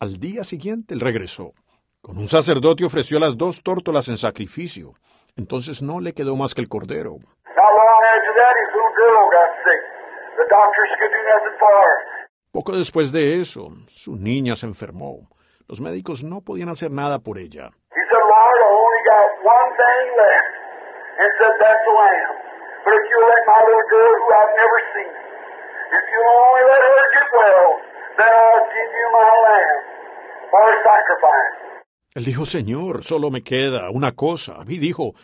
Al día siguiente él regresó. Con un sacerdote ofreció las dos tórtolas en sacrificio. Entonces no le quedó más que el cordero. Poco después de eso, su niña se enfermó. Los médicos no podían hacer nada por ella. Sacrifice. Él dijo, Señor, solo me queda una cosa. Y dijo,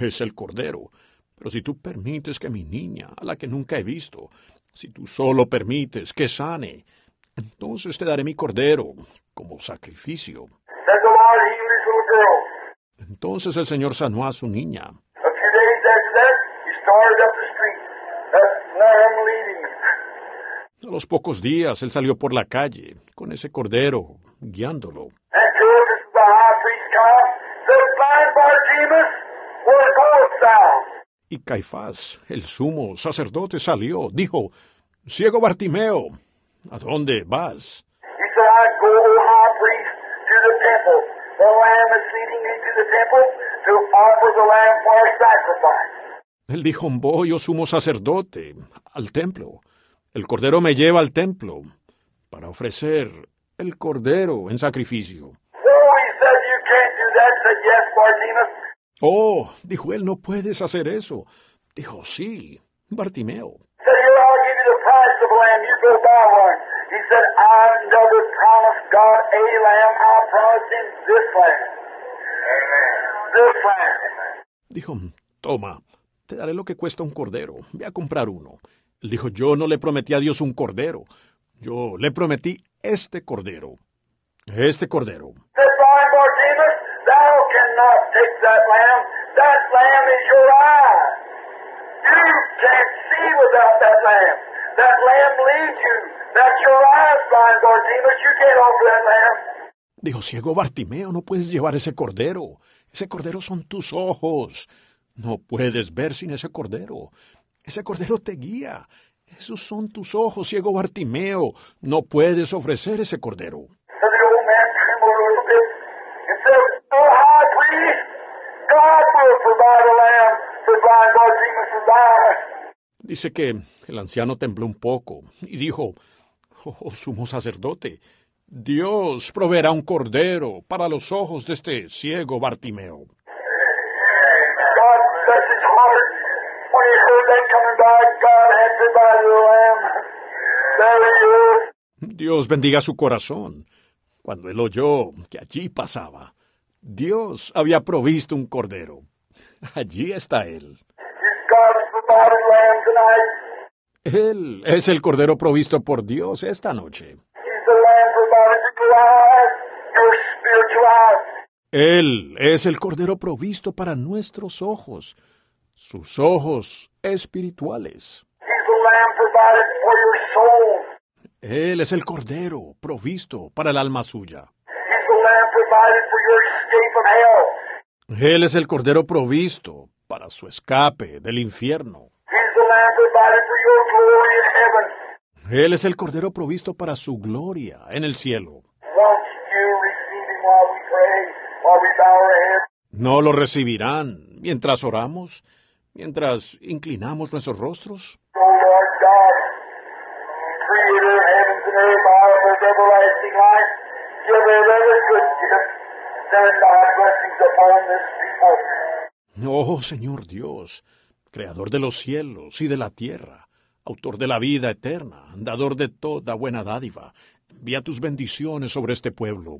es el cordero. Pero si tú permites que mi niña, a la que nunca he visto, si tú solo permites que sane, entonces te daré mi cordero como sacrificio. Entonces el Señor sanó a su niña. A. A los pocos días él salió por la calle con ese cordero guiándolo. Y Caifás, el sumo sacerdote, salió, dijo, Ciego Bartimeo, ¿a dónde vas? Él dijo, voy, oh sumo sacerdote, al templo. El cordero me lleva al templo para ofrecer el cordero en sacrificio. Oh, dijo él, no puedes hacer eso. Dijo, sí, Bartimeo. Dijo, toma, te daré lo que cuesta un cordero. Ve a comprar uno. Él dijo, yo no le prometí a Dios un cordero. Yo le prometí este cordero. Este cordero. You can't see without that lamb. That lamb leads you. That's your eyes, blind. You that lamb. Dijo, ciego Bartimeo, no puedes llevar ese cordero. Ese cordero son tus ojos. No puedes ver sin ese cordero. Ese cordero te guía. Esos son tus ojos, ciego Bartimeo. No puedes ofrecer ese cordero. And the old man trembled a little bit and said, Oh, high priest, God will provide a lamb for blind Dice que el anciano tembló un poco y dijo, Oh, sumo sacerdote, Dios proveerá un cordero para los ojos de este ciego Bartimeo. Dios bendiga su corazón. Cuando él oyó que allí pasaba, Dios había provisto un cordero. Allí está él. Él es el cordero provisto por Dios esta noche. Él es el cordero provisto para nuestros ojos, sus ojos espirituales. Él es el cordero provisto para el alma suya. Él es el cordero provisto para su escape del infierno. Él es el cordero provisto para su gloria en el cielo. ¿No lo recibirán mientras oramos, mientras inclinamos nuestros rostros? Oh Señor Dios, creador de los cielos y de la tierra, autor de la vida eterna, dador de toda buena dádiva, envía tus bendiciones sobre este pueblo.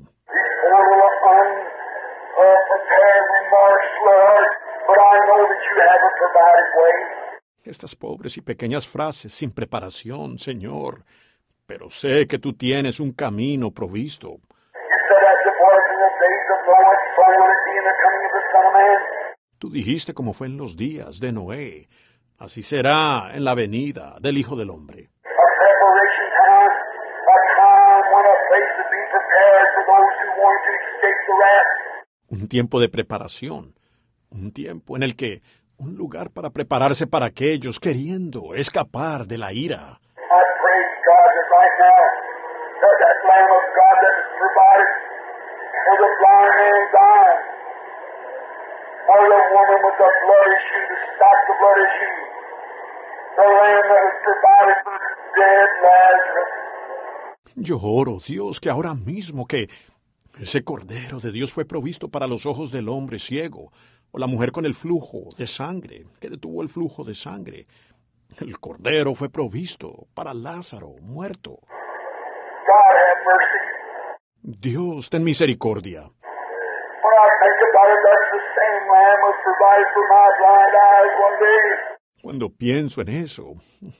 Estas pobres y pequeñas frases sin preparación, Señor, pero sé que tú tienes un camino provisto. Tú dijiste como fue en los días de Noé, así será en la venida del Hijo del Hombre. Un tiempo de preparación, un tiempo en el que un lugar para prepararse para aquellos queriendo escapar de la ira. I praise God that right now, that that Lamb of God that is provided for the blind man's eye, or the woman with the blood issue to stop the blood issue, the Lamb that was provided for dead Lazarus. Yo oro, Dios, que ahora mismo que ese Cordero de Dios fue provisto para los ojos del hombre ciego, o la mujer con el flujo de sangre, que detuvo el flujo de sangre. El Cordero fue provisto para Lázaro, muerto. God have mercy. Dios, ten misericordia. Cuando pienso en eso,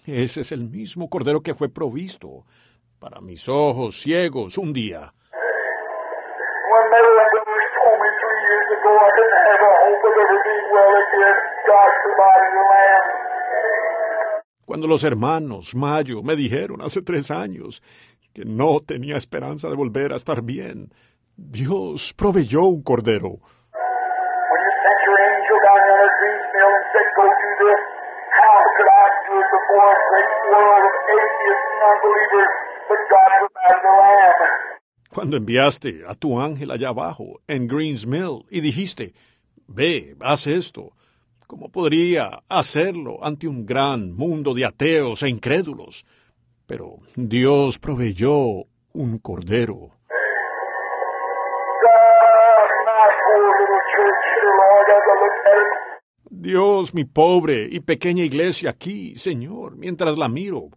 ese es el mismo Cordero que fue provisto para mis ojos ciegos un día. Cuando los hermanos Mayo me dijeron hace tres años que no tenía esperanza de volver a estar bien, Dios proveyó un cordero. Cuando enviaste a tu ángel allá abajo, en Greens Mill, y dijiste, ve, haz esto, ¿cómo podría hacerlo ante un gran mundo de ateos e incrédulos? Pero Dios proveyó un cordero. Dios, mi pobre y pequeña iglesia aquí, Señor, mientras la miro,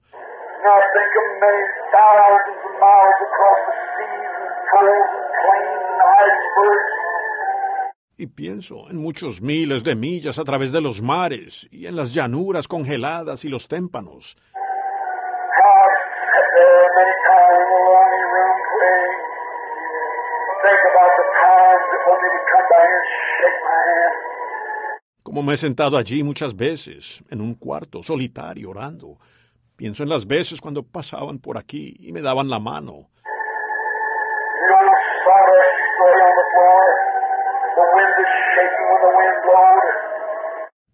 y pienso en muchos miles de millas a través de los mares y en las llanuras congeladas y los témpanos. Como me he sentado allí muchas veces, en un cuarto, solitario, orando. Pienso en las veces cuando pasaban por aquí y me daban la mano.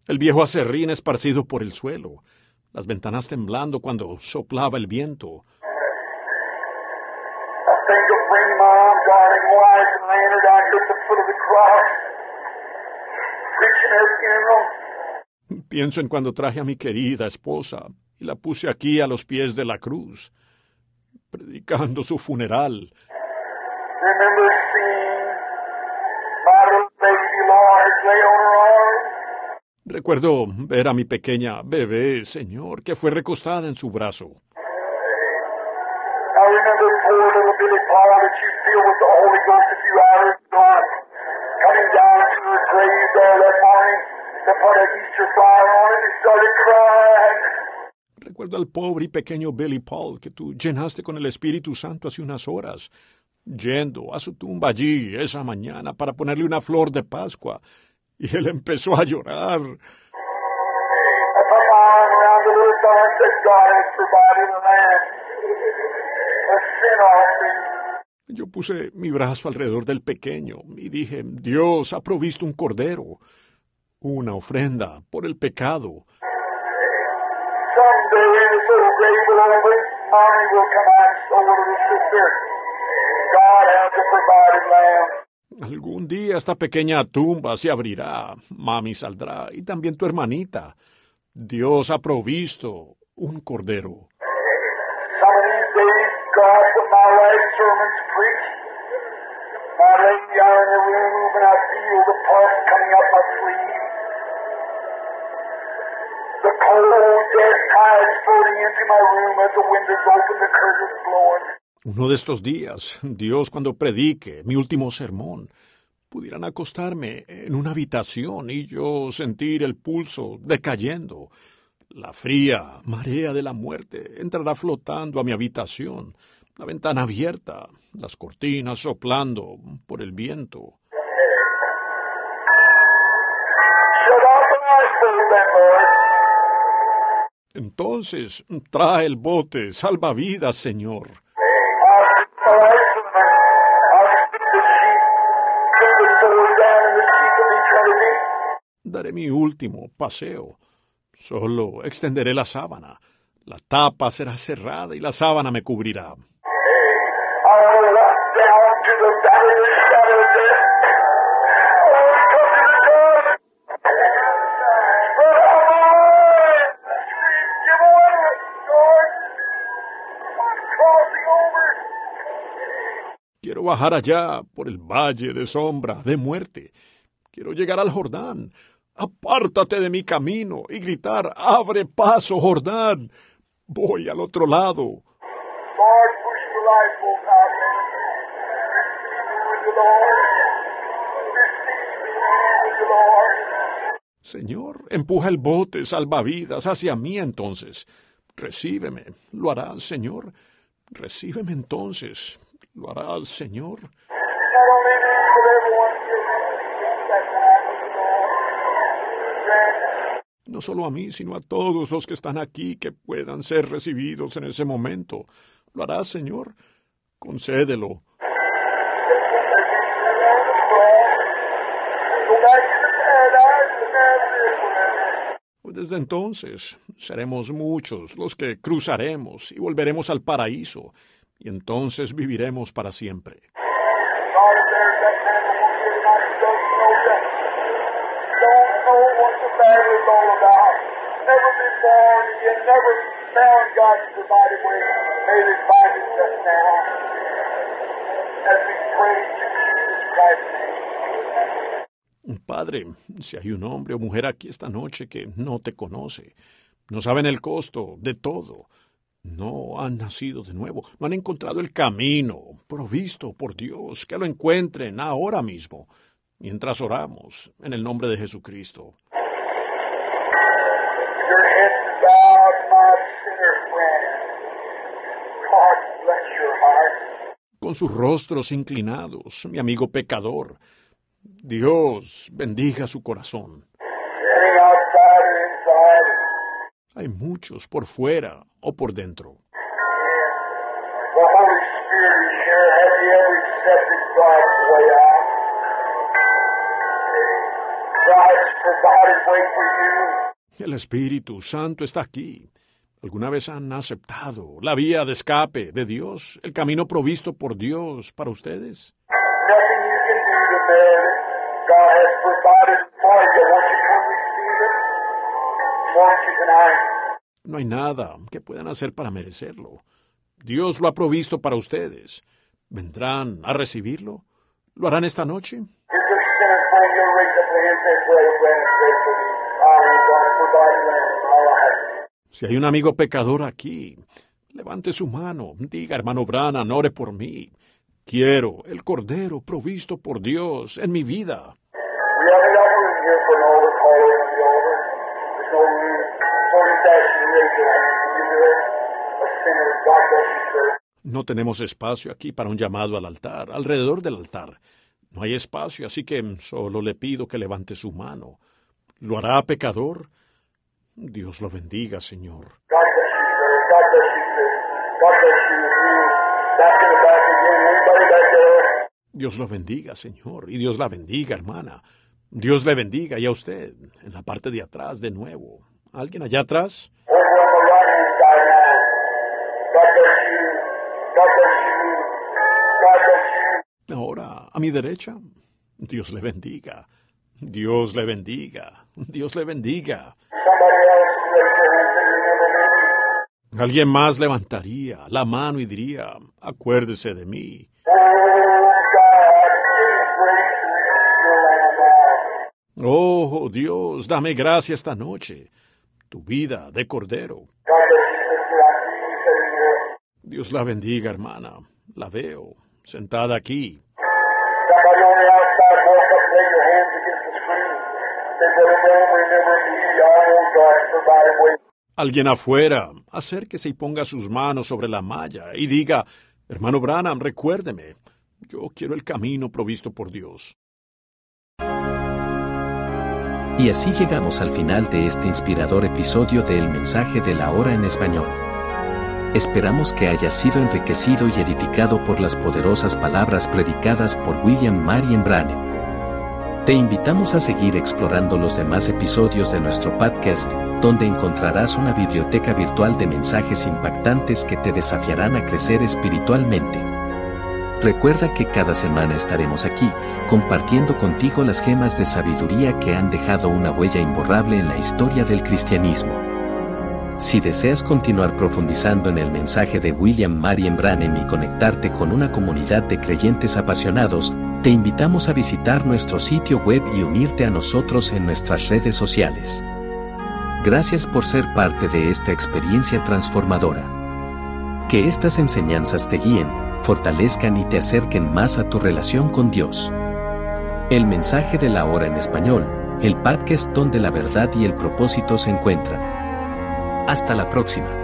El viejo acerrín esparcido por el suelo, las ventanas temblando cuando soplaba el viento, Pienso en cuando traje a mi querida esposa y la puse aquí a los pies de la cruz, predicando su funeral. Recuerdo ver a mi pequeña bebé, Señor, que fue recostada en su brazo. Recuerdo al pobre y pequeño Billy Paul que tú llenaste con el Espíritu Santo hace unas horas, yendo a su tumba allí esa mañana para ponerle una flor de Pascua. Y él empezó a llorar. Yo puse mi brazo alrededor del pequeño y dije, Dios ha provisto un cordero, una ofrenda por el pecado. Algún día esta pequeña tumba se abrirá, mami saldrá, y también tu hermanita. Dios ha provisto un cordero. Uno de estos días, Dios cuando predique mi último sermón, pudieran acostarme en una habitación y yo sentir el pulso decayendo. La fría marea de la muerte entrará flotando a mi habitación, la ventana abierta, las cortinas soplando por el viento. Entonces, trae el bote, Señor. Sheep of eternity. Daré mi último paseo. Solo extenderé la sábana. La tapa será cerrada y la sábana me cubrirá. Quiero bajar allá por el valle de sombra, de muerte. Quiero llegar al Jordán. Apártate de mi camino y gritar, abre paso, Jordán. Voy al otro lado. Señor, empuja el bote salvavidas hacia mí entonces. Recíbeme. ¿Lo harás, Señor? Recíbeme entonces. ¿Lo Señor? The Lord. Grant No solo a mí, sino a todos los que están aquí que puedan ser recibidos en ese momento. ¿Lo harás, Señor? Concédelo. Forever. Desde entonces seremos muchos los que cruzaremos y volveremos al paraíso, y entonces viviremos para siempre. Padre, si hay un hombre o mujer aquí esta noche que no te conoce, no saben el costo de todo, no han nacido de nuevo, no han encontrado el camino provisto por Dios, que lo encuentren ahora mismo, mientras oramos en el nombre de Jesucristo. Con sus rostros inclinados, mi amigo pecador, Dios bendiga su corazón. Hay muchos por fuera o por dentro. El Espíritu Santo está aquí. ¿Alguna vez han aceptado la vía de escape de Dios, el camino provisto por Dios para ustedes? No hay nada que puedan hacer para merecerlo. Dios lo ha provisto para ustedes. ¿Vendrán a recibirlo? ¿Lo harán esta noche? Si hay un amigo pecador aquí, levante su mano. Diga, hermano Branham, ore por mí. Quiero el Cordero provisto por Dios en mi vida. No tenemos espacio aquí para un llamado al altar, alrededor del altar. No hay espacio, así que solo le pido que levante su mano. ¿Lo hará pecador? Dios lo bendiga, Señor. Dios lo bendiga, Señor, y Dios la bendiga, hermana. Dios le bendiga y a usted, en la parte de atrás, de nuevo. ¿Alguien allá atrás? Ahora, a mi derecha. Dios le bendiga. Dios le bendiga. Dios le bendiga. Alguien más levantaría la mano y diría, acuérdese de mí. Oh, Dios, dame gracia esta noche. Tu vida de cordero. Dios la bendiga, hermana. La veo, sentada aquí. Alguien afuera, acérquese y ponga sus manos sobre la malla y diga, hermano Branham, recuérdeme, yo quiero el camino provisto por Dios. Y así llegamos al final de este inspirador episodio de El mensaje de la hora en español. Esperamos que haya sido enriquecido y edificado por las poderosas palabras predicadas por William Marion Branham. Te invitamos a seguir explorando los demás episodios de nuestro podcast, donde encontrarás una biblioteca virtual de mensajes impactantes que te desafiarán a crecer espiritualmente. Recuerda que cada semana estaremos aquí, compartiendo contigo las gemas de sabiduría que han dejado una huella imborrable en la historia del cristianismo. Si deseas continuar profundizando en el mensaje de William Marion Branham y conectarte con una comunidad de creyentes apasionados, te invitamos a visitar nuestro sitio web y unirte a nosotros en nuestras redes sociales. Gracias por ser parte de esta experiencia transformadora. Que estas enseñanzas te guíen, fortalezcan y te acerquen más a tu relación con Dios. El mensaje de la hora en español, el podcast donde la verdad y el propósito se encuentran. Hasta la próxima.